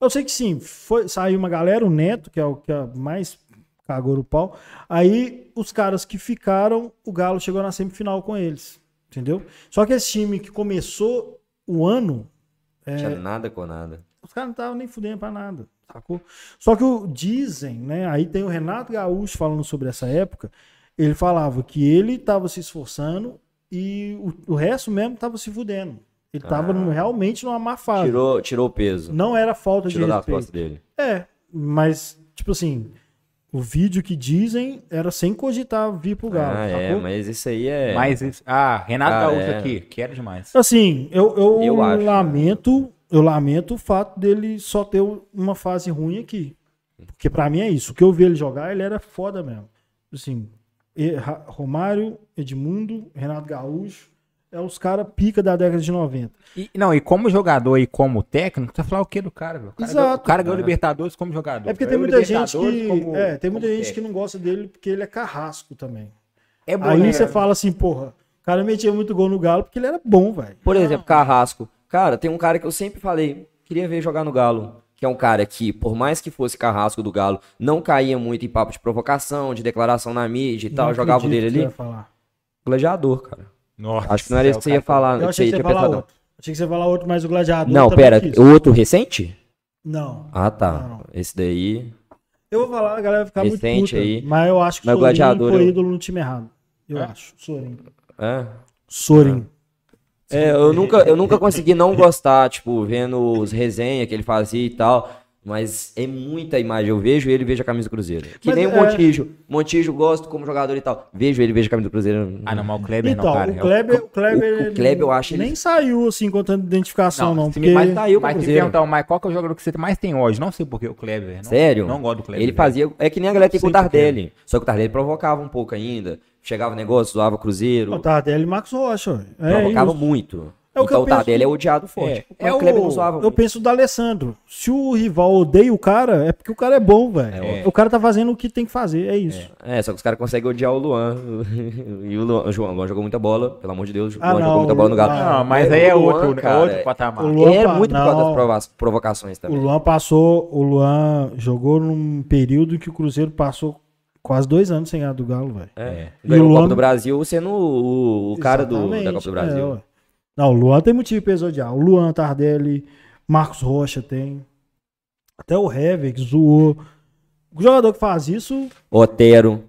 Eu sei que sim, foi, saiu uma galera, o Neto, que é o que é mais cagou no pau. Aí os caras que ficaram, o Galo chegou na semifinal com eles. Entendeu? Só que esse time que começou o ano, Não tinha nada com nada. os caras não estavam nem fudendo pra nada, sacou? Só que o, dizem, né? Aí tem o Renato Gaúcho falando sobre essa época. Ele falava que ele estava se esforçando e o, o resto mesmo estava se fudendo. Ele estava Ah. realmente numa má fase. Tirou, tirou o peso. Não era falta Tirou de das respeito. costas dele. É, mas, tipo assim, O vídeo que dizem era sem cogitar vir pro Galo. Ah, é, sacou? mas isso aí é. Mas, isso- ah, Renato Cara, Gaúcho é. aqui, quero demais. Assim, eu, eu, Eu acho. lamento, eu lamento o fato dele só ter uma fase ruim aqui. Porque pra mim é isso. O que eu vi ele jogar, ele era foda mesmo. Assim, e- Romário, Edmundo, Renato Gaúcho, é os caras pica da década de 90. E, não, e como jogador e como técnico, você falar o que do cara, velho? O cara, Exato. ganhou- o cara ganhou É. Libertadores como jogador. É porque tem muita gente que. como- é, tem muita gente que técnico. não gosta dele porque ele é carrasco também. É bom, Aí né? você fala assim, porra, o cara metia muito gol no Galo porque ele era bom, velho. Por exemplo, Carrasco. Cara, tem um cara que eu sempre falei, queria ver jogar no Galo. Que é um cara que, por mais que fosse Carrasco do Galo, não caía muito em papo de provocação, de declaração na mídia e tal. Não Jogava o dele que você ali. ia falar. Gladiador, cara. Nossa, Acho que não era isso que você ia falar. Eu que achei que você ia falar pensado, outro. Achei que você ia falar outro, mas o Gladiador. Não, pera, o outro recente? Não. Ah, tá. Não. Esse daí. Eu vou falar, a galera vai ficar muito Recente puta. aí. Mas eu acho que o o Sorin Gladiador, foi eu- ídolo no time errado. Eu É? acho. Sorin. É. Sorin. É, eu nunca, eu nunca consegui não gostar, tipo, vendo os resenhas que ele fazia e tal. Mas é muita imagem. Eu vejo ele e vejo a camisa do Cruzeiro. Que Mas nem o é- Montijo. Montijo gosto como jogador e tal. Vejo ele e vejo a camisa do Cruzeiro. Ah, não, mas o Kleber Então, não, cara. o Kleber, o Kleber, o Kleber, eu acho ele- nem saiu assim contando identificação, não. se porque mas, saiu mas Cruzeiro. perguntar, mas qual que é o jogador que você mais tem hoje? Não sei porque o Kleber. Não, Sério? Não gosto do Kleber. Ele fazia. É que nem a galera tem com o. Tardelli. Só que o Tardelli provocava um pouco ainda. Chegava negócio, zoava o Cruzeiro. o Tardelli e Marcos Rocha. É provocava isso. muito. É o que então eu o penso- Tardelli é odiado forte. É, é o Kleber o- não zoava Eu muito. penso do Alessandro. Se o rival odeia o cara, é porque o cara é bom, velho. É. O cara tá fazendo o que tem que fazer, é isso. É, só que os caras conseguem odiar o Luan. e o Luan, o João, o Luan jogou muita bola, pelo amor de Deus. O Ah, Luan não, jogou muita bola no Galo. ah, Não, mas É, aí é o Luan, outro, é cara, outro patamar. o Luan- é muito por causa das não. provocações O também. Luan passou, o Luan jogou num período em que o Cruzeiro passou quase dois anos sem ganhar do Galo, velho. É. E Ganhou o a Copa Luan- do Brasil sendo o, o cara do, da Copa do é, Brasil. ué. Não, o Luan tem motivo pra odiar. O Luan, Tardelli, Marcos Rocha tem. Até o Hever, que zoou. O jogador que faz isso Otero.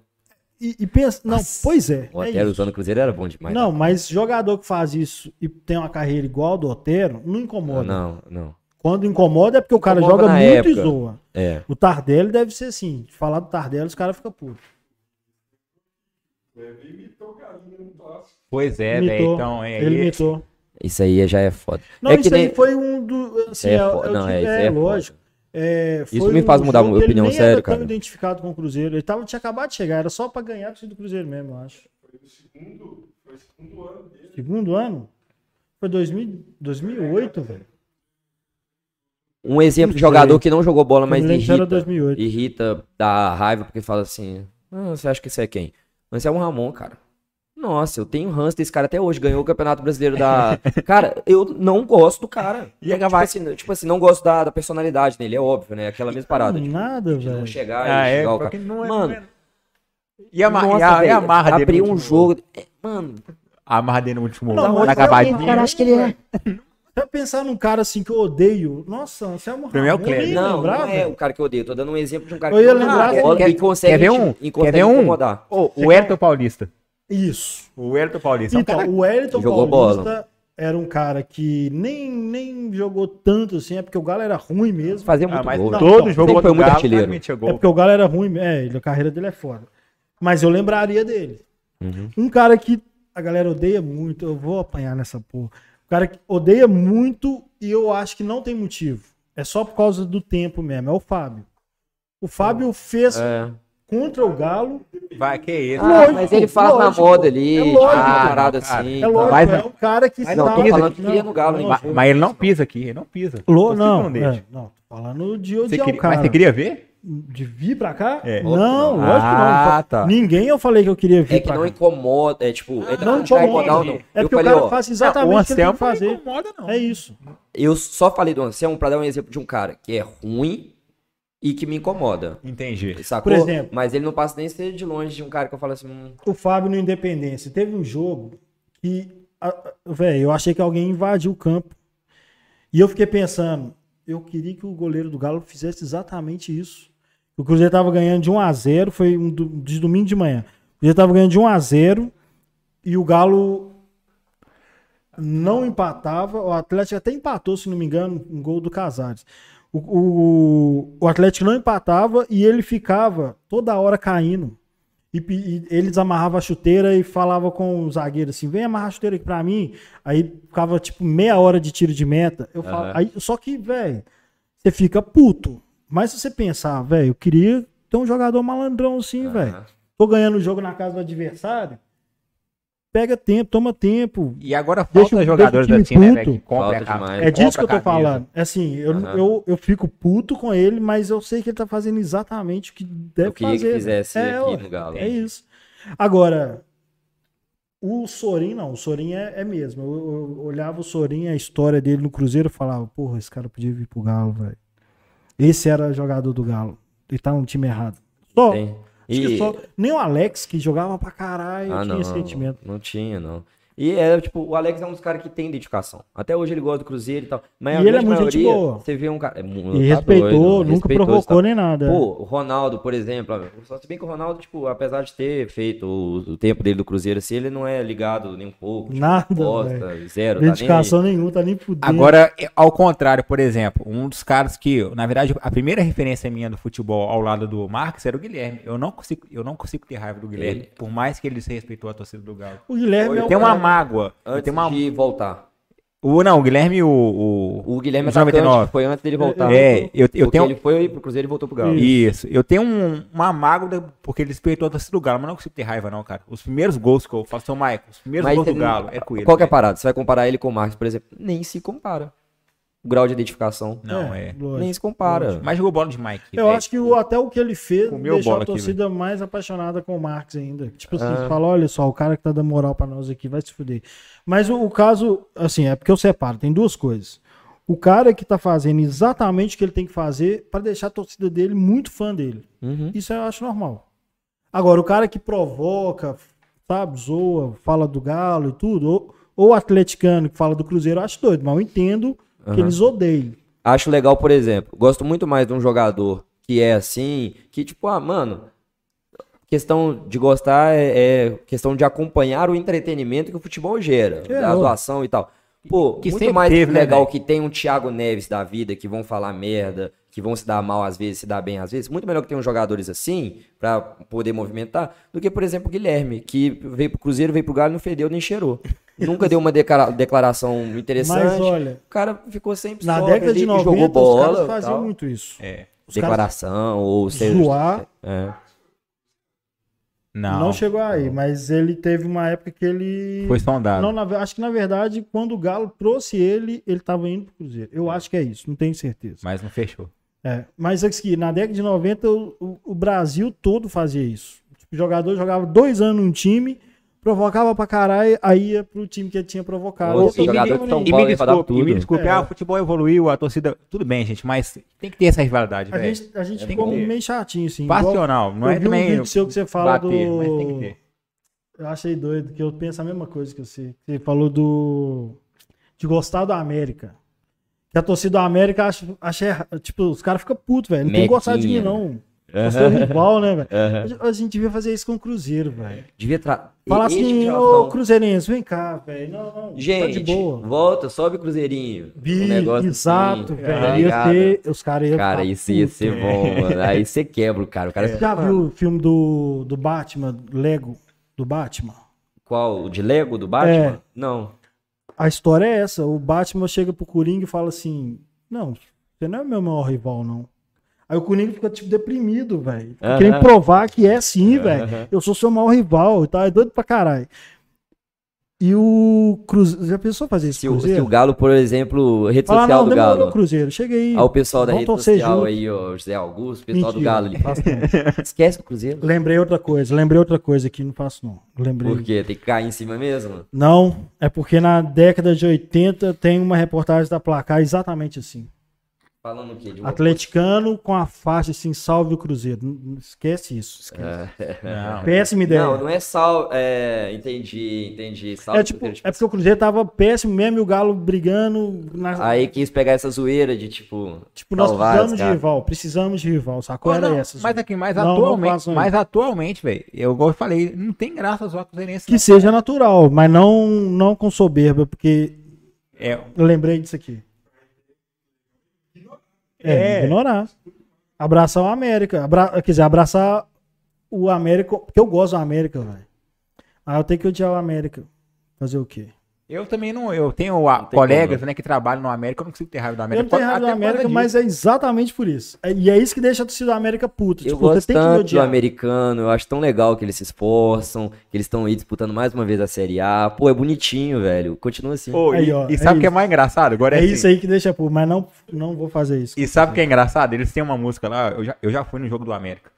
e, e pensa. Não, pois é. O é Otero isso. usando o Cruzeiro era bom demais. não, mas jogador que faz isso e tem uma carreira igual a do Otero, não incomoda. Não, não. Quando incomoda é porque o cara Incomoda joga muito época. e zoa. É. O Tardelli deve ser assim. De falar do Tardelli, os caras ficam putos. Pois é, velho. Imitou. Então, é. Ele imitou. Isso aí já é foda. Não, é que isso nem... aí foi um do. Assim, é é, foda. é o Não, é, isso é, é lógico. É, Isso foi me faz um mudar jogo minha que ele opinião, nem sério, era tão cara. identificado com o Cruzeiro. Ele tava, tinha acabado de chegar, era só pra ganhar do Cruzeiro mesmo, eu acho. Segundo ano? Foi 2000, 2008, velho. Um exemplo de jogador que não jogou bola, mas irrita. 2008. Irrita, dá raiva, porque fala assim: ah, você acha que isso é quem? Mas é um Ramon, cara. Nossa, eu tenho ranço desse cara até hoje. Ganhou o Campeonato Brasileiro da. cara, eu não gosto do cara. E a tipo, assim, tipo assim, não gosto da, da personalidade dele, é óbvio, né? Aquela mesma parada. Não, tipo, nada, de não velho. chegar Ah, e é, xingar o cara. não é. Mano, não é- E a, nossa, e a, e a velho, marra dele. abriu no um jogo. é, mano, A amarra dele no último Não, na é cavadinha. cara, acho que ele é. Se eu pensar num cara assim que eu odeio, nossa, você é uma Pra mim é o Kleber. Não, não é o cara que eu odeio. Tô dando um exemplo de um cara Eu que ia não lembrar joga bola que- e consegue, quer ver um? e Quer ver um? o Elton Paulista. Isso. O Elton Paulista. é Então, cara- o Wellington Jogou Paulista era um cara que nem, nem jogou tanto assim, é porque o Galo era ruim mesmo. Fazia Ah, muito mas gol. Não, todo então, jogo foi o muito Galo, artilheiro. o É porque o Galo era ruim, é, a carreira dele é foda. Mas eu lembraria dele. Uhum. Um cara que a galera odeia muito, eu vou apanhar nessa porra. Um cara que odeia muito e eu acho que não tem motivo. É só por causa do tempo mesmo, é o Fábio. O Fábio fez É. contra o Galo. Vai, que isso. Ah, Lógico, mas ele faz na lógico. moda ali, É tipo, lógico, parada Ah, cara. assim. É lógico, Mas- é um cara que Mas não, falando que ia no Galo, hein? Mas, mas ele não pisa aqui, ele não pisa. Lô, não, é, não, tô falando de odiar queria- o cara. Mas você queria ver? De vir pra cá? É. Não, não. lógico que não. Ah, tá. Ninguém eu falei que eu queria vir É que pra não cá. incomoda, é tipo, é Não não incomoda. não. É eu porque falei, o cara ó, faz exatamente o que ele tem que fazer. não incomoda, não. É isso. eu só falei do Anselmo pra dar um exemplo de um cara que é ruim e que me incomoda. Entendi. Sacou? Por exemplo. Mas ele não passa nem ser de longe de um cara que eu falo assim, hum, O Fábio no Independência. Teve um jogo que, velho, eu achei que alguém invadiu o campo. E eu fiquei pensando, eu queria que o goleiro do Galo fizesse exatamente isso. O Cruzeiro tava ganhando de 1 a 0 foi um do- de domingo de manhã. O Cruzeiro tava ganhando de 1 a 0 e o Galo não empatava. O Atlético até empatou, se não me engano, um gol do Casares. O, o, o Atlético não empatava e ele ficava toda hora caindo. E, e eles amarravam a chuteira e falava com o zagueiro assim: vem amarrar a chuteira aqui pra mim. Aí ficava tipo meia hora de tiro de meta. Eu falo, Aham. aí, só que, velho, você fica puto. Mas se você pensar, velho, eu queria ter um jogador malandrão assim, velho. Aham. Tô ganhando o jogo na casa do adversário. Pega tempo, toma tempo. E agora Deixa falta o- jogadores deixa o assim, time né? Que puto. compra Falta a cam- demais. É disso que eu tô falando. É Assim, eu, Aham. eu, eu fico puto com ele, mas eu sei que ele tá fazendo exatamente o que deve Eu queria fazer. que fizesse É, aqui no Galo. É isso. Agora, o Sorin não, o Sorin é, é mesmo. Eu, eu olhava o Sorin, a história dele no Cruzeiro, eu falava, porra, esse cara podia vir pro Galo, velho. Esse era jogador do Galo. Ele tá no time errado. Só, Tem. E- só. Nem o Alex, que jogava pra caralho, Ah, tinha não. esse sentimento. Não tinha, não. E é, tipo, o Alex é um dos caras que tem dedicação. Até hoje ele gosta do Cruzeiro e tal. Mas E a ele é muito maioria, boa. Você vê um cara. É, E tá respeitou, doido, nunca respeitou provocou nem nada. Pô, o Ronaldo, por exemplo, só se bem que o Ronaldo, tipo, apesar de ter feito o, o tempo dele do Cruzeiro assim, ele não é ligado nem um pouco. Tipo, Nada, Bosta, velho. zero. tá. Dedicação nenhuma, tá nem fudendo. Agora, ao contrário, por exemplo, um dos caras que, na verdade, a primeira referência minha do futebol ao lado do Marcos era o Guilherme. Eu não consigo, eu não consigo ter raiva do Guilherme, Ele- por mais que ele se respeitou a torcida do Galo. o Guilherme é o Tem uma mágoa. Antes Tem uma... de voltar. o, não, o Guilherme o, o, O Guilherme atacante 99. foi antes dele voltar. É, eu, eu Porque tenho. ele foi pro Cruzeiro e voltou pro Galo. Isso, eu tenho um, uma mágoa porque ele respeitou a torcida do Galo, mas não consigo ter raiva, não, cara. Os primeiros gols que eu falo, seu Michael, os primeiros Mas gols do Galo é com ele. Qual que é a parada? Você vai comparar ele com o Marcos, por exemplo? Nem se compara. O grau de identificação. Não, é. lógico. Nem se compara. Mas jogou bola demais. aqui, Eu velho. acho que o- até o que ele fez Comeu deixou bola a aqui, torcida mais apaixonada com o Marcos ainda. Tipo assim, Ah. você fala, olha só, o cara que tá dando moral pra nós aqui vai se fuder. Mas o, o caso, assim, é porque eu separo, tem duas coisas. O cara que tá fazendo exatamente o que ele tem que fazer pra deixar a torcida dele muito fã dele. Uhum. Isso eu acho normal. Agora, o cara que provoca, sabe, zoa, fala do Galo e tudo, ou, ou o atleticano que fala do Cruzeiro, eu acho doido, mas eu entendo que Aham. eles odeiam. Acho legal, por exemplo, gosto muito mais de um jogador que é assim, que tipo, ah, mano, questão de gostar é, é questão de acompanhar o entretenimento que o futebol gera, É, a atuação e tal. Pô, Que muito mais teve, né, legal velho? que tem um Thiago Neves da vida que vão falar merda, que vão se dar mal às vezes, se dar bem às vezes. Muito melhor que uns jogadores assim, pra poder movimentar, do que, por exemplo, o Guilherme, que veio pro Cruzeiro, veio pro Galo, não fedeu nem cheirou. Nunca deu uma declara- declaração interessante. Mas olha, O cara ficou sempre na década de ali, 90, jogou os bola, caras faziam tal. muito isso. É. Os declaração ou seja, zoar, é. Não, não. chegou aí, mas ele teve uma época que ele. foi sondado. Não, na acho que na verdade, quando o Galo trouxe ele, ele tava indo pro Cruzeiro. Eu acho que é isso, não tenho certeza. Mas não fechou. É, mas aqui, na década de 90, o, o- o Brasil todo fazia isso. O jogador jogava dois anos num time, provocava pra caralho, aí ia pro time que ele tinha provocado. E me pra dar desculpe, e me desculpe, É. ah, o futebol evoluiu, a torcida. Tudo bem, gente, mas tem que ter essa rivalidade, A velho. gente, a gente Tem ficou meio chatinho, assim. Passional, não eu é vi também um vídeo seu que você fala bater, do... mas tem que ter. Eu achei doido, que eu penso a mesma coisa que você. Você falou do. de gostar do América. Que a torcida do América acha, acha Tipo, os caras ficam putos, velho. Não tem que gostar de mim, não. Você é o rival, né, velho? A gente devia fazer isso com o Cruzeiro, velho. Devia tra... Falar tipo assim, de ô. Cruzeirense, vem cá, velho. Não, não. Gente, tá de boa. volta, sobe o Cruzeirinho. Vi, um negócio exato, assim, velho. tá ter, os caras iam Cara, isso ia ser bom, mano. Aí você quebra o cara. O cara Já viu o filme do, do Batman, Lego do Batman? Qual? O de Lego do Batman? É. Não. A história é essa. O Batman chega pro Coringa e fala assim: Não, você não é meu maior rival, não. Aí o Coringa fica, tipo, deprimido, velho. Aham. Querendo provar que é sim, velho. Eu sou seu maior rival e tal. É doido pra caralho. E o Cruzeiro. Já pensou fazer isso? Se o, se o Galo, por exemplo, rede Fala, social não, do Galo. Cruzeiro. Chega aí. Ao pessoal da rede social junto. aí, ó, José Augusto, pessoal do Mentira. Galo ali. Esquece o Cruzeiro. Lembrei outra coisa. Lembrei outra coisa aqui. Não faço, não. Lembrei. Por quê? Tem que cair em cima mesmo? Não, é porque na década de 80 tem uma reportagem da Placar exatamente assim. Falando o quê? Atleticano com a faixa assim, salve o Cruzeiro. Não- não Esquece isso. Esquece. Não. Péssima ideia. Não, não é sal. É, entendi, entendi. Salve é, tipo, Cruzeiro, é porque o Cruzeiro tava péssimo mesmo e o Galo brigando. Na, Aí quis pegar essa zoeira de tipo. tipo, nós salvar precisamos os de rival. Precisamos de rival. Sacou? Era não, essa. mas aqui, mas Não, não atualmente, façam mas atualmente, velho, eu igual eu falei, não tem graça zoar cruzeirense. Que seja natural, mas não, não com soberba, porque É, eu lembrei disso aqui. É, É. ignorar. Abraçar o América. Abra... Quer dizer, abraçar o América. Porque eu gosto do América, velho. Aí eu tenho que odiar o América. Fazer o quê? Eu também não. Eu tenho tem colegas como, né, que trabalham no América, eu não consigo ter raiva do Eu América. não tenho raiva do América, mas é exatamente por isso. É- E é isso que deixa a torcida do América puta. Eu Tipo, você gosto tem que me tanto do odiar. americano, eu acho tão legal que eles se esforçam, que eles estão aí disputando mais uma vez a Série A. Pô, é bonitinho, velho. Continua assim. Ô, Aí, e, ó, e é sabe o que é mais engraçado? Agora é, É assim, isso aí que deixa puto, mas não, não vou fazer isso. E sabe o que é engraçado? Eles têm uma música lá, eu já, eu já fui no jogo do América.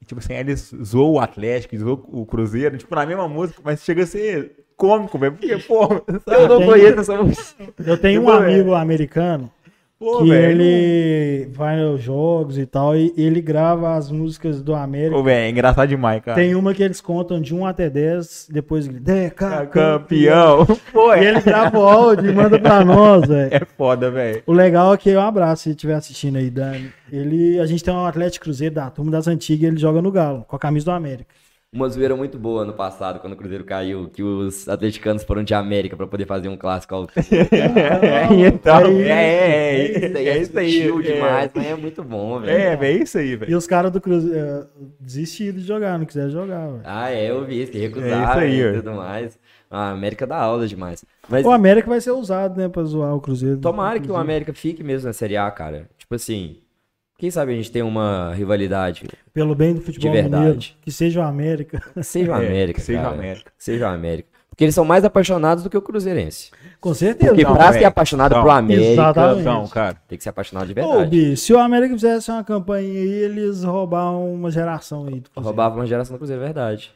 E, tipo assim, eles zoam o Atlético, zoam o Cruzeiro, tipo, na mesma música, mas chega a ser cômico, velho. Porque, pô, Eu não conheço essa música. Eu tenho um Tipo, amigo americano pô, que velho. ele vai aos jogos e tal, e ele grava as músicas do América. Pô, velho, é engraçado demais, cara. Tem uma que eles contam de 1 até 10, depois ele Deca, campeão. Pô, E é, ele grava o áudio e manda pra nós, velho. é foda, velho. O legal é que um abraço se estiver assistindo aí, Dani. Ele, a gente tem um Atlético Cruzeiro da turma das antigas, ele joga no Galo, com a camisa do América. Uma zoeira muito boa ano passado, quando o Cruzeiro caiu, que os atleticanos foram de América pra poder fazer um clássico ao É, então, é é, é, isso aí, é, é isso aí. é. demais, mas é muito bom, velho. É, é isso aí, E velho. os caras do Cruzeiro desistiram de jogar, não quiseram jogar, velho. Ah, é, eu vi que É recusaram isso aí, e ó. tudo mais. A América dá aula demais. Mas O América vai ser usado, né, pra zoar o Cruzeiro. tomara que o. América fique mesmo na Série A, cara. Tipo assim, quem sabe a gente tem uma rivalidade. Pelo bem do futebol De verdade. mineiro, que seja o América. Seja o É, América, que seja o cara. América. Seja o América. Porque eles são mais apaixonados do que o Cruzeirense. Com certeza. Porque Não, pra ser apaixonado Não. pro América, Exatamente. Então, cara. tem que ser apaixonado de Ô, verdade. Bi, se o América fizesse uma campanha aí, eles roubavam uma geração aí. do Cruzeiro. Roubava uma geração do Cruzeiro, é verdade.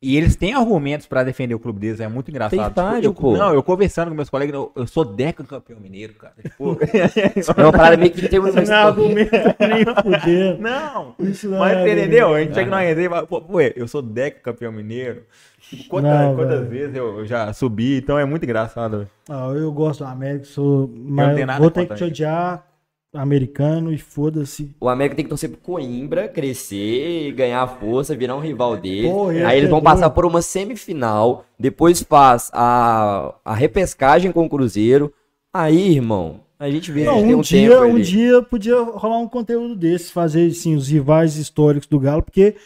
E eles têm argumentos pra defender o clube deles, é muito engraçado. Tem estádio, eu, pô. Não, eu conversando com meus colegas, eu, eu sou deca campeão mineiro, cara. Tipo, É uma parada meio que tem uma Não argumento nem fuder. não, Isso não mas é você entendeu? A gente chega numa resenha e fala, pô, pô, eu sou deca campeão mineiro. Tipo, quantas, Não, quantas velho. vezes eu, eu já subi, então é muito engraçado. velho. Ah, eu gosto do América, sou, mas tenho nada vou ter que te odiar americano e foda-se. O América tem que torcer pro Coimbra crescer, ganhar força, virar um rival dele. Pô, esse Aí eles é vão passar por uma semifinal, depois faz a, a repescagem com o Cruzeiro. Aí, irmão, a gente vê, a Não, gente tem um, um dia, tempo um ali. dia podia rolar um conteúdo desse, fazer assim, os rivais históricos do Galo, porque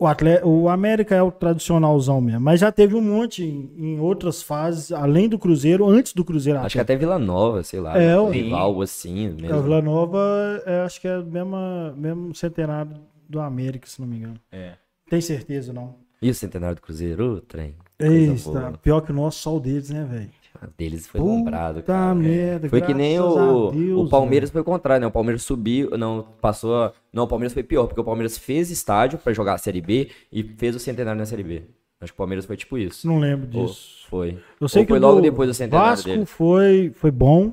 o, atleta, o América é o tradicionalzão mesmo, mas já teve um monte em, em outras fases, além do Cruzeiro, antes do Cruzeiro. Acho que até Vila Nova, sei lá, É, um ué. rival assim A mesmo. Vila Nova, é, acho que é o mesmo, mesmo centenário do América, se não me engano. É. Tem certeza, não. E o centenário do Cruzeiro, o trem. Eita, pior que o nosso, só o deles, né, velho? A deles foi Puta nombrado, cara. merda, Foi que nem o, Deus, o Palmeiras foi o contrário, né? O Palmeiras subiu, não, passou. Não, o Palmeiras foi pior, porque o Palmeiras fez estádio pra jogar a Série B e fez o centenário na Série B. Acho que o Palmeiras foi tipo isso. Não lembro Ou disso. foi. Eu sei Ou que foi logo depois do centenário Vasco dele. foi, foi bom.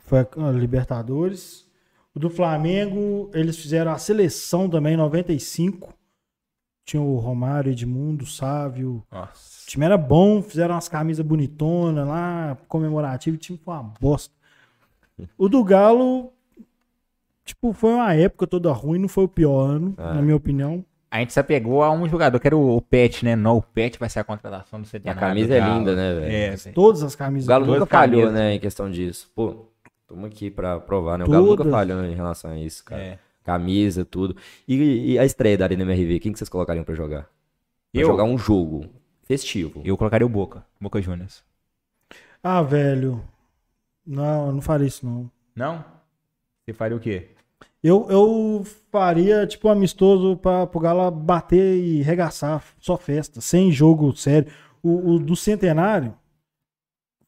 Foi a Libertadores. O do Flamengo, eles fizeram a seleção também, em 95. Tinha o Romário, Edmundo, Sávio. Nossa. O time era bom, fizeram umas camisas bonitonas lá, comemorativo, o time foi uma bosta. O do Galo, tipo, foi uma época toda ruim, não foi o pior ano, Ah. na minha opinião. A gente se apegou a um jogador, que era o, Pet, né? Não, o Pet vai ser a contratação do E a centenário. camisa é linda, né, velho? É, velho. Todas as camisas. O Galo nunca falhou, camisas. né, em questão disso. Pô, estamos aqui pra provar, né? O Galo nunca falhou em relação a isso, cara. É. Camisa, tudo. E, e a estreia da Arena MRV, quem que vocês colocariam pra jogar? Pra Eu? jogar um jogo festivo. Eu colocaria o Boca, Boca Juniors. Ah, velho. Não, eu não faria isso, não. Não? Você faria o quê? Eu, eu faria, tipo, um amistoso pra, pro Galo bater e regaçar, só festa, sem jogo sério. O, o do Centenário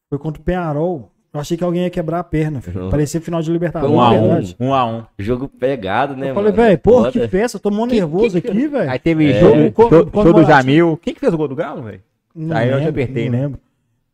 foi contra o Penharol. Eu achei que alguém ia quebrar a perna, filho. Parecia final de Libertadores, Um a um. verdade. Um a um. Jogo pegado, né, Eu falei, velho, porra, que festa, eu tô mó nervoso aqui, velho. Aí teve É. jogo, show, do. Jamil. Quem que fez o gol do Galo, velho? Aí eu já apertei, não né? lembro.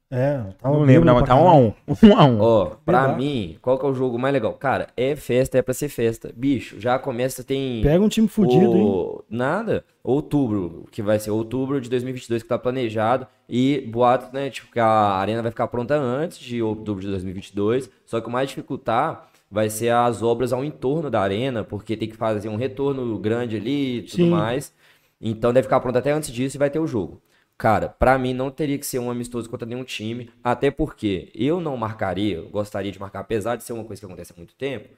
É, tava Não lembro, não, tá um a um. Um a um. Ó, pra Verdade. mim, qual que é o jogo mais legal? Cara, é festa, é pra ser festa. Bicho, já começa, tem... Pega um time fudido, hein? o... Nada. Outubro, que vai ser outubro de 2022 que tá planejado. E boato, né, tipo, que a arena vai ficar pronta antes de outubro de 2022. Só que o mais dificultar vai ser as obras ao entorno da arena, porque tem que fazer um retorno grande ali e tudo Sim. mais. Então deve ficar pronto até antes disso e vai ter o jogo. Cara, pra mim não teria que ser um amistoso contra nenhum time, até porque eu não marcaria, eu gostaria de marcar, apesar de ser uma coisa que acontece há muito tempo,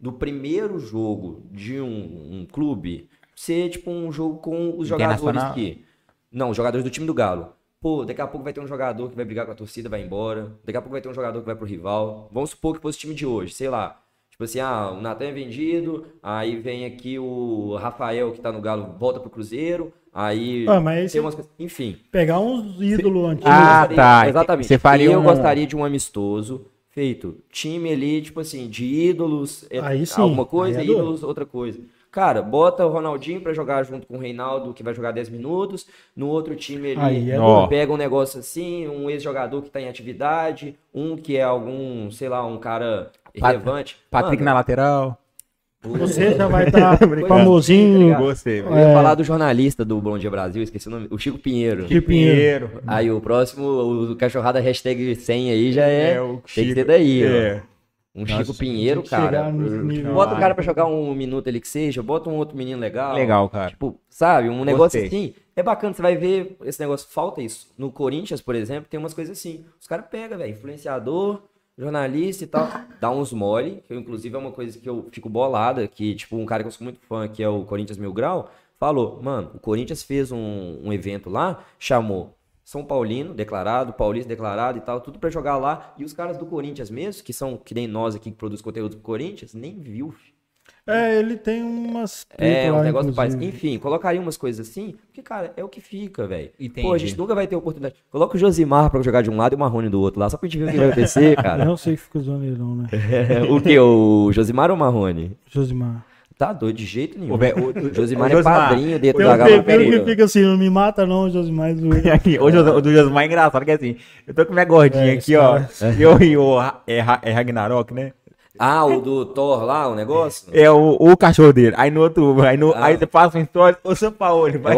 do primeiro jogo de um, um clube ser tipo um jogo com os jogadores que. Não, os jogadores do time do Galo. Pô, daqui a pouco vai ter um jogador que vai brigar com a torcida, vai embora. Daqui a pouco vai ter um jogador que vai pro rival. Vamos supor que fosse o time de hoje, sei lá. Tipo assim, ah, o Natan é vendido, aí vem aqui o Rafael que tá no Galo, volta pro Cruzeiro, aí Ah, mas tem umas coisas. Enfim. pegar uns ídolos antigos. Ah, gostaria- tá. Exatamente. Você faria eu um- gostaria de um amistoso feito time ali, tipo assim, de ídolos, é, Aí sim, alguma coisa, aí é ídolos, outra coisa. Cara, bota o Ronaldinho pra jogar junto com o Reinaldo, que vai jogar 10 minutos. No outro time ele Aí é pega um negócio assim, um ex-jogador que tá em atividade, um que é algum, sei lá, um cara Pat- relevante. Patrick na Mano, lateral. Você já vai estar Tá famosinho. ligado? Você, Eu ia falar do jornalista do Bom Dia Brasil, esqueci o nome, o Chico Pinheiro. Chico Pinheiro. Aí o próximo, o cachorrada hashtag 100 aí já é. É, o tem que Chico- ser daí, ó. É. Um Nossa, Chico Pinheiro, cara. nível. Bota o cara pra jogar um minuto ali que seja, bota um outro menino legal. Legal, cara. Tipo, sabe? Um negócio Gostei. assim. É bacana, você vai ver esse negócio. Falta isso. No Corinthians, por exemplo, tem umas coisas assim. Os caras pegam, velho, influenciador, jornalista e tal. Dá uns mole, que eu, inclusive é uma coisa que eu fico bolada, que, tipo, um cara que eu sou muito fã, que é o Corinthians Mil Grau, falou, mano, o Corinthians fez um, um evento lá, chamou São Paulino, declarado, Paulista declarado e tal, tudo pra jogar lá. E os caras do Corinthians mesmo, que são, que nem nós aqui que produz conteúdo pro Corinthians, nem viu, filho. É, ele tem umas. É, um negócio faz. inclusive. Enfim, colocaria umas coisas assim, porque, cara, é o que fica, velho. Pô, a gente nunca vai ter oportunidade. Coloca o Josimar pra jogar de um lado e o Marrone do outro lá, só pra gente ver o que vai acontecer, Eu cara. não sei que fica zoando ele, não, né? o que? O Josimar ou o Marrone? Josimar. Tá doido de jeito nenhum. O, o, O Josimar é padrinho dentro Eu da Galo prefiro que fica assim, não me mata não, Josimar. Aqui, o, Jos- o do Josimar é engraçado, que é assim, eu tô com minha gordinha É, aqui, ó, cara- e eu e o é, é Ragnarok, né? Ah, o do Thor lá, o negócio? É o, o cachorro dele. Aí no outro, aí, no, Ah. aí você passa uma história, ô São Paulo, vai,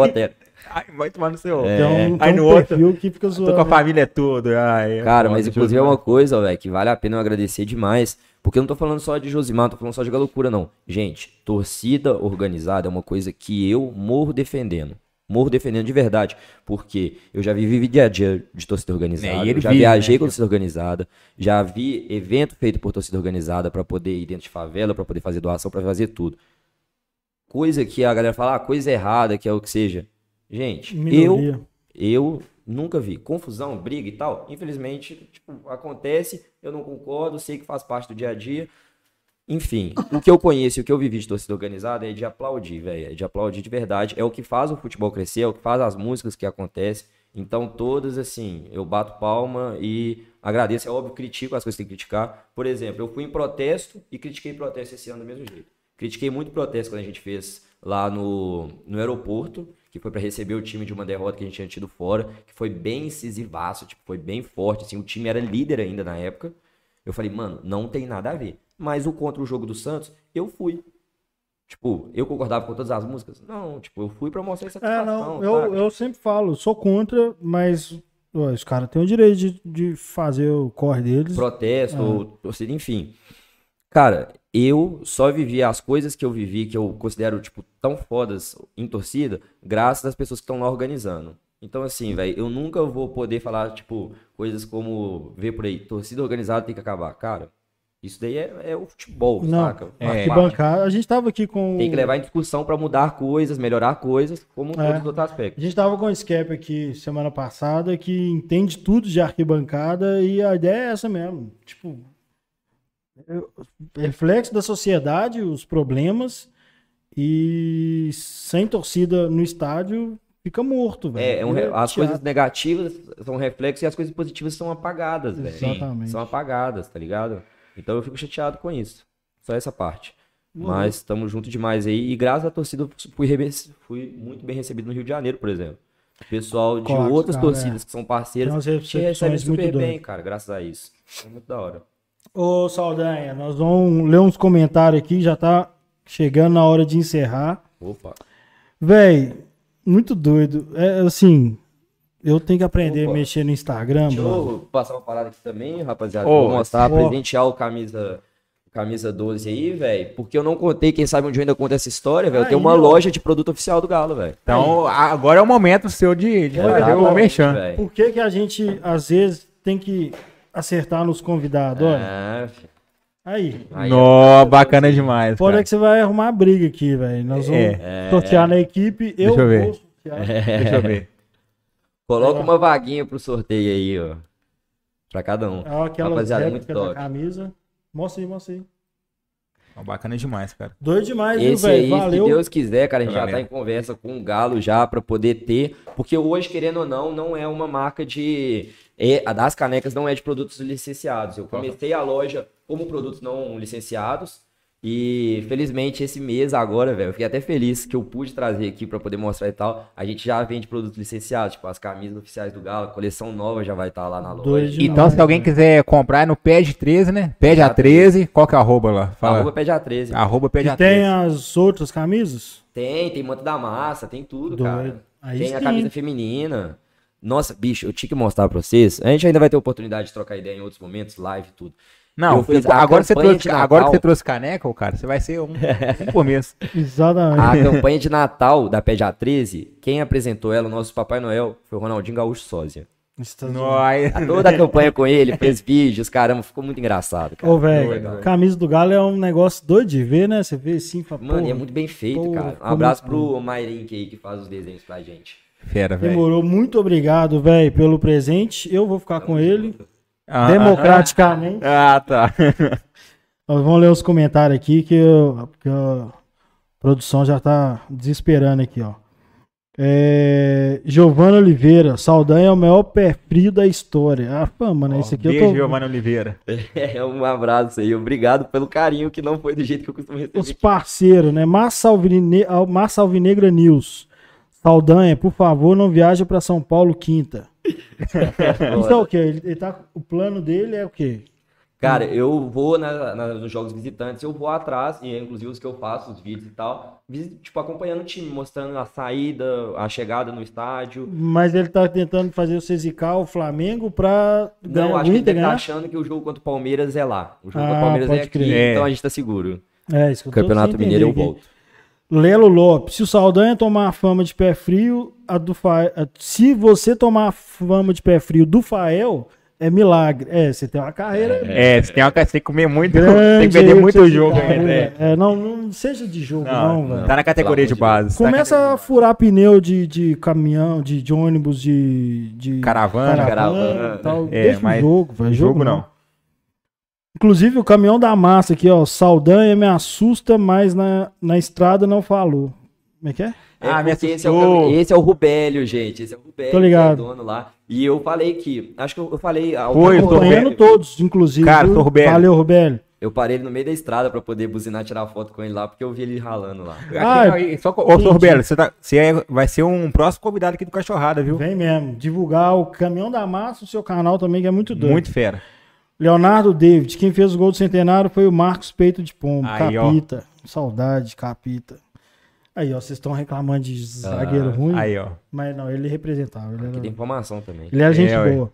ai, vai tomar no seu. É. Tem um, Aí no um outro, que fica Tô zoando. com a né? família toda. Ai, é Cara, mas inclusive é uma coisa, velho, que vale a pena eu agradecer demais. Porque eu não tô falando só de Josimar, não tô falando só de loucura, não. Gente, torcida organizada é uma coisa que eu morro defendendo. Morro defendendo de verdade. Porque eu já vivi dia a dia de torcida organizada. É, e já vive, viajei né? com torcida organizada. Já vi evento feito por torcida organizada pra poder ir dentro de favela, pra poder fazer doação, pra fazer tudo. Coisa que a galera fala, ah, coisa errada, que é o que seja. Gente, eu eu nunca vi confusão, briga e tal. Infelizmente, tipo, acontece, eu não concordo, sei que faz parte do dia a dia. Enfim, o que eu conheço e o que eu vivi de torcida organizada é de aplaudir, velho. É de aplaudir de verdade. É o que faz o futebol crescer, é o que faz as músicas que acontecem. Então, todas, assim, eu bato palma e agradeço. É óbvio, critico as coisas que tem que criticar. Por exemplo, eu fui em protesto e critiquei protesto esse ano do mesmo jeito. Critiquei muito protesto quando a gente fez lá no, no aeroporto, que foi pra receber o time de uma derrota que a gente tinha tido fora, que foi bem incisivaço, tipo, foi bem forte, assim, o time era líder ainda na época. Eu falei, mano, não tem nada a ver. Mas o contra o jogo do Santos, eu fui. Tipo, eu concordava com todas as músicas? Não, tipo, eu fui pra mostrar É, satisfação, não, eu, sabe? eu sempre falo, sou contra, mas os caras têm o direito de, de fazer o corre deles. protesto, torcida, enfim. Cara, eu só vivi as coisas que eu vivi, que eu considero, tipo, tão fodas em torcida, graças às pessoas que estão lá organizando. Então, assim, velho, eu nunca vou poder falar, tipo, coisas como, ver por aí, torcida organizada tem que acabar. Cara, isso daí é, é o futebol, Não, saca? É. Arquibancada. A gente tava aqui com. Tem que levar em discussão pra mudar coisas, melhorar coisas, como É. todos os outros A aspectos. gente tava com o Scap aqui semana passada que entende tudo de arquibancada e a ideia é essa mesmo. Tipo, eu- reflexo da sociedade, os problemas e sem torcida no estádio fica morto, velho. É, é um as teatro. coisas negativas são reflexos e as coisas positivas são apagadas, velho. Exatamente. São apagadas, tá ligado? Então eu fico chateado com isso. Só essa parte. Mas estamos junto demais aí. E graças à torcida, eu fui, fui muito bem recebido no Rio de Janeiro, por exemplo. O pessoal de outras cara, torcidas é. que são parceiras te recebem super bem, doidas. cara, graças a isso. É muito da hora. Ô, Saldanha, nós vamos ler uns comentários aqui, já tá chegando na hora de encerrar. Opa. Véi, muito doido. É assim, eu tenho que aprender Opa. a mexer no Instagram, Deixa mano. eu passar uma parada aqui também, rapaziada. Ô, Vou mostrar, ó. presentear o camisa, camisa 12 aí, velho. Porque eu não contei, quem sabe onde eu ainda conto essa história, velho. Eu tenho Aí, uma ó. loja de produto oficial do Galo, velho. Então, agora é o momento seu de, de fazer o. Por que, que a gente, às vezes, tem que acertar nos convidados? Olha, É, fi. Aí. Aí, Nó, ó, bacana demais. Fora cara. que você vai arrumar briga aqui, velho. Nós vamos É. sortear na equipe. Eu Deixa eu ver. vou sortear. Deixa eu ver. Coloca uma vaguinha pro sorteio aí, ó. Pra cada um. Ó, Aquela Rapaziada, muito top. camisa. Mostra aí, mostra aí. Bacana demais, cara. Doido demais, viu, Esse aí, velho? Valeu. se Deus quiser, cara, a gente já tá em conversa com o Galo já pra poder ter, porque hoje, querendo ou não, não é uma marca de é, a das canecas não é de produtos licenciados. Eu comecei a loja como produtos não licenciados e felizmente esse mês agora, velho, eu fiquei até feliz que eu pude trazer aqui pra poder mostrar e tal. A gente já vende produtos licenciados, tipo as camisas oficiais do Galo, a coleção nova já vai estar lá na loja. demais. Então, se alguém quiser comprar é no PED 13, né? PED A13, qual que é o arroba lá? Fala. Arroba pede a 13. Arroba PED E A13. tem as outras camisas? Tem, tem manto da massa, tem tudo, Doido. cara. Aí tem a sim. camisa feminina. Nossa, bicho, eu tinha que mostrar pra vocês. A gente ainda vai ter oportunidade de trocar ideia em outros momentos, live e tudo. Não, Eu fiz depois- a agora, você campanha trouxe, de agora que Natal. você trouxe caneca, ô, cara, você vai ser um, um mês. Exatamente. A campanha de Natal da PED 13, quem apresentou ela, o nosso Papai Noel, foi o Ronaldinho Gaúcho Sósia. Isso tá. Nós. Toda a campanha com ele, fez vídeos, caramba, ficou muito engraçado, cara. Ô, velho, camisa do Galo é um negócio doido de ver, né? Você vê assim, fala, Mano, e é muito bem feito, porra, cara. Um abraço muito pro Mairink aí que faz os desenhos pra gente. Fera, velho. demorou. Muito obrigado, velho, pelo presente. Eu vou ficar com ele, Ah, democraticamente. Ah, tá. Nós vamos ler os comentários aqui que, eu- que a produção já tá desesperando aqui, ó. É, Giovana Oliveira, Saldanha é o maior pé frio da história. Ah, fama, né? Isso aqui Beijo, eu tô. Giovanna Oliveira. É, um abraço aí. Obrigado pelo carinho que não foi do jeito que eu costumo receber. Os parceiros, né? Massa Alvinegra News. Saldanha, por favor, não viaja pra São Paulo quinta. Isso é o quê? Ele, ele tá... O plano dele é o quê? Cara, eu vou na- na- nos jogos visitantes, eu vou atrás, e é inclusive os que eu faço, os vídeos e tal, tipo, acompanhando o time, mostrando a saída, a chegada no estádio. Mas ele tá tentando fazer o Cezicar, o Flamengo, pra ganhar Não, acho que ele Inter, tá né? achando que o jogo contra o Palmeiras é lá. O jogo Ah, contra o Palmeiras é aqui, crer. então a gente tá seguro. É, isso que eu Campeonato Mineiro eu volto. Lelo Lopes, se o Saldanha tomar a fama de pé frio, a do Fa... se você tomar a fama de pé frio do Fael, é milagre. É, você tem uma carreira É, você tem, uma, você tem que comer muito, grande. tem que perder muito você jogo ainda. né? é. É, não, não seja de jogo, não, velho. Tá na categoria de base. tá Começa a furar pneu de, de caminhão, de, de ônibus, de, de Caravana. Caravana. e tal. É, Deixa mas jogo, velho. jogo Jogo, não. não. Inclusive o caminhão da massa aqui, ó. Saldanha me assusta, mas na, na estrada não falou. Como é que é? É Ah, me porque esse é, o, esse é o Rubélio, gente. Esse é o Rubélio, Tô ligado. que é dono lá. E eu falei que. Acho que eu, eu falei. Foi, eu tô Acompanhando Rubélio. todos, inclusive. Cara, sou Rubélio. Valeu, Rubélio. Eu parei ele no meio da estrada pra poder buzinar, tirar foto com ele lá, porque eu vi ele ralando lá. Aqui, Ah, não, e só, ô, seu Roberto, você, tá, você é- vai ser um próximo convidado aqui do Cachorrada, viu? Vem mesmo. Divulgar o caminhão da massa, o seu canal também, que é muito doido. Muito fera. Leonardo David, quem fez o gol do centenário foi o Marcos Peito de Pombo. Aí, ó. capita. Saudade, capita. Aí, ó, vocês estão reclamando de zagueiro ruim. Aí, ó. Mas não, ele representava. Ele Aqui era, tem informação também. ele era gente É, boa.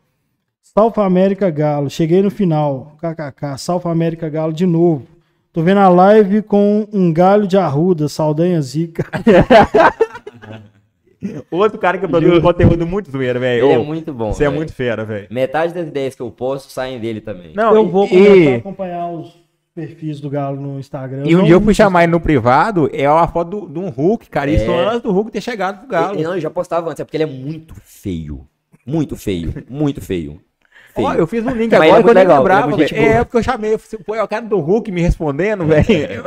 South América Galo. Cheguei no final. KKK. South América Galo de novo. Tô vendo a live com um galho de arruda, Saldanha Zica. Outro cara que produz conteúdo muito zoeiro, velho. Ele é muito bom. Você é muito fera, velho. Metade das ideias que eu posto saem dele também. Não, eu vou e, começar a acompanhar os perfis do Galo no Instagram. e um dia eu fui chamar ele no privado, é uma foto do- de um Hulk, cara. Isso É. antes do Hulk ter chegado pro Galo. Não, eu já postava antes, é porque ele é muito feio. Muito feio. Muito feio. feio. Ó, eu fiz um link Mas é agora que eu legal, lembrava, é velho. É, porque eu chamei, eu falei, pô, é o cara do Hulk me respondendo, velho.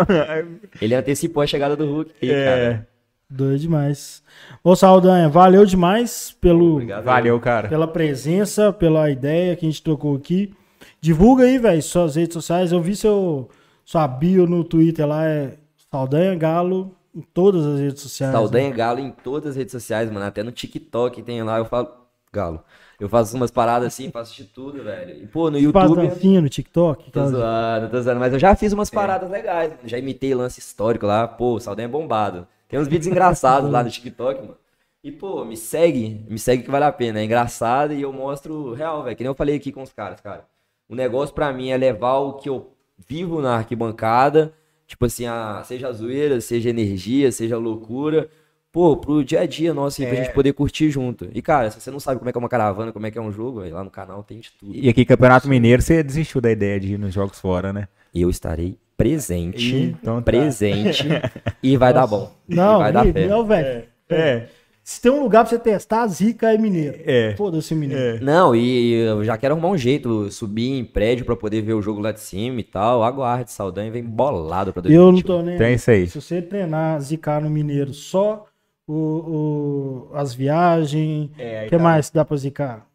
Ele antecipou a chegada do Hulk. aí, É, cara. Doido demais. Ô, Saldanha, valeu demais pelo, Obrigado. valeu, cara. pela presença, pela ideia que a gente trocou aqui. Divulga aí, velho, suas redes sociais. Eu vi seu, sua bio no Twitter lá, é Saldanha Galo, em todas as redes sociais. Saldanha né? Galo em todas as redes sociais, mano. Até no TikTok tem lá, eu falo. Galo. Eu faço umas paradas assim, faço de tudo, velho. E, pô, no Faz YouTube. dancinha no TikTok? Tô zoando, tô zoando. Mas eu já fiz umas paradas legais. mano. Já imitei lance histórico lá. Pô, o Saldanha é bombado. Tem uns vídeos engraçados lá no TikTok, mano. E, pô, me segue. Me segue que vale a pena. É engraçado e eu mostro real, velho. Que nem eu falei aqui com os caras, cara. O negócio pra mim é levar o que eu vivo na arquibancada. Tipo assim, a, seja zoeira, seja energia, seja loucura. Pô, pro dia a dia nosso, aí, pra É. gente poder curtir junto. E, cara, se você não sabe como é que é uma caravana, como é que é um jogo, velho, lá no canal tem de tudo. E aqui, Campeonato Mineiro, você desistiu da ideia de ir nos jogos fora, né? Eu estarei presente. Ih, então tá. presente. e vai dar bom. E Não, vai dar fé. não, velho. É, Se tem um lugar pra você testar, zica é mineiro. É. Foda-se mineiro. Não, e eu já quero arrumar um jeito, subir em prédio pra poder ver o jogo lá de cima e tal. Aguarde, Saldanha vem bolado pra Eu 2021. não tô nem. É isso aí. Se você treinar, zicar no mineiro só o, o- as viagens, o É, que tá. mais dá pra zicar?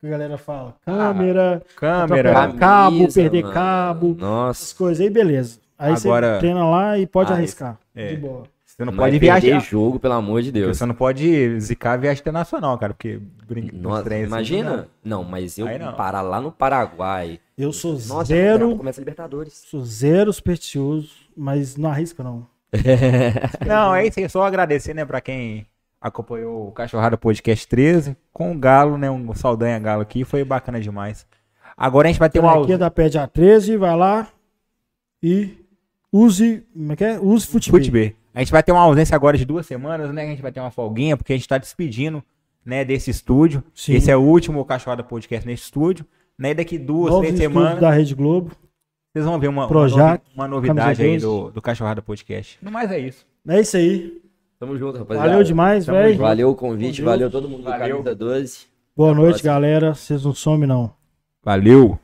Que a galera fala? Câmera, Câmera. atropelar cabo, Camisa, perder mano. cabo, essas Nossa. coisas aí, beleza. Aí Agora- você treina lá e pode Ah, arriscar. é. De boa. Você não Mas pode perder viajar. jogo, pelo amor de Porque Deus. Você não pode zicar a viagem internacional, cara, porque brinca Nossa, trem assim, imagina. Não, mas eu Aí não. parar lá no Paraguai. Eu sou Nossa, zero, começa Libertadores. sou zero supersticioso, mas não arrisca não. Não, é isso aí. Só agradecer, né, pra quem acompanhou o Cachorrada Podcast 13 com o Galo, né, um Saldanha Galo aqui. Foi bacana demais. Agora a gente vai ter uma Aqui da Pede A13, vai lá e use, como é que é? Use futebol. Futebol. A gente vai ter uma ausência agora de duas semanas, né? A gente vai ter uma folguinha, porque a gente tá despedindo, né, desse estúdio. Sim. Esse é o último Cachorrada Podcast nesse estúdio. Né, e daqui duas, Novos três semanas, da Rede Globo. vocês vão ver uma, Projac, uma novidade aí do, do Cachorrada Podcast. No mais é isso. É isso aí. Tamo junto, rapaziada. Valeu demais, velho. Valeu o convite, valeu todo mundo do Valeu. Camisa 12. Boa Até noite, galera. Vocês não somem, não. Valeu!